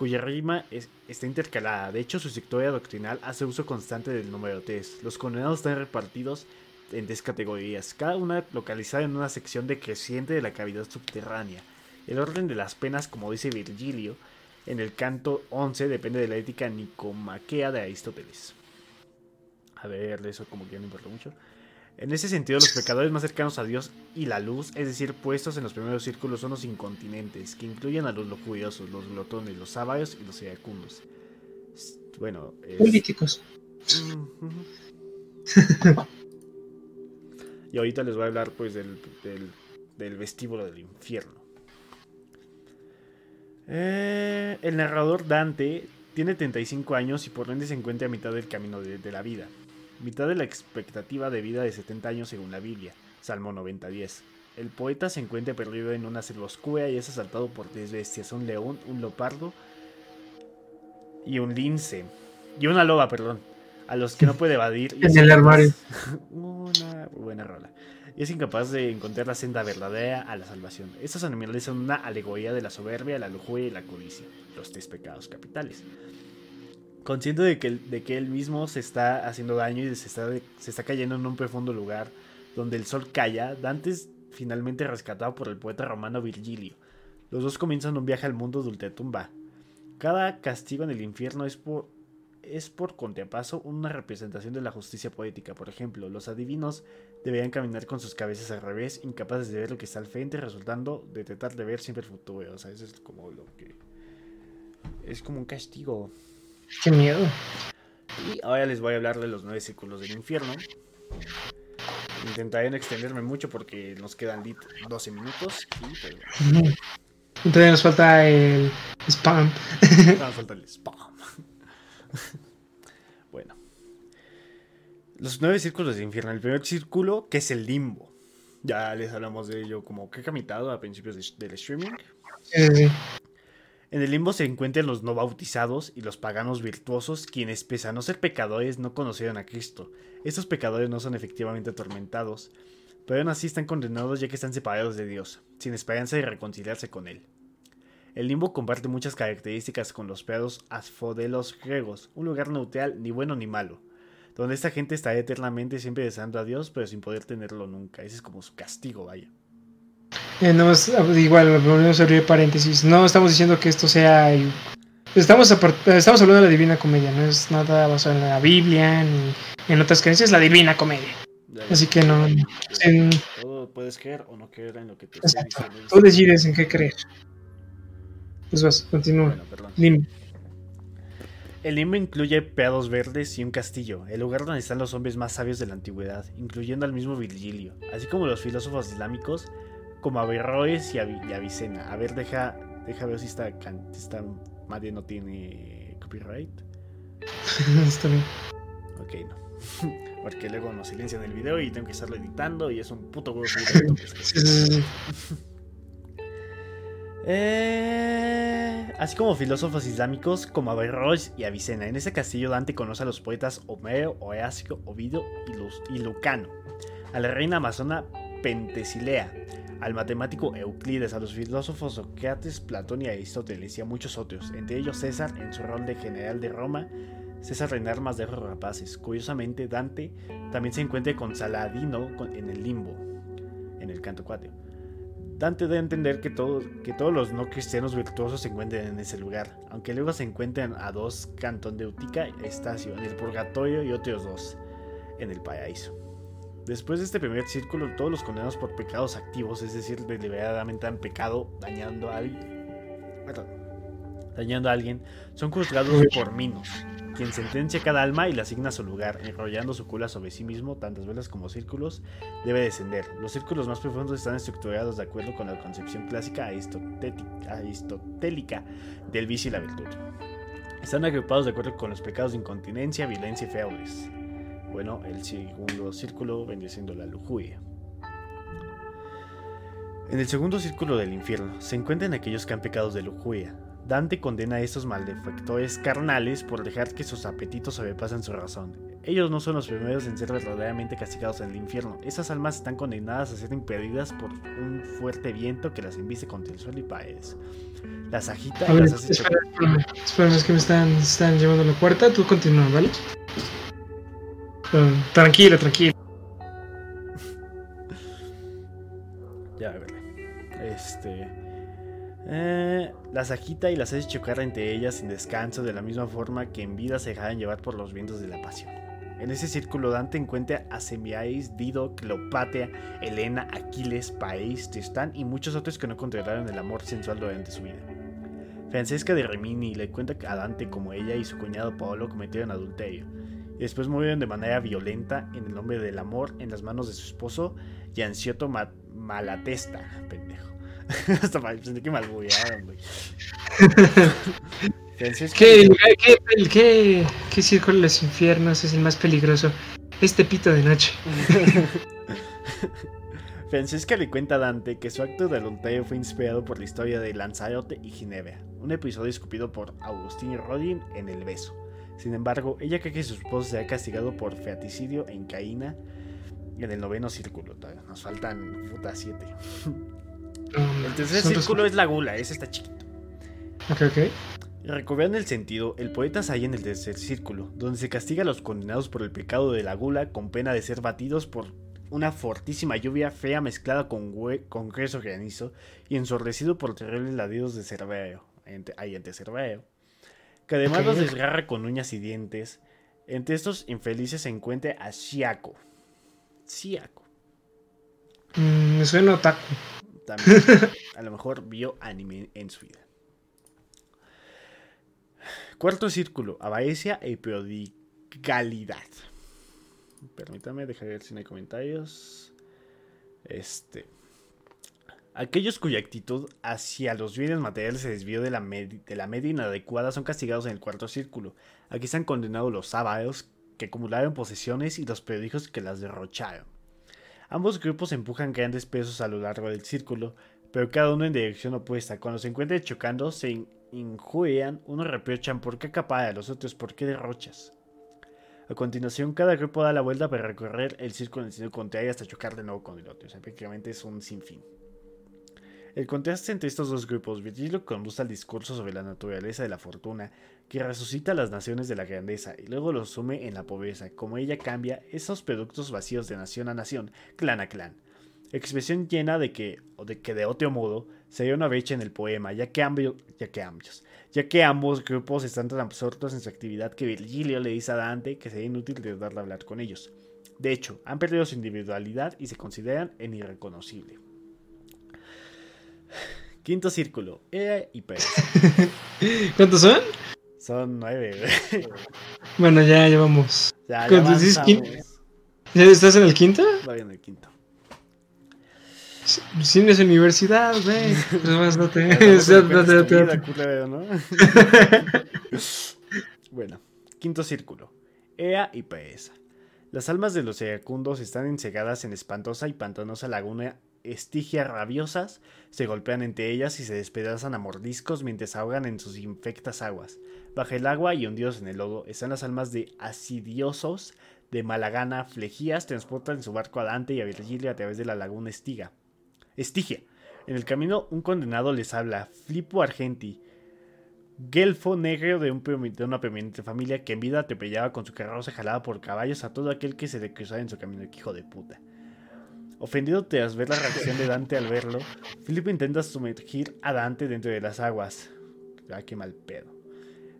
cuya rima es- está intercalada. De hecho, su sectoria doctrinal hace uso constante del número 3. Los condenados están repartidos en tres categorías, cada una localizada en una sección decreciente de la cavidad subterránea. El orden de las penas, como dice Virgilio, en el canto 11 depende de la ética nicomaquea de Aristóteles. A ver, eso como que no importa mucho. En ese sentido, los pecadores más cercanos a Dios y la luz, es decir, puestos en los primeros círculos, son los incontinentes, que incluyen a los lujuriosos, los glotones, los sábados y los iracundos. Bueno, es- Políticos. Y ahorita les voy a hablar pues del, del, del vestíbulo del infierno. Eh, el narrador Dante tiene 35 años y por ende se encuentra a mitad del camino de, de la vida. Mitad de la expectativa de vida de 70 años según la Biblia. Salmo 90.10. El poeta se encuentra perdido en una selva oscura y es asaltado por tres bestias, un león, un leopardo y un lince. Y una loba, perdón. A los que no puede evadir. y En el armario. Una buena rola. Y es incapaz de encontrar la senda verdadera a la salvación. Estos animales son una alegoría de la soberbia, la lujuria y la codicia. Los tres pecados capitales. Consciente de que, de que él mismo se está haciendo daño y se está, se está cayendo en un profundo lugar donde el sol calla, Dante es finalmente rescatado por el poeta romano Virgilio. Los dos comienzan un viaje al mundo de ultratumba. Cada castigo en el infierno es por, es por contrapaso una representación de la justicia poética. Por ejemplo, los adivinos deberían caminar con sus cabezas al revés, incapaces de ver lo que está al frente, resultando de tratar de ver siempre el futuro. O sea, eso es como lo que... Es como un castigo. Qué miedo. Y ahora les voy a hablar de los nueve círculos del infierno. Intentaré no extenderme mucho porque nos quedan lit 12 minutos. Y pues Entonces nos falta el spam. nada, falta el spam. bueno. Los nueve círculos del infierno. El primer círculo, que es el limbo. Ya les hablamos de ello como que he camitado a principios de- del streaming. Sí, sí, sí. En el limbo se encuentran los no bautizados y los paganos virtuosos, quienes, pese a no ser pecadores, no conocieron a Cristo. Estos pecadores no son efectivamente atormentados, pero aún así están condenados ya que están separados de Dios, sin esperanza de reconciliarse con Él. El limbo comparte muchas características con los prados asfodelos griegos, un lugar neutral ni bueno ni malo, donde esta gente estará eternamente siempre deseando a Dios, pero sin poder tenerlo nunca. Ese es como su castigo, vaya. Eh, no, es- igual, volvemos a abrir paréntesis. No estamos diciendo que esto sea. Estamos, estamos hablando de la Divina Comedia, no es nada basado en la Biblia ni en otras creencias, la Divina Comedia. Ya, Así que no- en- Todo puedes creer o no creer en lo que te Exacto. Tú decides en qué creer. Pues vas, continúa. Bueno, perdón. Dime. El limbo incluye prados verdes y un castillo, el lugar donde están los hombres más sabios de la antigüedad, incluyendo al mismo Virgilio, así como los filósofos islámicos como Averroes y, Avi- y Avicena. A ver, deja, deja ver si esta, esta madre no tiene copyright. Está bien. Ok, no. Porque luego nos silencian el video y tengo que estarlo editando y es un puto huevo. subir esto. Sí, sí, sí. Eh, así como filósofos islámicos como Averroes y Avicena. En ese castillo Dante conoce a los poetas Homero, Horacio, Ovidio y, y Lucano, a la reina amazona Pentesilea, al matemático Euclides, a los filósofos Sócrates, Platón y Aristóteles y a muchos otros, entre ellos César en su rol de general de Roma, César en armas de ojos rapaces. Curiosamente, Dante también se encuentra con Saladino en el limbo, en el canto 4. Dante da a entender que, todo- que todos los no cristianos virtuosos se encuentran en ese lugar, aunque luego se encuentran a dos, Cantón de Utica y Estacio, en el purgatorio y otros dos, en el paraíso. Después de este primer círculo, todos los condenados por pecados activos, es decir, deliberadamente han pecado dañando a alguien, dañando a alguien, son juzgados por Minos, quien sentencia cada alma y la asigna a su lugar, enrollando su cola sobre sí mismo, tantas velas como círculos, debe descender. Los círculos más profundos están estructurados de acuerdo con la concepción clásica aristotélica del vicio y la virtud. Están agrupados de acuerdo con los pecados de incontinencia, violencia y feudales. Bueno, el segundo círculo vendría siendo la lujuria. En el segundo círculo del infierno se encuentran aquellos que han pecado de lujuria. Dante condena a estos malefactores carnales por dejar que sus apetitos sobrepasen su razón. Ellos no son los primeros en ser verdaderamente castigados en el infierno. Esas almas están condenadas a ser impedidas por un fuerte viento que las embiste contra el suelo y paredes. Las agita y ver, las hace espera, espérame, espérame, es que me están, están llevando la puerta. Tú continúa, ¿vale? Tranquilo, tranquilo. Ya, ver. Este. eh, las agita y las hace chocar entre ellas sin descanso, de la misma forma que en vida se dejaban llevar por los vientos de la pasión. En ese círculo Dante encuentra a Semiais, Dido, Cleopatra, Helena, Aquiles, País, Tristán y muchos otros que no controlaron el amor sensual durante su vida. Francesca de Rimini le cuenta a Dante como ella y su cuñado Paolo cometieron adulterio y después murieron de manera violenta en el nombre del amor en las manos de su esposo Gianciotto Ma- Malatesta, pendejo. Hasta pensé que malbullaron, güey. ¿Qué, qué, qué, qué círculo de los infiernos es el más peligroso? Este pito de noche. Francesca le cuenta a Dante que su acto de adulterio fue inspirado por la historia de Lanzarote y Ginebra, un episodio escupido por Agustín Rodin en El Beso. Sin embargo, ella cree que su esposo será castigado por featicidio en Caína en el noveno círculo. Nos faltan puta siete. El tercer círculo es la gula, ese está chiquito. Ok, ok. Recobrando el sentido, el poeta se halla en el tercer círculo, donde se castiga a los condenados por el pecado de la gula con pena de ser batidos por una fortísima lluvia fea mezclada con, con grueso granizo y ensordecido por terribles ladridos de Cerbero, ente- ay, ante Cerbero, que además los desgarra con uñas y dientes. Entre estos infelices se encuentra a Shiako. Shiako. Mm, me suena otaku. También, a lo mejor vio anime en su vida. Cuarto círculo, avaricia e prodigalidad. Permítame, dejar ver si no hay comentarios. Este. Aquellos cuya actitud hacia los bienes materiales se desvió de la, media inadecuada son castigados en el cuarto círculo. Aquí están condenados los sábados que acumularon posesiones y los prodigios que las derrocharon. Ambos grupos empujan grandes pesos a lo largo del círculo, pero cada uno en dirección opuesta. Cuando se encuentran chocando, se in- injurian, unos reprochan por qué acapara, los otros por qué derrochas. A continuación, cada grupo da la vuelta para recorrer el círculo en el sentido contrario hasta chocar de nuevo con el otro. O prácticamente es un sinfín. El contraste entre estos dos grupos, Virgilio conduce al discurso sobre la naturaleza de la fortuna, que resucita las naciones de la grandeza y luego los sume en la pobreza, como ella cambia esos productos vacíos de nación a nación, clan a clan. Expresión llena de que, o de que de otro modo, sería una brecha en el poema, ya que, ya que ambos, ya que ambos grupos están tan absortos en su actividad que Virgilio le dice a Dante que sería inútil tratar de hablar con ellos. De hecho, han perdido su individualidad y se consideran en irreconocible. Quinto círculo, E y P. ¿Cuántos son? Son nueve, güey. Bueno, ya llevamos. Ya, ya avanzamos. ¿Ya estás en el quinto? Voy en el quinto. Sí, no es universidad, güey. Pues más no te. Estamos date, en date, esta date, vida, date. culero, ¿no? bueno, quinto círculo. Ea y Paesa. Las almas de los iracundos están encegadas en espantosa y pantanosa laguna estigia rabiosas, se golpean entre ellas y se despedazan a mordiscos mientras ahogan en sus infectas aguas. Bajo el agua y hundidos en el lodo están las almas de asidiosos de Malagana, Flegías, transportan en su barco a Dante y a Virgilio a través de la laguna Estiga. Estigia. En el camino, un condenado les habla, Flipo Argenti, Gelfo negro de, una prominente familia que en vida atropellaba con su carroza jalada por caballos a todo aquel que se le cruzara en su camino, que hijo de puta. Ofendido tras ver la reacción de Dante al verlo, Filipo intenta sumergir a Dante dentro de las aguas. Ah, qué mal pedo.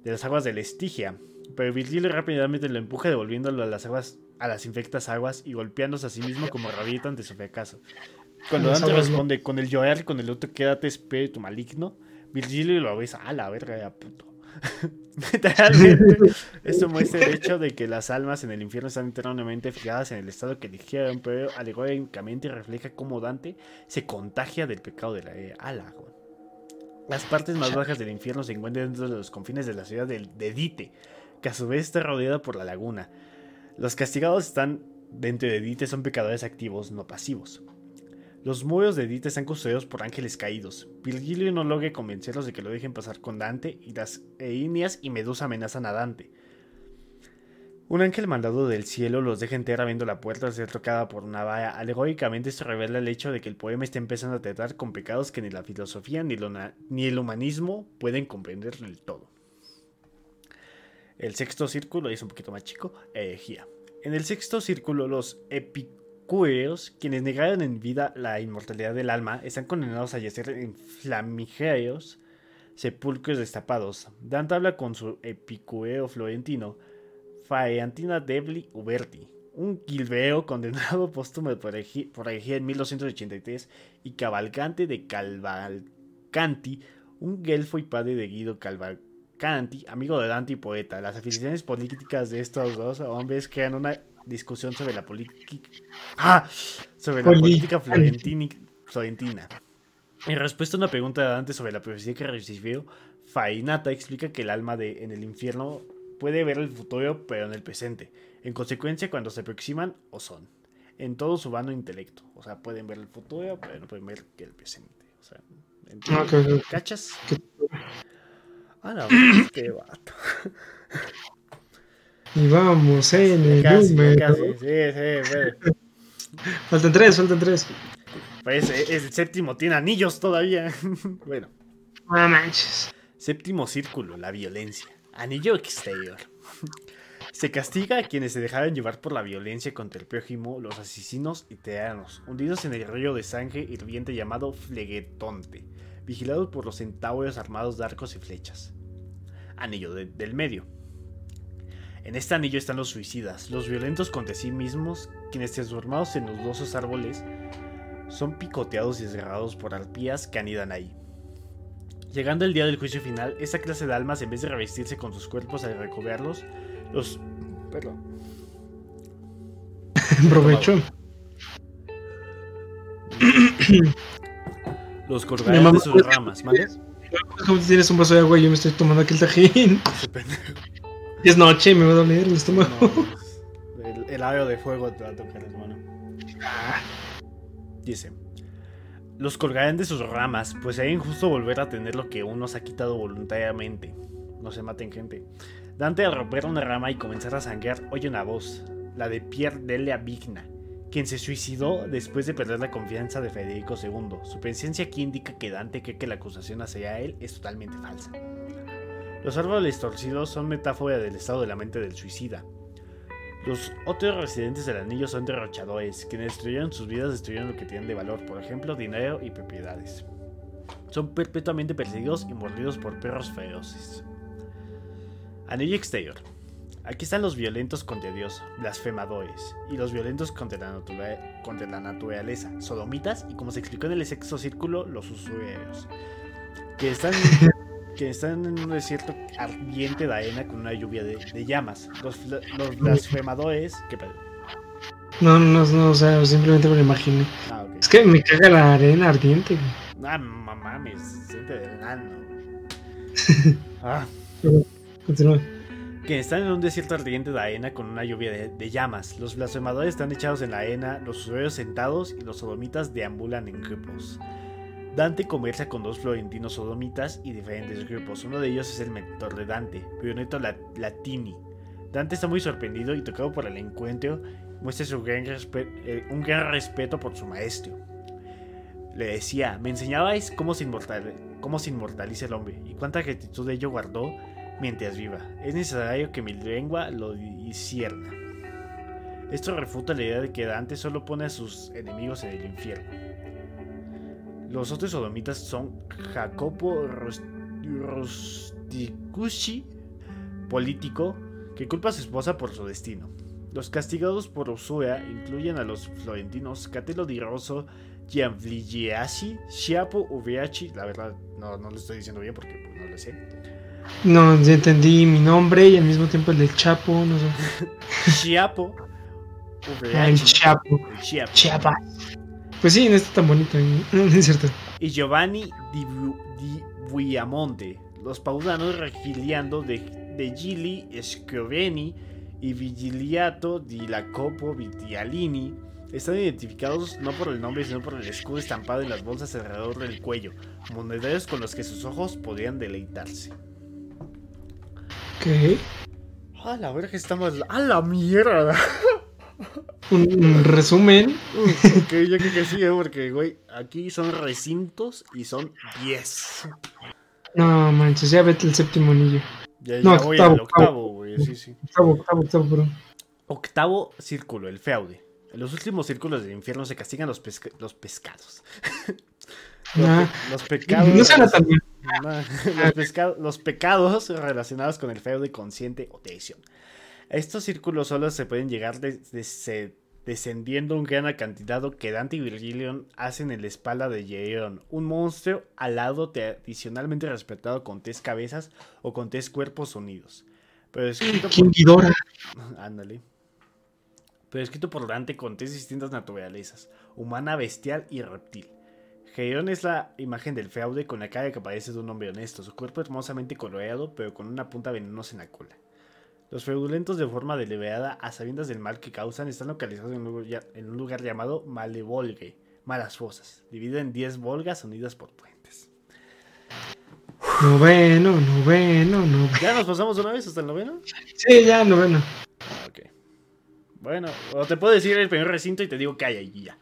De las aguas de la Estigia. Pero Virgilio rápidamente lo empuja devolviéndolo a las aguas, a las infectas aguas y golpeándose a sí mismo como rabieta ante su fracaso. Cuando Dante responde con el llorar con el otro quédate espíritu maligno, Virgilio lo ves, a la verga, puto. Literalmente, esto muestra el hecho de que las almas en el infierno están eternamente fijadas en el estado que eligieron, pero alegóricamente refleja cómo Dante se contagia del pecado de la eh, ala. Las partes más bajas del infierno se encuentran dentro de los confines de la ciudad de, de Dite, que a su vez está rodeada por la laguna. Los castigados están dentro de Dite son pecadores activos, no pasivos. Los muros de Dite están custodiados por ángeles caídos. Virgilio no logra convencerlos de que lo dejen pasar con Dante y las Einias y Medusa amenazan a Dante. Un ángel mandado del cielo los deja entera viendo la puerta ser tocada por una valla. Alegóricamente se revela el hecho de que el poema está empezando a tratar con pecados que ni la filosofía ni, el humanismo pueden comprender del todo. El sexto círculo es un poquito más chico, herejía. En el sexto círculo, los epicúreos, quienes negaron en vida la inmortalidad del alma, están condenados a yacer en flamígeros sepulcros destapados. Dante habla con su epicúreo florentino, Faentina Debli Uberti, un gilbeo condenado póstumo por herejía, en 1283, y Cavalcante de Calvalcanti, un gelfo y padre de Guido Cavalcanti, amigo de Dante y poeta. Las aficiones políticas de estos dos hombres crean una discusión sobre la política ¡Ah! sobre la Poli- política florentina. En respuesta a una pregunta de Dante sobre la profecía que recibió, Fainata explica que el alma de, en el infierno puede ver el futuro, pero en el presente. En consecuencia, cuando se aproximan, o son. En todo su vano intelecto. O sea, pueden ver el futuro, pero no pueden ver que el presente. O sea, ¿entiendes? Ok, ok. ¿Cachas? ¿Qué- Ah, no, qué vato. Y vamos en el Casi, número. casi. Sí, sí, bueno. Faltan tres, faltan tres. Pues eh, el séptimo tiene anillos todavía. bueno. No manches. Séptimo círculo, la violencia. Anillo exterior. Se castiga a quienes se dejaron llevar por la violencia contra el prójimo, los asesinos y tiranos, hundidos en el río de sangre hirviente llamado Flegetonte, vigilados por los centauros armados de arcos y flechas. Anillo de- del medio. En este anillo están los suicidas, los violentos contra sí mismos, quienes transformados en nudosos árboles son picoteados y desgarrados por arpías que anidan ahí. Llegando el día del juicio final, esta clase de almas, en vez de revestirse con sus cuerpos al recobrarlos, los. Perdón. Provecho. Los colgarán de sus ramas, ¿vale? ¿Cómo tienes un vaso de agua y yo me estoy tomando aquí el tajín? Es noche me va a doler el estómago. No, el, el de fuego te va a tocar, hermano. Dice: Los colgarán de sus ramas, pues sería injusto volver a tener lo que uno se ha quitado voluntariamente. No se maten, gente. Dante, al romper una rama y comenzar a sangrar, oye una voz, la de Pierre Delia Vigna, quien se suicidó después de perder la confianza de Federico II. Su presencia aquí indica que Dante cree que la acusación hacia él es totalmente falsa. Los árboles torcidos son metáfora del estado de la mente del suicida. Los otros residentes del anillo son derrochadores, quienes destruyeron sus vidas, destruyeron lo que tienen de valor, por ejemplo, dinero y propiedades. Son perpetuamente perseguidos y mordidos por perros feroces. Anillo exterior. Aquí están los violentos contra Dios, blasfemadores, y los violentos contra la, contra la naturaleza, sodomitas y como se explicó en el sexto círculo, los usureros, que están, que están en un desierto ardiente de arena con una lluvia de, de llamas. Los, los blasfemadores, ¿qué pedo? No, no, no, o sea, simplemente me lo imaginé. Ah. Es que me caga la arena ardiente. Ah, ma- mames, siente de enano. Ah. Continúa. que están en un desierto ardiente de arena con una lluvia de, de llamas. Los blasfemadores están echados en la arena, los usuarios sentados y los sodomitas deambulan en grupos. Dante conversa con dos florentinos sodomitas y diferentes grupos. Uno de ellos es el mentor de Dante, Brunetto La- Latini. Dante está muy sorprendido y tocado por el encuentro, muestra eh, un gran respeto por su maestro. Le decía, me enseñabais cómo se, inmortal- cómo se inmortaliza el hombre y cuánta gratitud de ello guardó mientras viva. Es necesario que mi lengua lo discierna. Esto refuta la idea de que Dante solo pone a sus enemigos en el infierno. Los otros sodomitas son Jacopo Ros- Rosticucci, político, que culpa a su esposa por su destino. Los castigados por usura incluyen a los florentinos Catelo di Rosso, Gianvligiaci, Chiapo, VH, la verdad no, no lo estoy diciendo bien porque pues, no lo sé. No, ya entendí mi nombre y al mismo tiempo el del Chapo, no sé. Chiapo, Ah, el Chapo. el. Pues sí, no está tan bonito, ¿eh? es cierto. y Giovanni di, di Buiamonte, los paudanos regiliando de, de Gili Scroveni y Vigiliato di Lacopo Vitialini están identificados no por el nombre sino por el escudo estampado en las bolsas alrededor del cuello, monederos con los que sus ojos podían deleitarse. Ok. ¡Ah, la verga está más... ¡Ah, la mierda! Un, resumen. ok, yo creo que sí, ¿eh? porque, güey, aquí son recintos y son 10. No manches, ya vete el séptimo anillo. Ya, No, voy octavo, al octavo, güey, sí, sí. Octavo, octavo, octavo, perdón. Octavo círculo, el feude. En los últimos círculos del infierno se castigan los, pesca- los pescados. Los, pe- los pecados. No suena tan bien. No, los, pecados relacionados con el feude consciente o traición. A estos círculos solo se pueden llegar des- descendiendo un gran acantilado que Dante y Virgilion hacen en la espalda de Yeon, un monstruo alado tradicionalmente respetado con tres cabezas o con tres cuerpos unidos. Pero escrito por-. Ándale. Pero escrito por Dante con tres distintas naturalezas, humana, bestial y reptil. Gedeón es la imagen del feude con la cara que parece de un hombre honesto, su cuerpo hermosamente coloreado pero con una punta venenosa en la cola. Los fraudulentos de forma deliberada a sabiendas del mal que causan están localizados en un lugar, en un lugar llamado Malevolge, malas fosas, dividido en 10 volgas unidas por puentes. Noveno, noveno, noveno. ¿Ya nos pasamos una vez hasta el noveno? Sí, ya, noveno. Ok. Bueno, o te puedo decir el primer recinto y te digo que hay allí ya.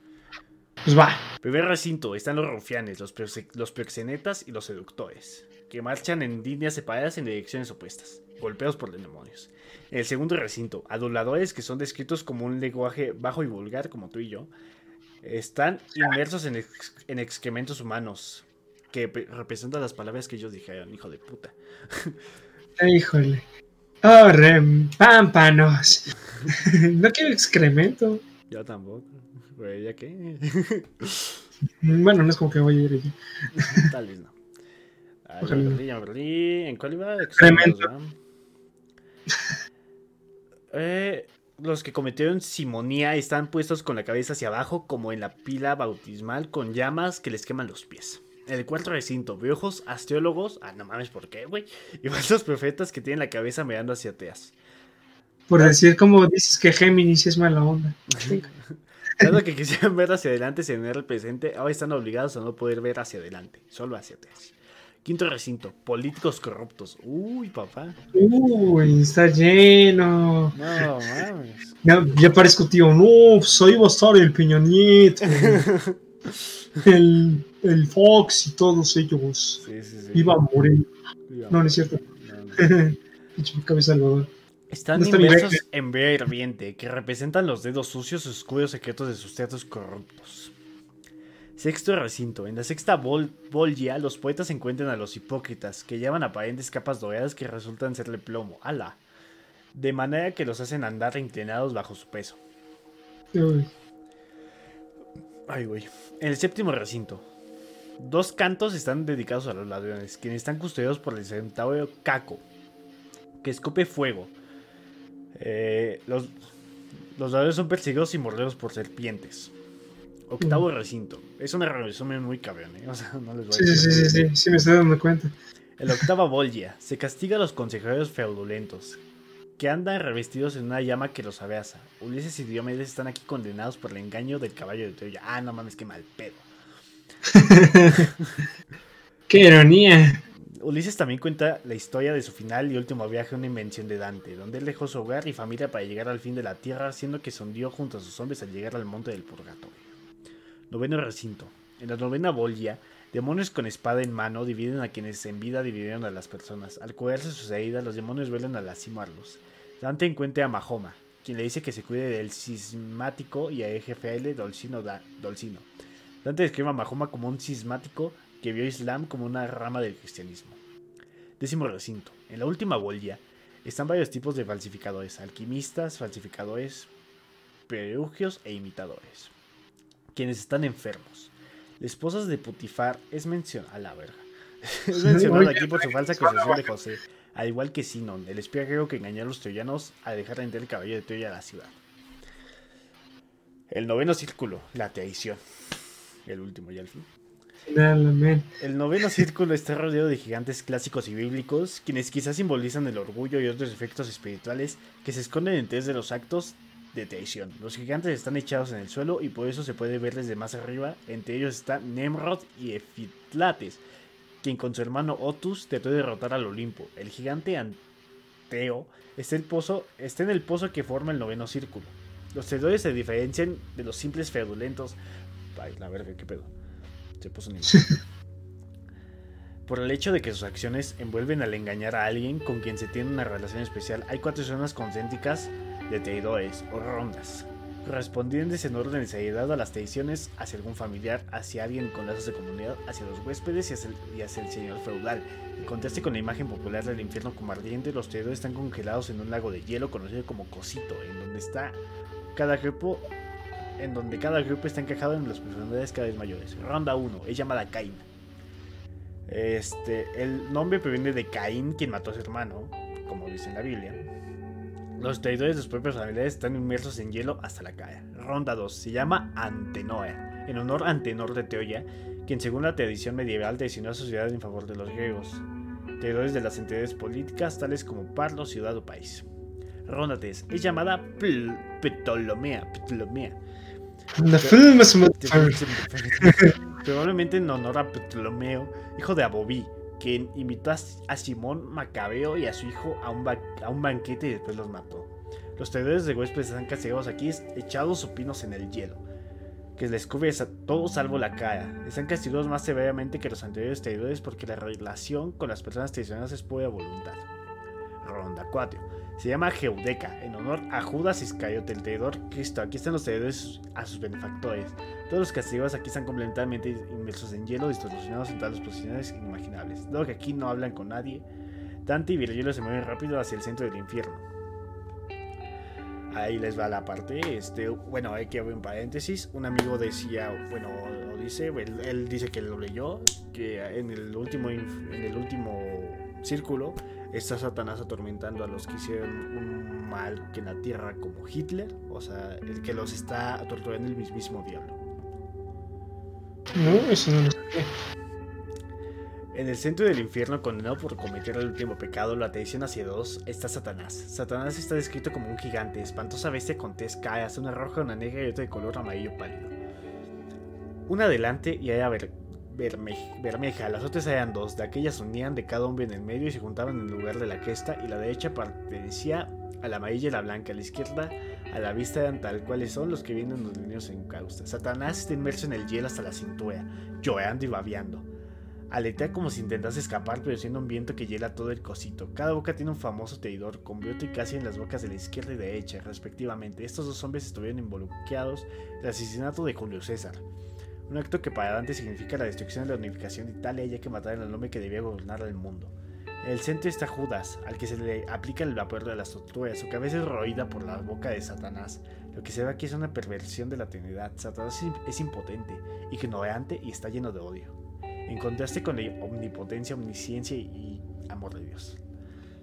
Pues va. Primer recinto están los rufianes, los, los proxenetas y los seductores, que marchan en líneas separadas en direcciones opuestas, golpeados por demonios. En el segundo recinto, aduladores que son descritos como un lenguaje bajo y vulgar, como tú y yo, están inmersos en, ex- en excrementos humanos, que representan las palabras que ellos dijeron, hijo de puta. Híjole. Oh, pámpanos. no quiero excremento. Yo tampoco. Güey, ¿ya qué? Bueno, no es como que voy a ir allí. Tal vez no. Ya Ojalá. me perdí, ya me perdí. ¿En cuál iba? Eh, los que cometieron simonía están puestos con la cabeza hacia abajo, como en la pila bautismal, con llamas que les queman los pies. En el cuarto recinto, viejos astrólogos, ah, no mames, ¿por qué, güey? Y falsos profetas que tienen la cabeza mirando hacia atrás. Por decir como dices que Géminis es mala onda. Dado que quisieran ver hacia adelante sin ver el presente, ahora están obligados a no poder ver hacia adelante, solo hacia atrás. Quinto recinto, políticos corruptos. Uy, papá. Uy, está lleno. No mames. Ya, ya parezco tío. No, ahí va a estar el Peña Nieto, el, el Fox y todos ellos. Sí, sí, sí. Iba a morir. Iba. No, no es cierto. Cabeza Salvador. Están No inmersos en vea hirviente, que representan los dedos sucios oscuros secretos de sus teatros corruptos. Sexto recinto. En la sexta bol bolgia, los poetas encuentran a los hipócritas, que llevan aparentes capas doradas que resultan serle plomo. ¡Ala! De manera que los hacen andar inclinados bajo su peso. Uy, Ay, güey. En el séptimo recinto. Dos cantos están dedicados a los ladrones, quienes están custodiados por el centauro Caco, que escupe fuego. Eh, los, los ladrones son perseguidos y mordidos por serpientes. Octavo recinto. Es un resumen muy cabrón, ¿eh? O sea, no les voy a Sí, sí, decir. sí, sí, sí, sí, me estoy dando cuenta. El octava Volgia. Se castiga a los consejeros fraudulentos, que andan revestidos en una llama que los abraza. Ulises y Diomedes están aquí condenados por el engaño del caballo de Troya. Ah, no mames, qué mal pedo. Qué ironía. Ulises también cuenta la historia de su final y último viaje a una invención de Dante, donde él dejó su hogar y familia para llegar al fin de la tierra, siendo que se hundió junto a sus hombres al llegar al monte del purgatorio. Noveno recinto. En la novena Volgia, demonios con espada en mano dividen a quienes en vida dividieron a las personas. Al curarse sus heridas, los demonios vuelven a lastimarlos. Dante encuentra a Mahoma, quien le dice que se cuide del cismático y a EGFL Dolcino. Da- Dolcino. Dante describe a Mahoma como un cismático que vio Islam como una rama del cristianismo. Décimo recinto. En la última Volgia están varios tipos de falsificadores, alquimistas, falsificadores, perugios e imitadores, quienes están enfermos. La esposa de Putifar es mencionada. A la verga. es mencionada aquí por su falsa acusación de José. Al igual que Sinon, el espía griego que engañó a los troyanos a dejar de entrar el caballo de Troya a la ciudad. El noveno círculo, la traición. El último ya al fin. El noveno círculo está rodeado de gigantes clásicos y bíblicos, quienes quizás simbolizan el orgullo y otros efectos espirituales que se esconden detrás de los actos de traición. Los gigantes están echados en el suelo y por eso se puede ver desde más arriba. Entre ellos están Nemrod y Efitlates, quien con su hermano Otus trató de derrotar al Olimpo. El gigante Anteo está, el pozo, está en el pozo que forma el noveno círculo. Los traidores se diferencian de los simples fraudulentos. Ay, la verga, qué pedo. Se puso ni- Por el hecho de que sus acciones envuelven al engañar a alguien con quien se tiene una relación especial, hay cuatro zonas concéntricas de traidores o rondas, correspondientes en orden de seriedad a las traiciones hacia algún familiar, hacia alguien con lazos de comunidad, hacia los huéspedes y hacia el, señor feudal. En contraste con la imagen popular del infierno como ardiente, los traidores están congelados en un lago de hielo conocido como Cosito, en donde está cada grupo en donde cada grupo está encajado en las profundidades cada vez mayores. Ronda 1, es llamada Caín. Este, el nombre proviene de Caín, quien mató a su hermano, como dice en la Biblia. Los traidores de sus propios familiares están inmersos en hielo hasta la calle. Ronda 2, se llama Antenoa, en honor a Antenor de Teoya, quien según la tradición medieval traicionó a su ciudad en favor de los griegos. Traidores de las entidades políticas tales como Parlo, ciudad o país. Ronda 3, es llamada Ptolomea, Ptolomea, Probablemente en honor a Ptolomeo, hijo de Abobí, quien invitó a, Simón Macabeo y a su hijo a un, banquete y después los mató. Los traidores de huéspedes están castigados aquí, echados supinos en el hielo, que les cubre todo salvo la cara. Están castigados más severamente que los anteriores traidores porque la relación con las personas traicionadas es pura voluntad. Ronda 4. Se llama Geudeca, en honor a Judas Iscariote, el traidor Cristo. Aquí están los traidores a sus benefactores. Todos los castigados aquí están completamente inmersos en hielo, distorsionados en todas las posiciones inimaginables. Luego que aquí no hablan con nadie. Dante y Virgilio se mueven rápido hacia el centro del infierno. Ahí les va la parte. Este, bueno, hay que abrir un paréntesis. Un amigo decía, bueno, lo dice, él, él dice que lo leyó, que en el último, en el último círculo está Satanás atormentando a los que hicieron un mal que en la tierra como Hitler, o sea, el que los está torturando el mismísimo diablo. No, eso no lo sé. En el centro del infierno, condenado por cometer el último pecado, la traición hacia dos, está Satanás. Satanás está descrito como un gigante, espantosa bestia con tez caras, una roja, una negra y otra de color amarillo pálido. Una adelante y era ver- bermeja, las otras eran dos, de aquellas unían de cada hombre en el medio y se juntaban en lugar de la cresta, y la derecha pertenecía a la amarilla y la blanca, a la izquierda a la vista eran tal cuales son los que vienen los niños en causa. Satanás está inmerso en el hielo hasta la cintura, llorando y babeando. Aletea como si intentase escapar, pero siendo un viento que hiela todo el cosito. Cada boca tiene un famoso traidor, con Bioto y casi en las bocas de la izquierda y derecha, respectivamente. Estos dos hombres estuvieron involucrados en el asesinato de Julio César. Un acto que para Dante significa la destrucción de la unificación de Italia, ya que mataron al hombre que debía gobernar el mundo. En el centro está Judas, al que se le aplica el vapor de las torturas. Su cabeza es roída por la boca de Satanás. Lo que se ve aquí es una perversión de la Trinidad. Satanás es impotente, ignorante y está lleno de odio en contraste con la omnipotencia, omnisciencia y amor de Dios.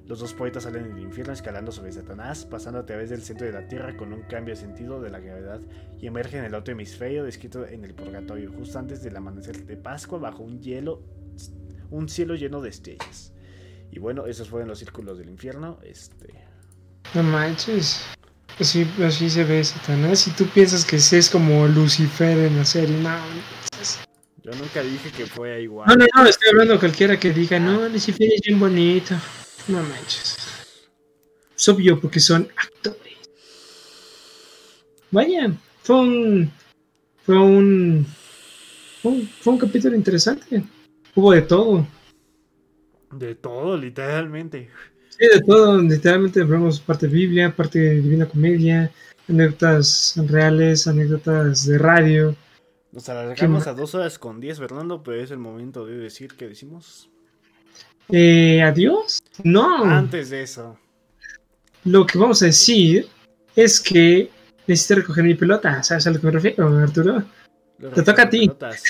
Los dos poetas salen del infierno escalando sobre Satanás, pasando a través del centro de la tierra con un cambio de sentido de la gravedad y emergen en el otro hemisferio descrito en el purgatorio, justo antes del amanecer de Pascua, bajo un hielo, un cielo lleno de estrellas. Y bueno, esos fueron los círculos del infierno. Este, No manches. Así, así se ve Satanás. Si tú piensas que es como Lucifer en la serie, no. yo nunca dije que fue igual. No, no, no, estoy hablando a cualquiera que diga, no, Lucifer es bien bonito. No manches. Es obvio porque son actores. Vaya, fue un. Fue un. Fue un, fue un capítulo interesante. Hubo de todo. De todo, literalmente. Sí, de todo. Literalmente vemos parte de Biblia, parte de Divina Comedia, anécdotas reales, anécdotas de radio. Nos alargamos a dos horas con 10, Fernando, pero es el momento de decir que decimos. Eh, ¿Adiós? No. Antes de eso. Lo que vamos a decir es que necesito recoger mi pelota. ¿Sabes a lo que me refiero, Arturo? Te toca a ti. recogepelotas.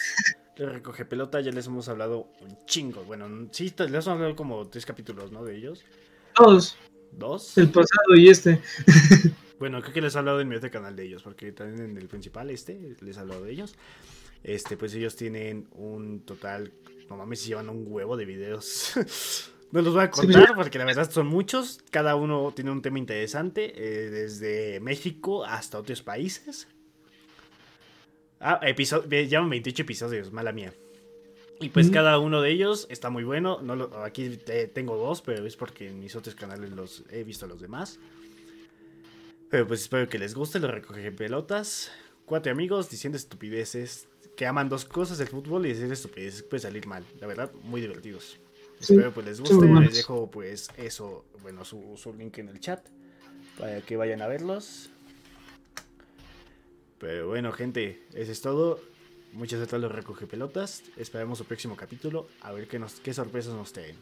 Los recoge pelota, ya les hemos hablado un chingo. Bueno, sí, les hemos hablado como tres capítulos, ¿no? De ellos. Todos, ¿Dos? el pasado y este. Bueno, creo que les he hablado en mi otro canal de ellos, porque también en el principal, este, les he hablado de ellos. Este, pues ellos tienen un total, no mames, si llevan un huevo de videos. no los voy a Sí, contar porque la verdad son muchos. Cada uno tiene un tema interesante, eh, desde México hasta otros países. Ah, episodio, llevan 28 episodios, mala mía. Y pues Mm. cada uno de ellos está muy bueno. No lo- aquí eh, tengo dos, pero es porque en mis otros canales los he visto a los demás. Pero pues espero que les guste, lo recoge pelotas. Cuatro amigos diciendo estupideces, que aman dos cosas, el fútbol y decir estupideces puede salir mal. La verdad, muy divertidos. Sí, espero pues les guste. Les dejo pues eso, bueno, su, su link en el chat para que vayan a verlos. Pero bueno, gente, eso es todo. Muchas gracias a los recoge pelotas. Esperemos su próximo capítulo a ver qué, nos, qué sorpresas nos traen.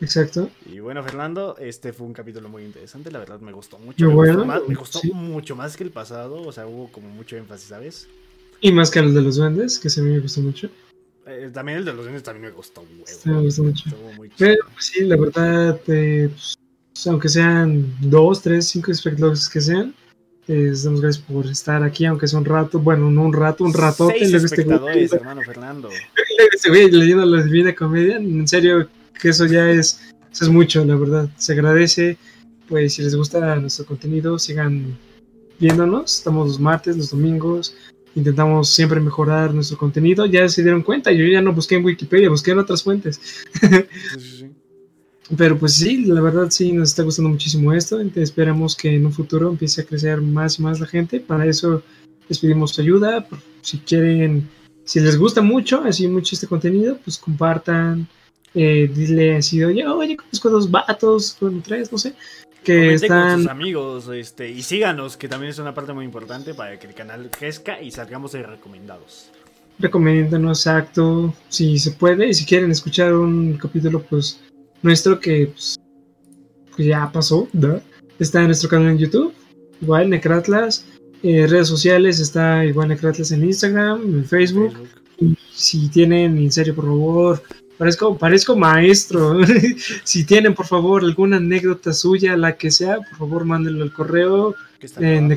Exacto. Y bueno, Fernando, este fue un capítulo muy interesante, la verdad me gustó mucho. Me, bueno, gustó, más- me gustó sí. mucho más que el pasado, o sea, hubo como mucho énfasis, ¿sabes? Y más que el de los duendes, que se me gustó mucho. Eh, también el de los duendes también me gustó un huevo. Sí, me gustó mucho. Muy Pero pues, sí, la verdad, eh, pues, aunque sean dos, tres, cinco espectadores que sean, eh, damos gracias por estar aquí, aunque sea un rato, bueno, no un rato, un ratote. Seis este espectadores, hermano Fernando. este güey leyendo la Divina Comedia, en serio, que eso ya es, eso es mucho, la verdad. Se agradece, pues si les gusta nuestro contenido, sigan viéndonos. Estamos los martes, los domingos. Intentamos siempre mejorar nuestro contenido. Ya se dieron cuenta, yo ya no busqué en Wikipedia, busqué en otras fuentes. Sí, sí, sí. Pero pues sí, la verdad sí nos está gustando muchísimo esto. Entonces esperamos que en un futuro empiece a crecer más y más la gente. Para eso les pedimos su ayuda. Si quieren, si les gusta mucho, así mucho este contenido, pues compartan. Eh, dile así, oye, oye, conozco dos vatos, con tres, no sé, que Comenten con están sus amigos este, y síganos, que también es una parte muy importante para que el canal crezca y salgamos de recomendados. recomiéndanos acto, si se puede, y si quieren escuchar un capítulo, pues nuestro que pues, que ya pasó, ¿verdad? está en nuestro canal en YouTube, igual Necratlas, eh, redes sociales, está igual Necratlas en Instagram, en Facebook, Facebook. y si tienen, en serio, por favor, parezco, parezco maestro, si tienen, por favor, alguna anécdota suya, la que sea, por favor, mándenlo al correo, ¿Qué está en Ne-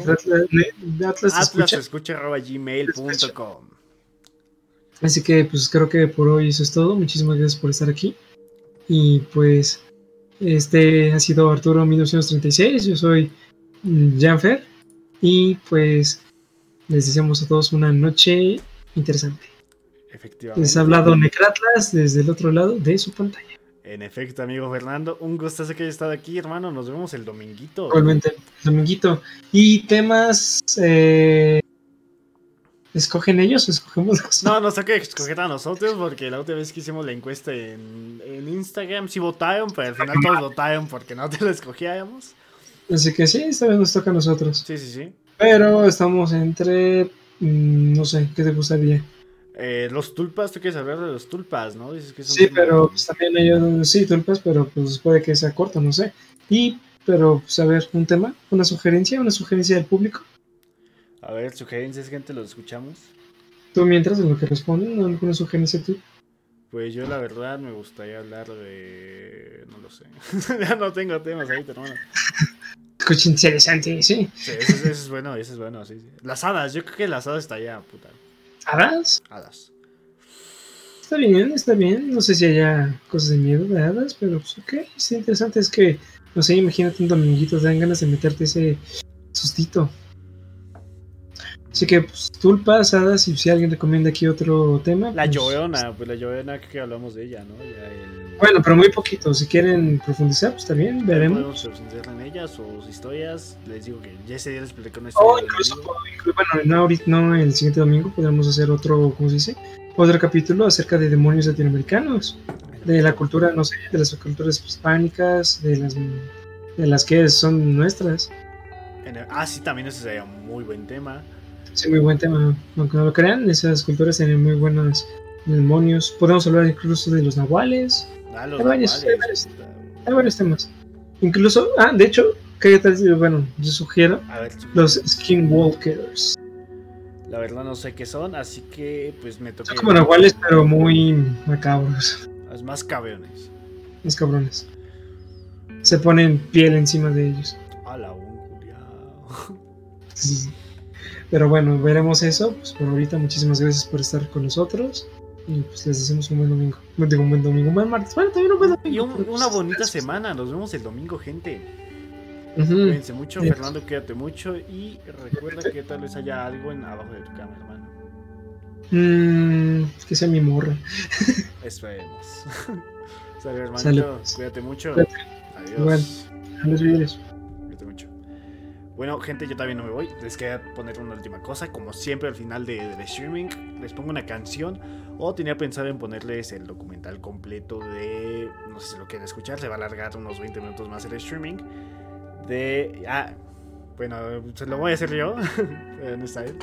Atlas Atlas escucha. gmail.com. Así que pues creo que por hoy eso es todo. Muchísimas gracias por estar aquí. Y pues este ha sido Arturo 1936. Yo soy mm, Janfer. Y pues les deseamos a todos una noche interesante. Efectivamente. Les ha hablado Necratlas desde el otro lado de su pantalla. En efecto, amigo Fernando, un gustazo que hayas estado aquí, hermano. Nos vemos el dominguito. Igualmente, el dominguito. Y temas... eh, ¿Escogen ellos o escogemos nosotros? No, nos toca escoger a nosotros porque la otra vez que hicimos la encuesta en, en Instagram sí votaron, pero al final todos votaron porque no te lo escogíamos. Así que sí, esta vez nos toca a nosotros. Sí, sí, sí. Pero estamos entre... mm, no sé, ¿qué te gustaría? Eh, los tulpas, tú quieres hablar de los tulpas, ¿no? Dices que es un Sí, pero pues, también otros- sí, tulpas, pero pues puede que sea corto, no sé. Y, pero, pues a ver, un tema, una sugerencia, una sugerencia del público. A ver, sugerencias, gente, los escuchamos. Tú mientras en lo que responden, alguna sugerencia tú. Pues yo la verdad me gustaría hablar de... No lo sé. ya no tengo temas ahorita, hermano. Escucha interesante, sí. Sí, ese, ese es bueno, ese es bueno, sí, sí. Las hadas, yo creo que las hadas está allá, puta. ¿Hadas? Hadas. Está bien, está bien. No sé si haya cosas de miedo de hadas, pero pues ok, es interesante. Es que, no sé, imagínate un dominguito, te dan ganas de meterte ese sustito. Así que, pues, tulpas, hadas, y si alguien recomienda aquí otro tema. La pues, Llorona, pues la Llorona creo que hablamos de ella, ¿no? Ya el... Bueno, pero muy poquito. Si quieren profundizar, pues bien, veremos. Podemos profundizar en ella, sus historias. Les digo que ya ese día les expliqué una O historia. del incluso, bueno, no, ahorita, no el siguiente domingo podremos hacer otro, ¿cómo se dice? Otro capítulo acerca de demonios latinoamericanos, de la cultura, no sé, de las culturas hispánicas, de las, de las que son nuestras. El- Ah, sí, también ese sería un muy buen tema. Sí, muy buen tema. Aunque no lo crean, esas culturas tienen muy buenos demonios. Podemos hablar incluso de los nahuales. Ah, los Hay varios, hay varios. Hay varios temas. Incluso, ah, de hecho, ¿qué tal? Bueno, yo sugiero ver, los skinwalkers. La verdad no sé qué son, así que pues me toca. Son como nahuales, pero muy macabros. Los más cabrones. Los cabrones. Se ponen piel encima de ellos. A la un. Sí. Pero bueno, veremos eso. Pues por ahorita, muchísimas gracias por estar con nosotros. Y pues les deseamos un buen domingo. Digo un buen domingo, un buen martes. Bueno, también un buen domingo. Y un- una pues, bonita gracias. semana. Nos vemos el domingo, gente. Cuídense mucho. Sí. Fernando, quédate mucho. Y recuerda que tal vez haya algo en abajo de tu cama, hermano. Mm, que sea mi morra. Esperemos. Sale, hermanito. Pues. Cuídate mucho. Cuídate. Adiós. Bueno. A los vidrios. Bueno, gente, yo también no me voy. Les quería poner una última cosa. Como siempre, al final de- del streaming, les pongo una canción. O tenía pensado en ponerles el documental completo de. No sé si lo quieren escuchar. Se va a alargar unos 20 minutos más el streaming. De. Ah, bueno, se lo voy a hacer yo. No está él.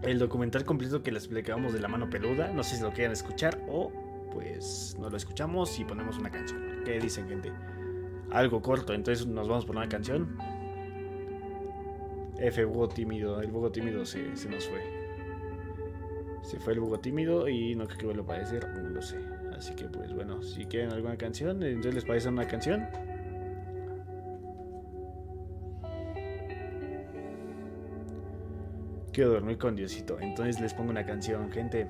El documental completo que les explicamos de la mano peluda. No sé si lo quieren escuchar. O pues no lo escuchamos y ponemos una canción. ¿Qué dicen, gente? Algo corto, entonces nos vamos por una canción. F, Bugo tímido. El Bugo tímido se, se nos fue. Se fue el Bugo tímido y no creo que vuelva a aparecer, no lo sé. Así que pues bueno, si quieren alguna canción, entonces les parece una canción. Quiero dormir con Diosito, entonces les pongo una canción, gente.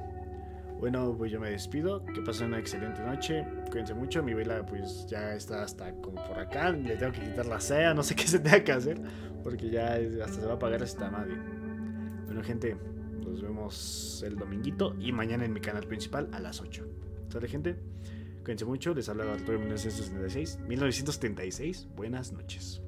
Bueno, pues yo me despido. Que pasen una excelente noche. Cuídense mucho. Mi vela, pues ya está hasta como por acá. Le tengo que quitar la sea. No sé qué se tenga que hacer. Porque ya hasta se va a apagar esta madre. Bueno, gente, nos vemos el dominguito. Y mañana en mi canal principal a las 8. ¿Sale, gente? Cuídense mucho. Les habla Arturo 1976. 1976. Buenas noches.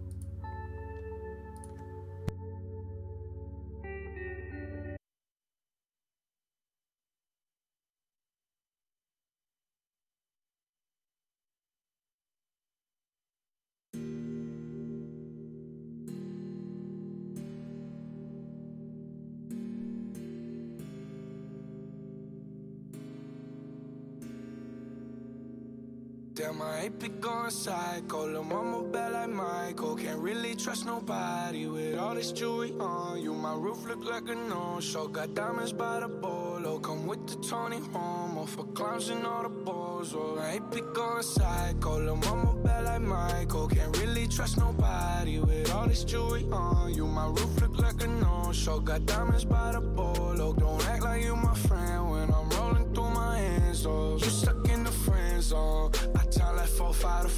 Psycho. Lil' mama bad like Michael. Can't really trust nobody with all this jewelry on you. My roof look like a no-show. Got diamonds by the bolo. Come with the Tony Homo for clowns and all the balls. Oh, I ain't be going psycho. Lil' mama bad like Michael. Can't really trust nobody with all this jewelry on you. My roof look like a no-show. Got diamonds by the bolo. Don't act like you my friend when I'm rolling through my hands. Oh, you stuck in the friend zone. I tell like four, five, to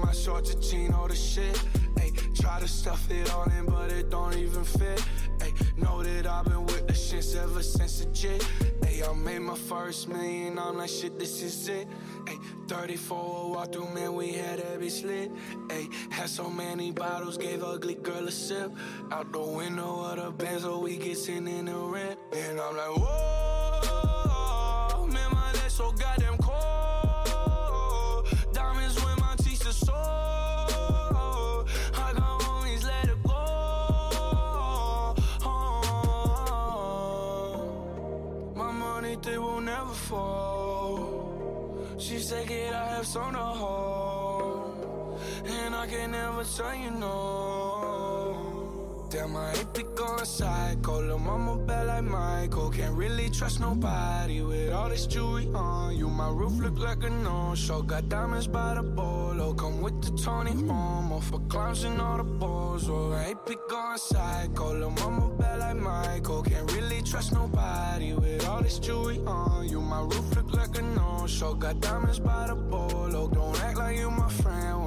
my short to chino the shit. Ayy, try to stuff it all in, but it don't even fit. Ayy, know that I've been with the shits ever since the jit. Ayy, I made my first million, I'm like, shit, this is it. Ayy, 34 walk through, man, we had that bitch lit. Ayy, had so many bottles, gave ugly girl a sip. Out the window of the Benz, so we get in the rent. And I'm like, whoa, She said, kid, I have some to hold. And I can never tell you no. Damn, I ain't be going psycho. Lil' mama bad like Michael. Can't really trust nobody with all this jewelry on you. My roof look like a no-show. Got diamonds by the bolo. Come with the Tony Homo for clowns and all the balls. Oh, I ain't be going psycho. Lil' mama bad like Michael. Can't really trust nobody with all this jewelry on you. My roof look like a no-show. Got diamonds by the bolo. Don't act like you my friend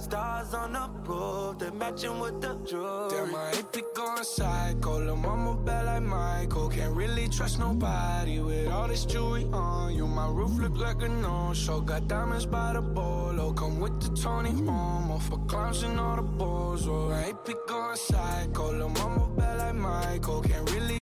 Stars on the roof, they're matching with the jewelry. Damn, my AP going psycho. Lil' mama bad like Michael. Can't really trust nobody with all this jewelry on you. My roof look like a no-show. Got diamonds by the bolo. Come with the Tony Momo for clowns and all the balls. Oh, my AP going psycho. Lil' mama bad like Michael. Can't really